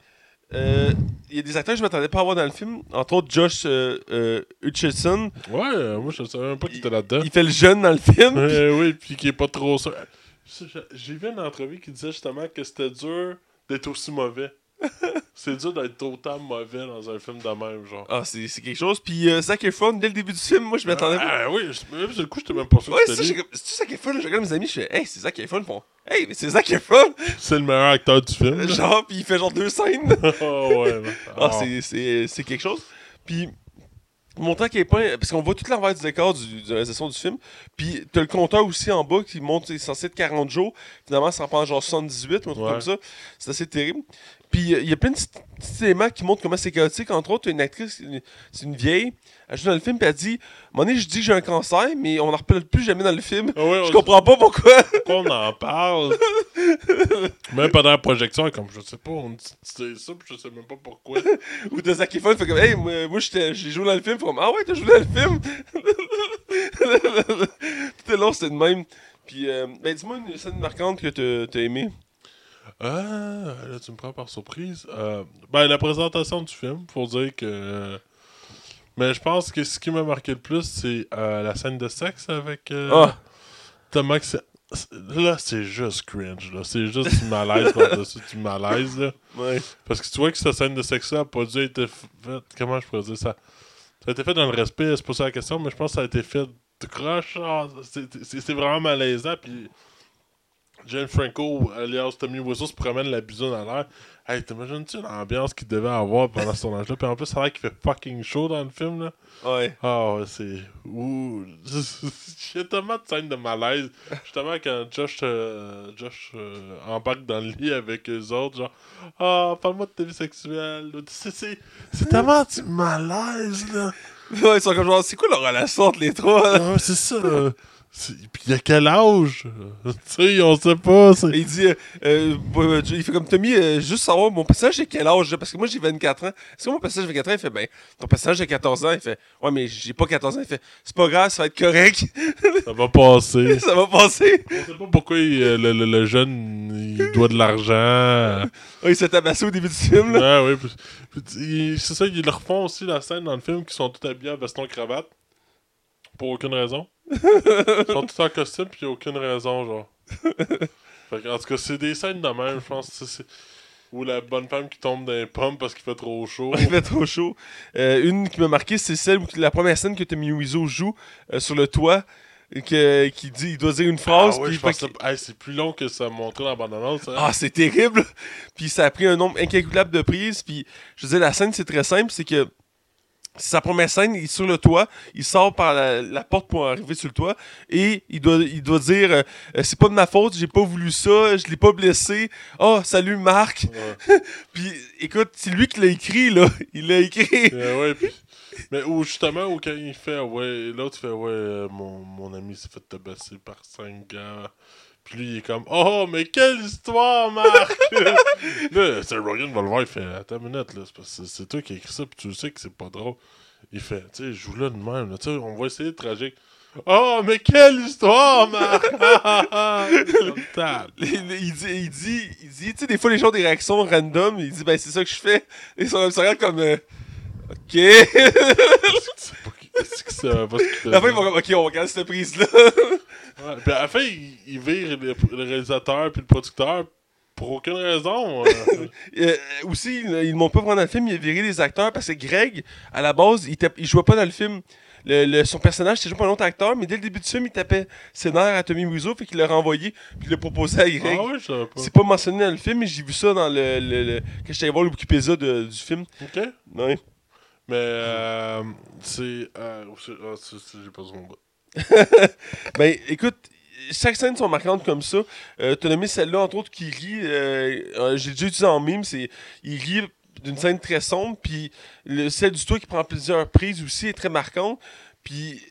Speaker 1: euh, il y a des acteurs que je m'attendais pas à voir dans le film, entre autres Josh euh, euh, Hutcherson.
Speaker 2: Ouais, moi je savais même pas qu'il était là-dedans.
Speaker 1: Il fait le jeune dans le film.
Speaker 2: oui, puis qui est pas trop sûr. J'ai vu une entrevue qui disait justement que c'était dur d'être aussi mauvais. c'est dur d'être autant mauvais dans un film de même, genre.
Speaker 1: Ah, c'est c'est quelque chose. Puis, euh, Efron, dès le début du film, moi, je m'attendais pas.
Speaker 2: Ah oui, même sur le coup, j'étais même pas sûr
Speaker 1: Ouais,
Speaker 2: que c'était lui.
Speaker 1: c'est-tu Zac Efron? Je regarde mes amis, je fais, hey, c'est Zac Efron. Font, hey, mais c'est Zac Efron.
Speaker 2: C'est le meilleur acteur du film.
Speaker 1: genre, puis il fait genre deux scènes.
Speaker 2: oh, ouais.
Speaker 1: Ah,
Speaker 2: Oh.
Speaker 1: c'est- quelque chose. Puis, montrant qu'il est pas. Parce qu'on voit toute l'envers du décor du, de la réalisation du film. Puis, t'as le compteur aussi en bas qui montre, c'est censé être 40 jours. Finalement, ça en prend genre 78 ou un truc
Speaker 2: Ouais.
Speaker 1: comme ça. C'est assez terrible. Puis, il y a plein de petits, éléments qui montrent comment c'est chaotique. Entre autres, une actrice, c'est une vieille, elle joue dans le film, puis elle dit donné, je dis que j'ai un cancer, mais on n'en reparle plus jamais dans le film.
Speaker 2: Ah ouais,
Speaker 1: Je comprends pas pourquoi.
Speaker 2: pourquoi on en parle? même pendant la projection, comme je sais pas, on dit c'est ça, puis je sais même pas pourquoi.
Speaker 1: Ou t'as Zac Efron, fait comme Hey, moi, j'ai joué dans le film. Fait comme Ah ouais, t'as joué dans le film? Tout est long, c'était de même. Puis, euh, ben, dis-moi une scène marquante que t'as t'as aimée.
Speaker 2: Ah, là, tu me prends par surprise. Euh, ben, la présentation du film, pour dire que. Mais je pense que ce qui m'a marqué le plus, c'est euh, la scène de sexe avec euh,
Speaker 1: Ah.
Speaker 2: Thomas. Là, c'est juste cringe. là. C'est juste du malaise par-dessus du malaise. Là.
Speaker 1: Ouais.
Speaker 2: Parce que tu vois que cette scène de sexe-là n'a pas dû être faite. Comment je pourrais dire ça? Ça a été fait dans le respect, c'est pas ça la question, mais je pense que ça a été fait de croche. c'est- C'est c'est vraiment malaisant. Puis Jane Franco, alias Tommy Wiseau, se promène la bisonne à l'air. Hey, t'imagines-tu l'ambiance qu'il devait avoir pendant ce tournage-là? Puis en plus, ça a l'air qu'il fait fucking chaud dans le film. là.
Speaker 1: Ouais.
Speaker 2: Ah ouais, c'est. Ouh. A tellement de scènes de malaise. Justement, quand Josh, euh, Josh euh, embarque dans le lit avec eux autres, genre, ah, parle-moi de ta vie sexuelle. C'est, c'est, c'est tellement du malaise, là.
Speaker 1: Ouais, ils sont comme genre, c'est quoi leur relation entre les trois?
Speaker 2: Ah, c'est ça. C'est- Puis il a quel âge? tu sais, on sait pas. c'est-
Speaker 1: il dit, euh, euh, il fait comme Tommy, euh, juste savoir mon personnage j'ai quel âge, parce que moi j'ai 24 ans. Est-ce que mon personnage a 24 ans? Il fait, ben, ton personnage a 14 ans. Il fait, ouais, mais j'ai pas 14 ans. Il fait, c'est pas grave, ça va être correct.
Speaker 2: Ça va passer.
Speaker 1: ça va passer.
Speaker 2: On sait pas pourquoi il, euh, le, le- le jeune il doit de l'argent.
Speaker 1: Ouais, il s'est tabassé au début du film, là.
Speaker 2: Ouais, ouais. C'est ça, ils le refont aussi la scène dans le film qui sont tous habillés en veston cravate. Pour aucune raison. Ils sont tous en costume, puis aucune raison, genre. Fait que, en tout cas, c'est des scènes de même, je pense. Ou la bonne femme qui tombe dans les pommes parce qu'il fait trop chaud.
Speaker 1: Il fait trop chaud. Euh, une qui m'a marqué, c'est celle où la première scène que Tommy Wiseau joue euh, sur le toit, que, qui dit, il doit dire une phrase,
Speaker 2: Ah ouais,
Speaker 1: puis
Speaker 2: je
Speaker 1: fait
Speaker 2: pense
Speaker 1: qu'il-
Speaker 2: que- hey, c'est plus long que ça montrait dans la bande-annonce. hein.
Speaker 1: Ah, c'est terrible! Puis ça a pris un nombre incalculable de prises. Puis je veux dire, la scène, c'est très simple. C'est que sa première scène, il est sur le toit, il sort par la, la porte pour arriver sur le toit et il doit, il doit dire euh, Euh, C'est pas de ma faute, j'ai pas voulu ça, je l'ai pas blessé. Oh, salut Marc!
Speaker 2: Ouais.
Speaker 1: Puis écoute, c'est lui qui l'a écrit, là. Il l'a écrit.
Speaker 2: Euh, ouais, puis- Mais justement, où quand il fait, ouais, l'autre fait, ouais, mon, mon ami s'est fait tabasser par cinq gars. Puis lui, il est comme, oh, mais quelle histoire, Marc! là, Seth Rogen va le voir, il fait, attends une minute, là, c'est toi qui as écrit ça, puis tu sais que c'est pas drôle. Il fait, tu sais, joue là de même, tu sais, on va essayer de tragique. Oh, mais quelle histoire, Marc!
Speaker 1: Il, il dit, il dit, il dit, tu sais, des fois, les gens ont des réactions random. Il dit, ben, c'est ça que je fais. Et ils sont comme, ils se regardent comme, euh, OK.
Speaker 2: Est-ce que qu'il fait?
Speaker 1: À la fin, ils vont comme, OK, on regarde cette prise-là.
Speaker 2: Ouais, puis à la fin, il, il vire le, le réalisateur puis le producteur pour aucune raison. euh.
Speaker 1: Euh, aussi, ils ils m'ont pas vraiment dans le film, il a viré les acteurs parce que Greg, à la base, il, il jouait pas dans le film. Le, le- son personnage, c'était joué par un autre acteur, mais dès le début du film, il tapait ses nerfs à Tommy Wiseau, fait qu'il l'a renvoyé, puis il l'a proposé à Greg.
Speaker 2: ah ouais, je savais pas.
Speaker 1: C'est pas mentionné dans le film, mais j'ai vu ça dans le. le, le- quand j'étais allé voir le Wikipédia de- du film.
Speaker 2: Ok.
Speaker 1: Ouais.
Speaker 2: Mais euh, c'est. Euh, ah, J'ai pas son.
Speaker 1: Ben, écoute, chaque scène sont marquantes comme ça. Euh, T'as nommé celle-là, entre autres, qui rit. euh, J'ai déjà utilisé en mime, c'est. Il rit d'une scène très sombre, puis le- celle du toit qui prend plusieurs prises aussi est très marquante. Puis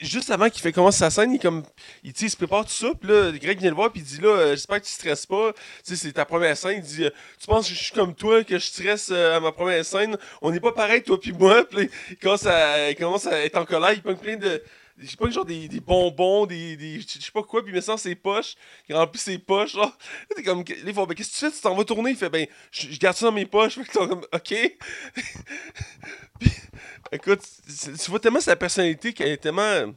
Speaker 1: juste avant qu'il fait commencer sa scène, il, comme, il, il se prépare tout ça. Puis là, Greg vient le voir, puis il dit là, euh, j'espère que tu stresses pas. Tu sais, c'est ta première scène. Il dit, euh, tu penses que je suis comme toi, que je stresse euh, à ma première scène? On n'est pas pareil, toi puis moi. Puis là, il commence, à, il commence à être en colère. Il pogne plein de. Je sais pas, genre des, des bonbons, des. des je sais pas quoi, puis il met ça dans ses poches. Il remplit ses poches, genre. T'es comme. Les fois, ben, qu'est-ce que tu fais? Tu t'en vas tourner? Il fait, ben, je, je garde ça dans mes poches. Fait que t'es comme, ok. puis, écoute, tu vois tellement sa personnalité qu'elle est tellement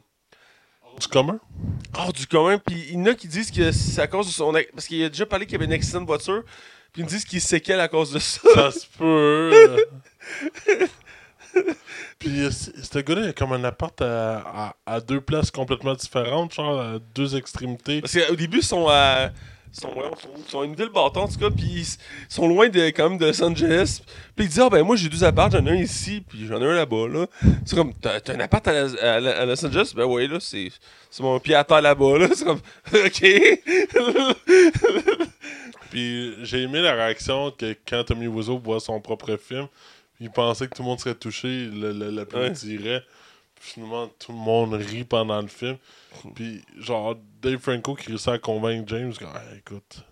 Speaker 2: Du commun?
Speaker 1: hors du commun. Puis il y en a qui disent que c'est à cause de son. Parce qu'il a déjà parlé qu'il y avait un accident de voiture. Puis ils me disent qu'il séquelle à cause de ça.
Speaker 2: Ça se peut. euh. Puis euh, ce gars-là, il a comme un appart à, à, à deux places complètement différentes, genre à deux extrémités.
Speaker 1: Parce qu'au début, ils sont à. Sont, sont, ils sont à une ville bâton, en tout cas, puis ils sont loin de, quand même de Los Angeles. Puis ils disent, ah ben moi j'ai deux apparts, j'en ai un ici, puis j'en ai un là-bas, là. C'est comme, t'as un appart à, la- à la- à Los Angeles? Ben ouais, là, c'est c'est mon pied à terre là-bas, là. C'est comme, ok.
Speaker 2: Puis j'ai aimé la réaction que quand Tommy Wiseau voit son propre film, il pensait que tout le monde serait touché, il le- le- l'applaudirait. Puis finalement, tout le monde rit pendant le film. Puis genre, Dave Franco qui réussit à convaincre James, que, écoute,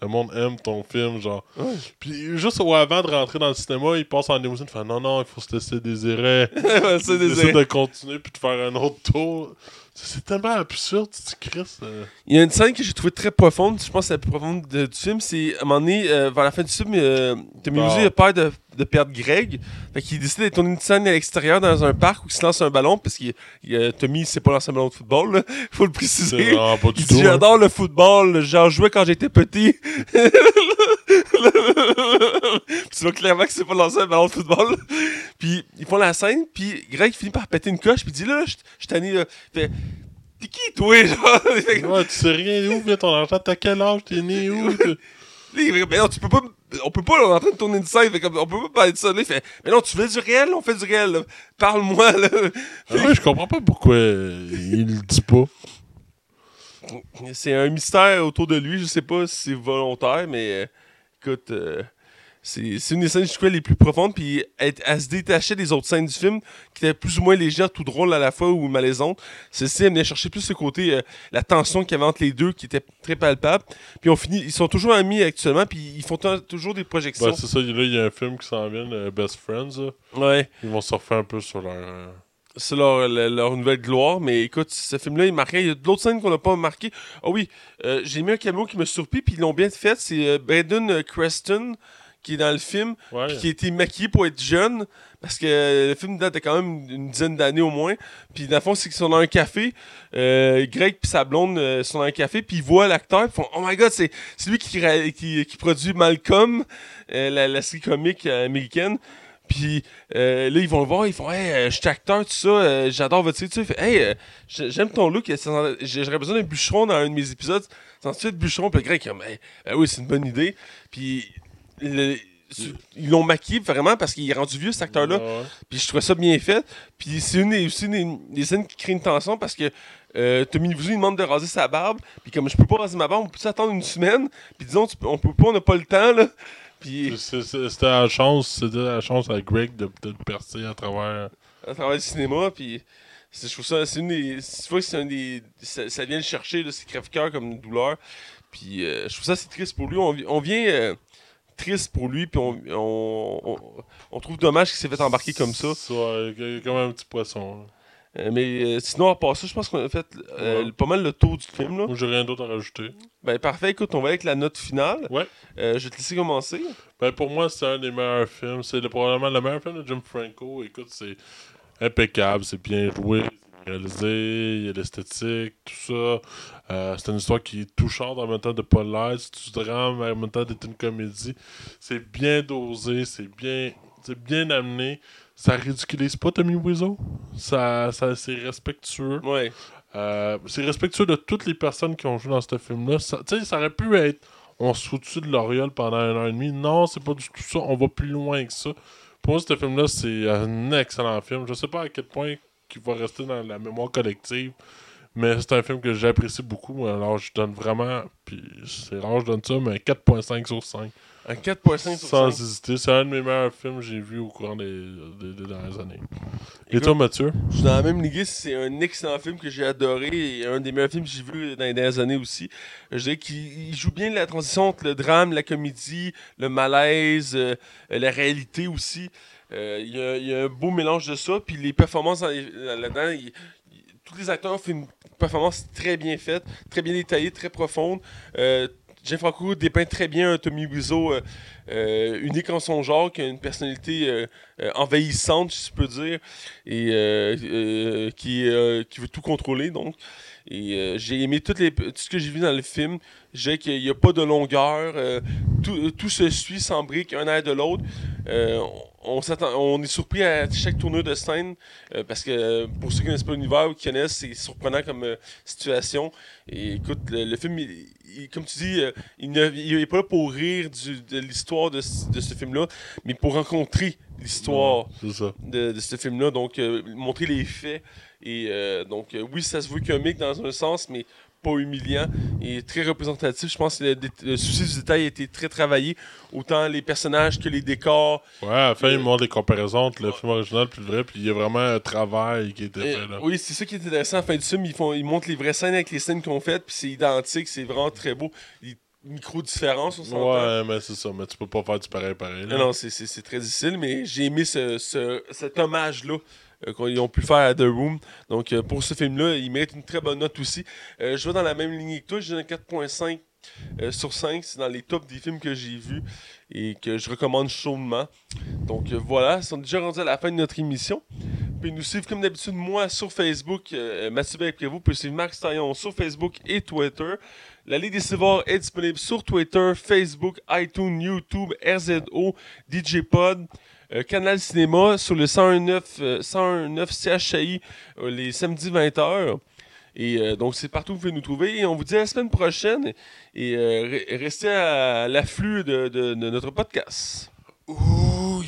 Speaker 2: le monde aime ton film, genre.
Speaker 1: Ouais.
Speaker 2: Puis juste avant de rentrer dans le cinéma, il passe en limousine, il fait non, non, il faut se laisser désirer. Il
Speaker 1: des
Speaker 2: essaie de continuer puis de faire un autre tour. C'est tellement absurde, tu crisses. euh.
Speaker 1: Il y a une scène que j'ai trouvée très profonde, je pense que c'est la plus profonde de- du film, c'est à un moment donné, euh, vers la fin du film, euh, Tommy
Speaker 2: Ah.
Speaker 1: Wiseau a peur de, de perdre Greg. Fait qu'il décide de tourner une scène à l'extérieur dans un parc où il se lance un ballon, parce que euh, Tommy, c'est pas lancer un ballon de football, là. faut le préciser.
Speaker 2: vraiment pas du
Speaker 1: Il dit
Speaker 2: hein.
Speaker 1: J'adore le football, j'en jouais quand j'étais petit. Puis tu vois clairement que c'est pas lancer un ballon de football. Puis ils font la scène, puis Greg finit par péter une coche, puis il dit là, je je tanné. là. Il fait T'es qui, toi genre?
Speaker 2: Ouais, tu sais rien où ton argent, t'as quel âge, t'es né où?
Speaker 1: Là, il fait, mais non, tu peux pas. On peut pas, là, on est en train de tourner une scène, fait comme, on peut pas parler de ça. Là, il fait, mais non, tu fais du réel, on fait du réel. là. Parle-moi, là.
Speaker 2: Ah ouais, je comprends pas pourquoi il le dit pas.
Speaker 1: C'est un mystère autour de lui, je sais pas si c'est volontaire, mais euh, écoute, euh, c'est une des scènes je trouvais les plus profondes, puis elle, elle se détachait des autres scènes du film qui étaient plus ou moins légères, tout drôles à la fois ou malaisantes. Celle-ci, elle venait chercher plus ce côté, euh, la tension qu'il y avait entre les deux qui était très palpable. Puis on finit, ils sont toujours amis actuellement, puis ils font toujours des projections.
Speaker 2: Ben, c'est ça, là, il y a un film qui s'en vient, euh, Best Friends. là.
Speaker 1: ouais.
Speaker 2: Ils vont surfer un peu sur leur. euh,
Speaker 1: c'est leur, leur, leur nouvelle gloire. Mais écoute, ce film-là, il marquait. Il y a d'autres scènes qu'on n'a pas marqué. Ah oui, euh, j'ai mis un caméo qui me surpris, puis ils l'ont bien fait. C'est euh, Braden Creston qui est dans le film,
Speaker 2: Ouais.
Speaker 1: puis qui a été maquillé pour être jeune. Parce que le film date de quand même une dizaine d'années au moins. Puis dans le fond, c'est qu'ils sont dans un café. Euh, Greg puis sa blonde euh, sont dans un café. Puis ils voient l'acteur. Ils font Oh my god, c'est lui qui, qui, qui produit Malcolm, euh, la, la série comique américaine. Puis là, ils vont le voir. Ils font Hey, je suis acteur, tout ça. J'adore votre série. tout ça. Il fait Hey, j'ai- j'aime ton look. J'aurais besoin d'un bûcheron dans un de mes épisodes. Sans suite, bûcheron? Puis est comme Hey, ben oui, c'est une bonne idée. Puis le- ils l'ont maquillé vraiment parce qu'il est rendu vieux, cet acteur-là.
Speaker 2: Ouais.
Speaker 1: Puis je trouvais ça bien fait. Puis c'est une aussi une des, scènes qui crée une tension parce que euh, Tommy Wiseau il demande de raser sa barbe. Puis comme je peux pas raser ma barbe, on peut attendre une semaine? Puis disons, tu on peut pas, on n'a pas le temps là. Puis
Speaker 2: C'était la chance, c'était la chance à Greg de peut-être percer à travers.
Speaker 1: à travers le cinéma, puis c'est- je trouve ça, c'est une des, tu vois que c'est un des, ça, ça vient le chercher là, c'est crève-cœur comme douleur. Puis euh, je trouve ça c'est triste pour lui. On vient euh, triste pour lui, puis on, on, on, on trouve dommage qu'il s'est fait embarquer comme ça.
Speaker 2: Ouais, comme un petit poisson.
Speaker 1: Euh, mais euh, sinon, à part ça, je pense qu'on a fait euh,
Speaker 2: Ouais.
Speaker 1: pas mal le tour du film. Là.
Speaker 2: Moi, j'ai rien d'autre à rajouter.
Speaker 1: Ben parfait, écoute, on va avec la note finale.
Speaker 2: Ouais.
Speaker 1: Je vais te laisser commencer.
Speaker 2: Ben, pour moi, c'est un des meilleurs films. C'est le- probablement le meilleur film de Jim Franco. Écoute, c'est impeccable, c'est bien joué, réalisé, il y a l'esthétique, tout ça. Euh, c'est une histoire qui est touchante en même temps de pas l'être, c'est du drame, en même temps d'être une comédie. C'est bien dosé, c'est bien, c'est bien amené. Ça ridiculise pas Tommy Wiseau. Ça, ça, c'est respectueux.
Speaker 1: Ouais.
Speaker 2: Euh, c'est respectueux de toutes les personnes qui ont joué dans ce film-là. Ça, ça aurait pu être on se fout de l'Oriole pendant un an et demi. Non, c'est pas du tout ça. On va plus loin que ça. Pour moi, ce film-là, c'est un excellent film. Je sais pas à quel point il va rester dans la mémoire collective, mais c'est un film que j'apprécie beaucoup. Alors, je donne vraiment, puis c'est rare, je donne ça, mais 4.5 sur 5.
Speaker 1: Un 4.5 sur
Speaker 2: Sans
Speaker 1: 5.
Speaker 2: hésiter. C'est un de mes meilleurs films que j'ai vu au courant des, des- des dernières années. Et
Speaker 1: Écoute,
Speaker 2: toi, Mathieu?
Speaker 1: Je suis dans la même ligue, c'est un excellent film que j'ai adoré et un des meilleurs films que j'ai vu dans les dernières années aussi. Je dirais qu'il il joue bien la transition entre le drame, la comédie, le malaise, euh, la réalité aussi. Euh, Il y, a- un beau mélange de ça, puis les performances là-dedans, tous les acteurs ont fait une performance très bien faite, très bien détaillée, très profonde. Euh, Jean Franco dépeint très bien un Tommy Wiseau euh, euh, unique en son genre, qui a une personnalité envahissante, si je peux dire, et qui, qui veut tout contrôler. Donc, et euh, j'ai aimé toutes les, tout ce que j'ai vu dans le film. J'ai qu'il n'y a pas de longueur, euh, tout, tout se suit sans briques, un air de l'autre. Euh, on, on est surpris à chaque tournure de scène parce que pour ceux qui connaissent pas l'univers ou qui connaissent, c'est surprenant comme situation. Et écoute, le, le film, il- il- comme tu dis, il n'est pas là pour rire du- de l'histoire de, ce- de ce film-là, mais pour rencontrer l'histoire de, de ce film-là, donc montrer les faits. Et euh, donc, euh, oui, ça se veut comique dans un sens, mais pas humiliant et très représentatif. Je pense que le, le souci du détail a été très travaillé, autant les personnages que les décors.
Speaker 2: Ouais, à la fin,
Speaker 1: Euh,
Speaker 2: il montre des comparaisons entre le film original et le vrai, puis il y a vraiment un travail qui a été fait là.
Speaker 1: oui, c'est ça qui est intéressant à la fin du film. Ils, font, ils montrent les vraies scènes avec les scènes qu'on fait, puis c'est identique, c'est vraiment très beau. Les micro-différences, on.
Speaker 2: Ouais, mais c'est ça, mais tu peux pas faire du pareil pareil. là.
Speaker 1: Non, non, c'est- très difficile, mais j'ai aimé ce, ce- cet hommage-là qu'ils ont pu faire à The Room. Donc, euh, pour ce film-là, il mérite une très bonne note aussi. Euh, je vais dans la même ligne que toi, j'ai un 4.5 euh, sur 5. C'est dans les tops des films que j'ai vus et que je recommande chaudement. Donc, euh, voilà, ils sont déjà rendus à la fin de notre émission. Pouvez nous suivre comme d'habitude, moi, sur Facebook, euh, Mathieu Belpré, vous pouvez suivre Marc Staillon sur Facebook et Twitter. La Ligue des Civoires est disponible sur Twitter, Facebook, iTunes, YouTube, RZO, DJ Pod, euh, Canal Cinéma sur le 101.9 euh, 101.9 CHI euh, les samedis 20h. Et euh, donc, c'est partout où vous pouvez nous trouver. Et on vous dit à la semaine prochaine. Et re- restez à l'afflux de, de- notre podcast.
Speaker 2: Ouh.